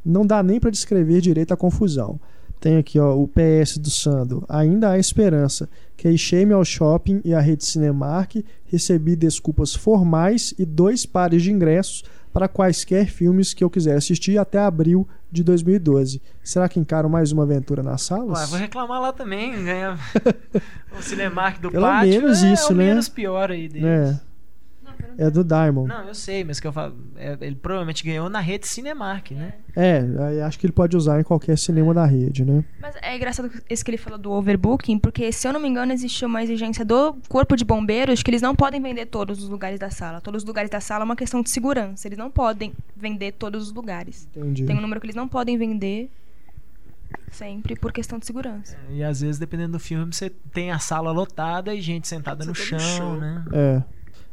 Não dá nem para descrever direito a confusão. Tem aqui ó, o PS do Sandro. Ainda há esperança. Queixei-me ao shopping e à rede Cinemark, recebi desculpas formais e dois pares de ingressos para quaisquer filmes que eu quiser assistir até abril de 2012. Será que encaro mais uma aventura nas salas? Ué, vou reclamar lá também, ganha o Cinemark do Pelo pátio. menos é, isso, o né? menos pior aí deles. É, é do Diamond. Não, eu sei, mas que eu falo, é, ele provavelmente ganhou na rede Cinemark, né? É, acho que ele pode usar em qualquer cinema da rede, né? Mas é engraçado esse que ele falou do overbooking, porque se eu não me engano existe uma exigência do corpo de bombeiros que eles não podem vender todos os lugares da sala. Todos os lugares da sala é uma questão de segurança. Eles não podem vender todos os lugares. Entendi. Tem um número que eles não podem vender sempre por questão de segurança. E às vezes, dependendo do filme, você tem a sala lotada e gente sentada no chão, no chão. né? É.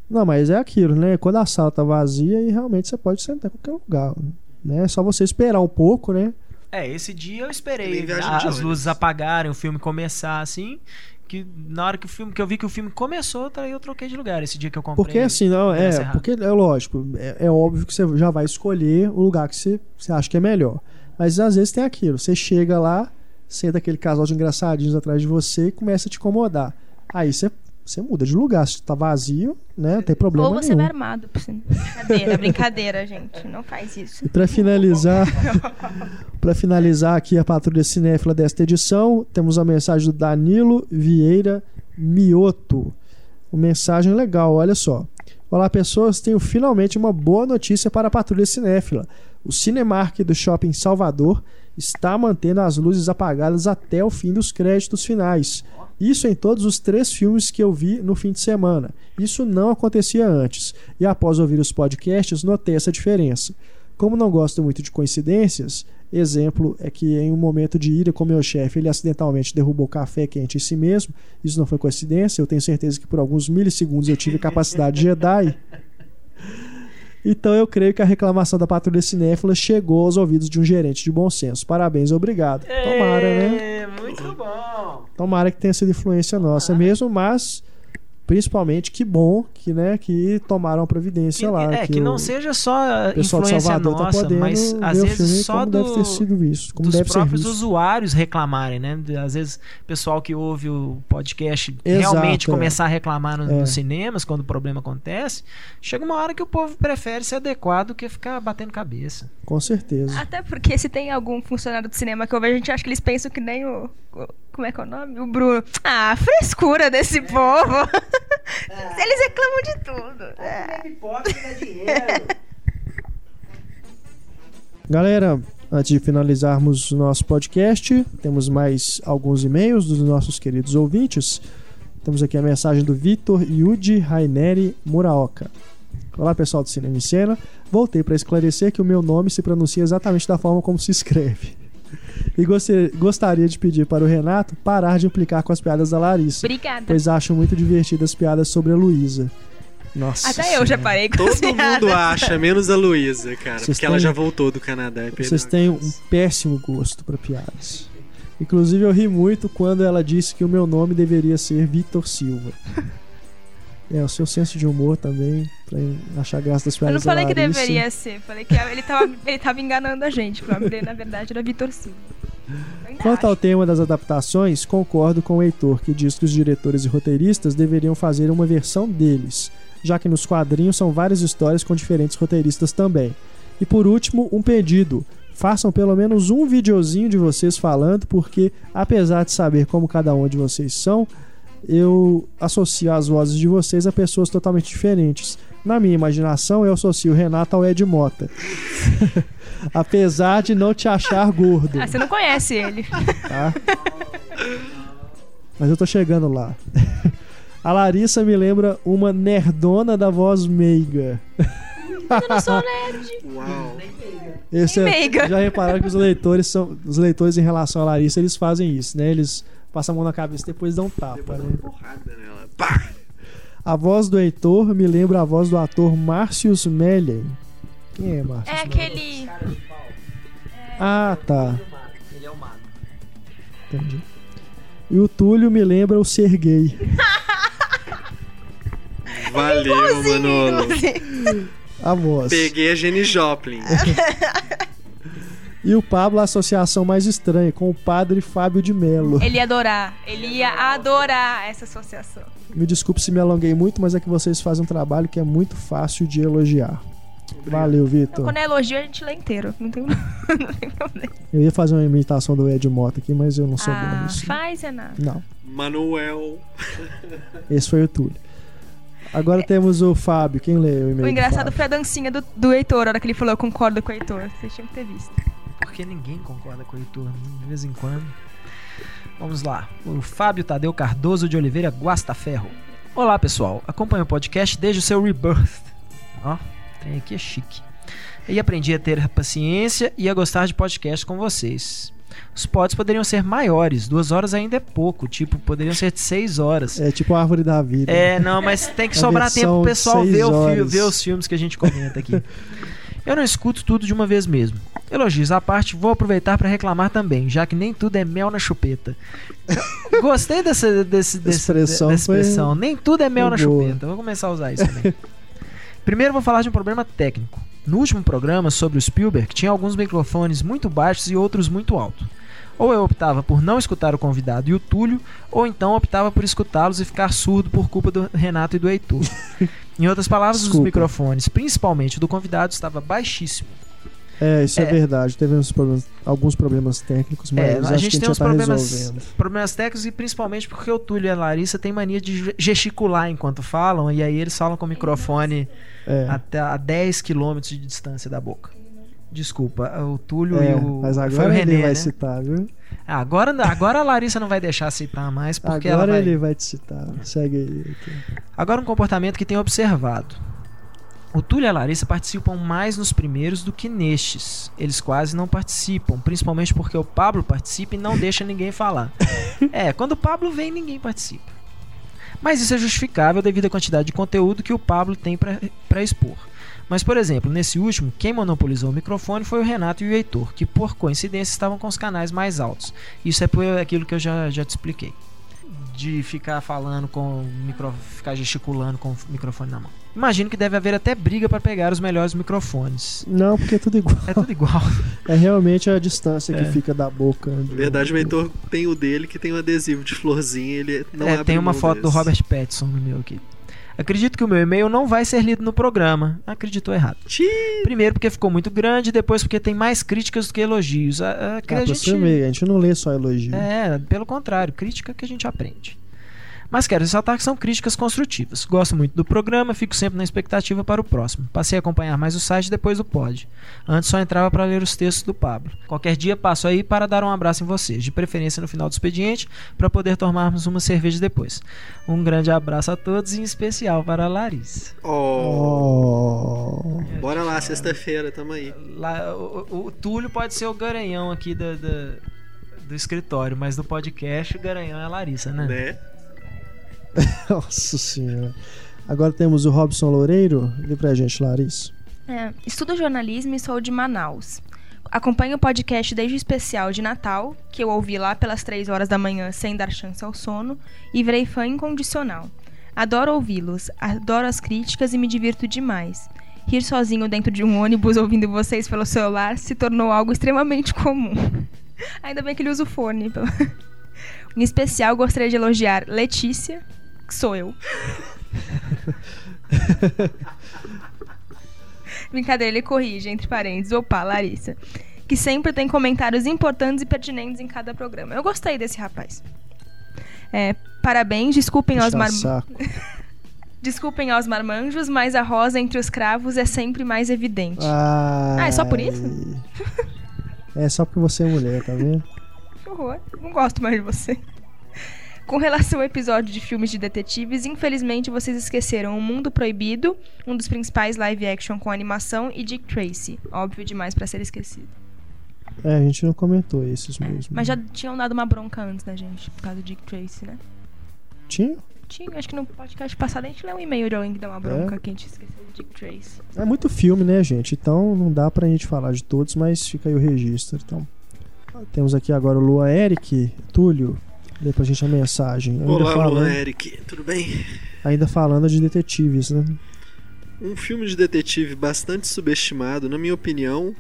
Não, mas é aquilo, né? Quando a sala tá vazia, aí realmente você pode sentar em qualquer lugar. Né? É só você esperar um pouco, né? É, esse dia eu esperei a- de as luzes apagarem, o filme começar assim. Que na hora que o filme que eu vi que o filme começou, daí eu troquei de lugar esse dia que eu comprei. Porque assim, não, é, errado. porque é lógico, é, é óbvio que você já vai escolher o lugar que você, você acha que é melhor. Mas às vezes tem aquilo, você chega lá, senta aquele casal de engraçadinhos atrás de você e começa a te incomodar. Aí você, você muda de lugar, se tá vazio, né? Não tem problema Ou você nenhum. vai armado. Brincadeira, brincadeira, gente. Não faz isso. E para finalizar, para finalizar aqui a patrulha cinéfila desta edição, temos a mensagem do Danilo Vieira Mioto. Uma mensagem legal, olha só. Olá, pessoas. Tenho finalmente uma boa notícia para a Patrulha Cinéfila. O Cinemark do Shopping Salvador está mantendo as luzes apagadas até o fim dos créditos finais. Isso em todos os três filmes que eu vi no fim de semana. Isso não acontecia antes. E após ouvir os podcasts, notei essa diferença. Como não gosto muito de coincidências, exemplo é que em um momento de ira com meu chefe, ele acidentalmente derrubou café quente em si mesmo. Isso não foi coincidência, eu tenho certeza que por alguns milissegundos eu tive capacidade de Jedi. Então eu creio que a reclamação da patrulha cinéfila chegou aos ouvidos de um gerente de bom senso. Parabéns, obrigado. Tomara, né? É, muito bom. Tomara que tenha sido influência nossa mesmo, mas principalmente que bom que, né, que tomaram a providência Que- lá. é, que, não o seja só pessoal de influência Salvador tá nossa, podendo mas às vezes só como do, deve ter sido isso, como dos deve ser próprios visto. usuários reclamarem, né? Às vezes o pessoal que ouve o podcast Exato, realmente é. começar a reclamar no- É. nos cinemas quando o problema acontece, chega uma hora que o povo prefere ser adequado do que ficar batendo cabeça. Com certeza. Até porque se tem algum funcionário do cinema que eu vejo, a gente acha que eles pensam que nem o. o- Como é que é o nome? O Bruno. Ah, frescura desse povo. Eles reclamam de tudo. É. Galera, antes de finalizarmos o nosso podcast, temos mais alguns e-mails dos nossos queridos ouvintes. Temos aqui a mensagem do Vitor Yudi Raineri Muraoka. Olá, pessoal do Cinema em Cena. Voltei para esclarecer que o meu nome se pronuncia exatamente da forma como se escreve. E gostaria de pedir para o Renato parar de implicar com as piadas da Larissa, Obrigada. pois acho muito divertidas as piadas sobre a Luísa. Nossa. Até eu já parei com Todo mundo acha, menos a Luísa, cara. Vocês porque ela têm- já voltou do Canadá e Vocês têm um péssimo gosto para piadas. Inclusive, eu ri muito quando ela disse que o meu nome deveria ser Vitor Silva. É, o seu senso de humor também, pra achar graça das Eu piadas não falei que deveria ser. Falei que ele tava, ele tava enganando a gente. O nome dele, na verdade, era Vitor Silva. Eu Quanto ao acho. tema das adaptações, concordo com o Heitor, que diz que os diretores e roteiristas deveriam fazer uma versão deles, já que nos quadrinhos são várias histórias com diferentes roteiristas também. E por último, um pedido. Façam pelo menos um videozinho de vocês falando, porque apesar de saber como cada um de vocês são, eu associo as vozes de vocês a pessoas totalmente diferentes. Na minha imaginação, eu associo o Renato ao Ed Mota. apesar de não te achar gordo Ah, você não conhece ele. tá? Mas eu tô chegando lá. A Larissa me lembra uma nerdona da voz meiga. Eu não sou nerd. Uau. Esse é- meiga. já repararam que os leitores são. Os leitores em relação a Larissa, eles fazem isso, né? Eles passam a mão na cabeça e depois dão um tapa, Depois dá né? uma porrada nela. Pá! A voz do Heitor me lembra a voz do ator Március Mellen. Quem é Március? É aquele. Ah, tá. Ele é o mago. Entendi. E o Túlio me lembra o Serguei. Valeu, Manolo. A voz. Peguei a Jenny Joplin. E o Pablo, a associação mais estranha, com o padre Fábio de Mello. Ele ia adorar. Ele ia adorar essa associação. Me desculpe se me alonguei muito, mas é que vocês fazem um trabalho que é muito fácil de elogiar. Valeu, Vitor. Quando é elogio, a gente lê inteiro. Não tem, não tem problema. Eu ia fazer uma imitação do Ed Mota aqui, mas eu não sou bom Ah, nisso. faz, Renato. Não, Manuel. esse foi o Túlio. Agora temos o Fábio. Quem lê o e-mail? O do engraçado foi a dancinha do, do Heitor, a hora que ele falou eu concordo com o Heitor. Vocês tinham que ter visto. Porque ninguém concorda com o Heitor, de vez em quando. Vamos lá. O Fábio Tadeu Cardoso de Oliveira Guastaferro. Olá, pessoal. Acompanho o podcast desde o seu rebirth. Ó, tem aqui é chique. E aprendi a ter paciência e a gostar de podcast com vocês. Os pods poderiam ser maiores, duas horas ainda é pouco, tipo, poderiam ser de seis horas. É tipo a árvore da vida. É, não, mas tem que sobrar tempo pro pessoal ver, o ver os filmes que a gente comenta aqui. Eu não escuto tudo de uma vez mesmo. Elogios à parte, vou aproveitar para reclamar também, já que nem tudo é mel na chupeta. Gostei dessa, desse, desse, expressão dessa expressão. Nem tudo é mel na boa. chupeta. Vou começar a usar isso também. Primeiro vou falar de um problema técnico. No último programa sobre o Spielberg, tinha alguns microfones muito baixos e outros muito altos. Ou eu optava por não escutar o convidado e o Túlio, ou então optava por escutá-los e ficar surdo por culpa do Renato e do Heitor. em outras palavras, Desculpa. os microfones, principalmente do convidado, estava baixíssimo. É, isso é, É. verdade. Teve problemas- alguns problemas técnicos, mas É, a gente tem uns tá problemas, resolvendo. problemas técnicos e principalmente porque o Túlio e a Larissa têm mania de gesticular enquanto falam e aí eles falam com o microfone É, até a 10 km de distância da boca. Desculpa, o Túlio é, e o. mas foi agora o ele René, vai né? citar, viu? Ah, agora, agora a Larissa não vai deixar citar mais porque ela Agora vai... ele vai te citar. Segue aí. aqui. Agora um comportamento que tenho observado. O Túlio e a Larissa participam mais nos primeiros do que nestes. Eles quase não participam, principalmente porque o Pablo participa e não deixa ninguém falar. É, quando o Pablo vem, ninguém participa. Mas isso é justificável devido à quantidade de conteúdo que o Pablo tem para expor. Mas, por exemplo, nesse último, quem monopolizou o microfone foi o Renato e o Heitor, que por coincidência estavam com os canais mais altos. Isso é por aquilo que eu já, já te expliquei. De ficar falando com o micro... ficar gesticulando com o microfone na mão. Imagino que deve haver até briga para pegar os melhores microfones. Não, porque é tudo igual. É tudo igual. É realmente a distância É. que fica da boca. Na do- verdade, o do- Heitor tem o dele que tem um adesivo de florzinha. Ele não é, abre tem uma foto do desse. Robert Pattinson no meu aqui. Acredito que o meu e-mail não vai ser lido no programa. Acreditou errado. Primeiro porque ficou muito grande, depois porque tem mais críticas do que elogios. A, a, Ah, a gente... ver, a gente não lê só elogio. É, pelo contrário, crítica que a gente aprende. Mas quero ressaltar que são críticas construtivas. Gosto muito do programa, fico sempre na expectativa para o próximo. Passei a acompanhar mais o site depois do pod. Antes só entrava para ler os textos do Pablo. Qualquer dia passo aí para dar um abraço em vocês, de preferência no final do expediente, para poder tomarmos uma cerveja depois. Um grande abraço a todos, em especial para a Larissa. Oh. Oh. Bora lá, sexta-feira, tamo aí. Lá, o, o- o Túlio pode ser o garanhão aqui da- da- do escritório, mas do podcast o garanhão é a Larissa, né? Né? Nossa senhora. Agora temos o Robson Loureiro. Lê pra gente, Larissa. É, estudo jornalismo e sou de Manaus. Acompanho o podcast desde o especial de Natal, que eu ouvi lá pelas 3 horas da manhã sem dar chance ao sono, e virei fã incondicional. Adoro ouvi-los, adoro as críticas e me divirto demais. Rir sozinho dentro de um ônibus ouvindo vocês pelo celular se tornou algo extremamente comum. Ainda bem que ele usa o fone. Em especial, gostaria de elogiar Letícia, que sou eu. Brincadeira, ele corrige, entre parênteses. Opa, Larissa. Que sempre tem comentários importantes e pertinentes em cada programa. Eu gostei desse rapaz. É, parabéns, desculpem aos, Puxa mar... saco. desculpem aos marmanjos, mas a rosa entre os cravos é sempre mais evidente. Ah, é só por isso? É só porque você é mulher, tá vendo? Que horror. Não gosto mais de você. Com relação ao episódio de filmes de detetives, infelizmente vocês esqueceram O Mundo Proibido, um dos principais live action com animação, e Dick Tracy. Óbvio demais pra ser esquecido. É, a gente não comentou esses mesmo. Mas já tinham dado uma bronca antes da gente, por causa do Dick Tracy, né? Tinha? Tinha, acho que no podcast passado a gente leu um e-mail de alguém que deu uma bronca que a gente esqueceu do Dick Tracy. É muito filme, né, gente? Então não dá pra gente falar de todos, mas fica aí o registro. Então, temos aqui agora o Luan Eric, Túlio. Lê pra gente a mensagem. Ainda Olá, falando, Luan Eric, tudo bem? ainda falando de detetives, né? Um filme de detetive bastante subestimado, na minha opinião,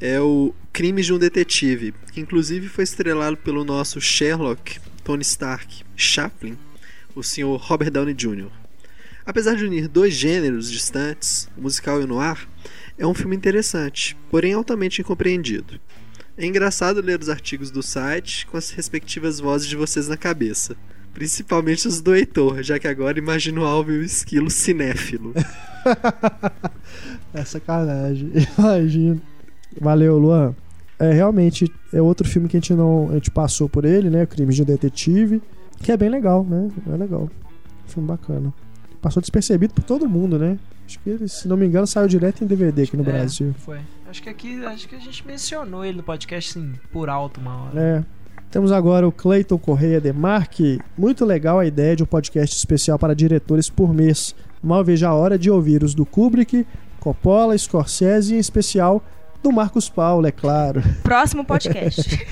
é o Crimes de um Detetive, que inclusive foi estrelado pelo nosso Sherlock, Tony Stark, Chaplin, o Sr. Robert Downey Jr. Apesar de unir dois gêneros distantes, o musical e o noir, é um filme interessante, porém altamente incompreendido. É engraçado ler os artigos do site com as respectivas vozes de vocês na cabeça. Principalmente os do Heitor, já que agora imagino alvo e o esquilo cinéfilo. É sacanagem, imagino. Valeu, Luan. É, realmente, é outro filme que a gente não. A gente passou por ele, né? Crimes de um Detetive. Que é bem legal, né? É legal. Filme bacana. Passou despercebido por todo mundo, né? Acho que ele, se não me engano, saiu direto em DVD aqui no É, Brasil. Foi. Acho que aqui, acho que a gente mencionou ele no podcast assim, por alto uma hora. É. Temos agora o Clayton Correia Demarque. Muito legal a ideia de um podcast especial para diretores por mês. Mal vejo a hora de ouvir os do Kubrick, Coppola, Scorsese e em especial do Marcos Paulo, é claro. Próximo podcast.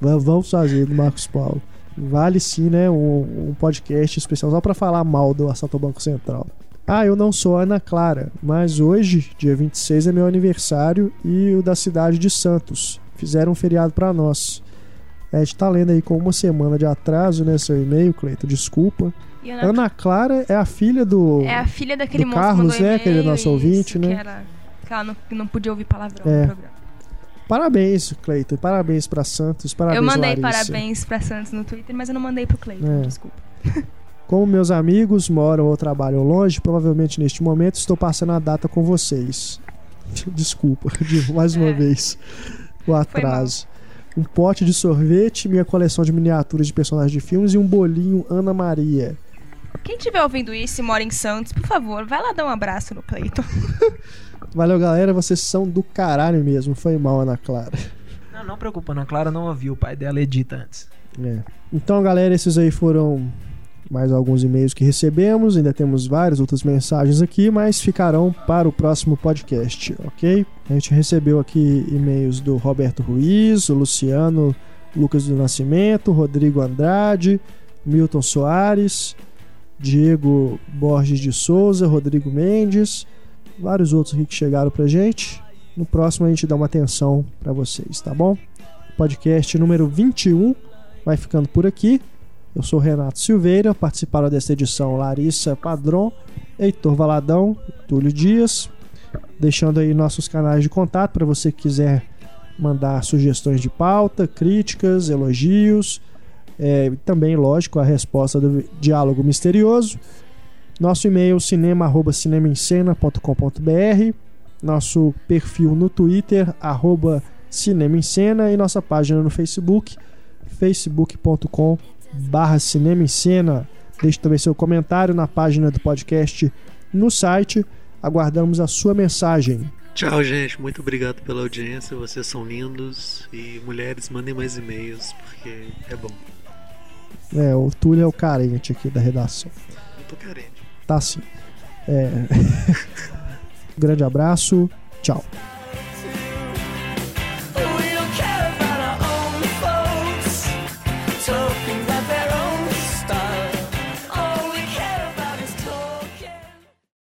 Va- Vamos fazer do Marcos Paulo. Vale sim, né? Um, um podcast especial só para falar mal do Assalto ao Banco Central. Ah, eu não sou Ana Clara, mas hoje, dia 26, é meu aniversário e o da cidade de Santos. Fizeram um feriado para nós. É, a gente tá lendo aí com uma semana de atraso, né? Seu e-mail, Cleiton, desculpa. Ana- Ana Clara é a filha do. é a filha daquele do Carlos, que né, aquele nosso ouvinte, que né? era- que ela não, não podia ouvir palavrão É. no programa. Parabéns, Cleiton. Parabéns pra Santos. Parabéns, eu mandei Larissa. parabéns pra Santos no Twitter, mas eu não mandei pro Cleiton, É. desculpa. Como meus amigos moram ou trabalham longe, provavelmente neste momento estou passando a data com vocês. Desculpa, de mais uma É. vez o atraso. Um pote de sorvete, minha coleção de miniaturas de personagens de filmes e um bolinho Ana Maria. Quem estiver ouvindo isso e mora em Santos, por favor, vai lá dar um abraço no Cleiton. Valeu, galera. Vocês são do caralho mesmo. Foi mal, Ana Clara. Não, não preocupa, não. A Clara não ouviu. O pai dela edita antes. É. Então, galera, esses aí foram mais alguns e-mails que recebemos. Ainda temos várias outras mensagens aqui, mas ficarão para o próximo podcast, ok? A gente recebeu aqui e-mails do Roberto Ruiz, o Luciano Lucas do Nascimento, Rodrigo Andrade, Milton Soares, Diego Borges de Souza, Rodrigo Mendes, vários outros que chegaram pra gente. No próximo a gente dá uma atenção para vocês, tá bom? Podcast número 21 vai ficando por aqui. Eu sou Renato Silveira, participaram desta edição Larissa Padron, Heitor Valadão, Túlio Dias, deixando aí nossos canais de contato para você que quiser mandar sugestões de pauta, críticas, elogios, é, também, lógico, a resposta do diálogo misterioso. Nosso e-mail cinema@cinemaencena.com.br, nosso perfil no Twitter arroba Cinema em Cena e nossa página no Facebook facebook.com barra Cinema em Cena. Deixe também seu comentário na página do podcast no site. Aguardamos a sua mensagem. Tchau, gente. Muito obrigado pela audiência. Vocês são lindos. E mulheres, mandem mais e-mails, porque é bom. É, o Túlio é o carente aqui da redação. Eu tô carente. Tá sim. É... Grande abraço. Tchau.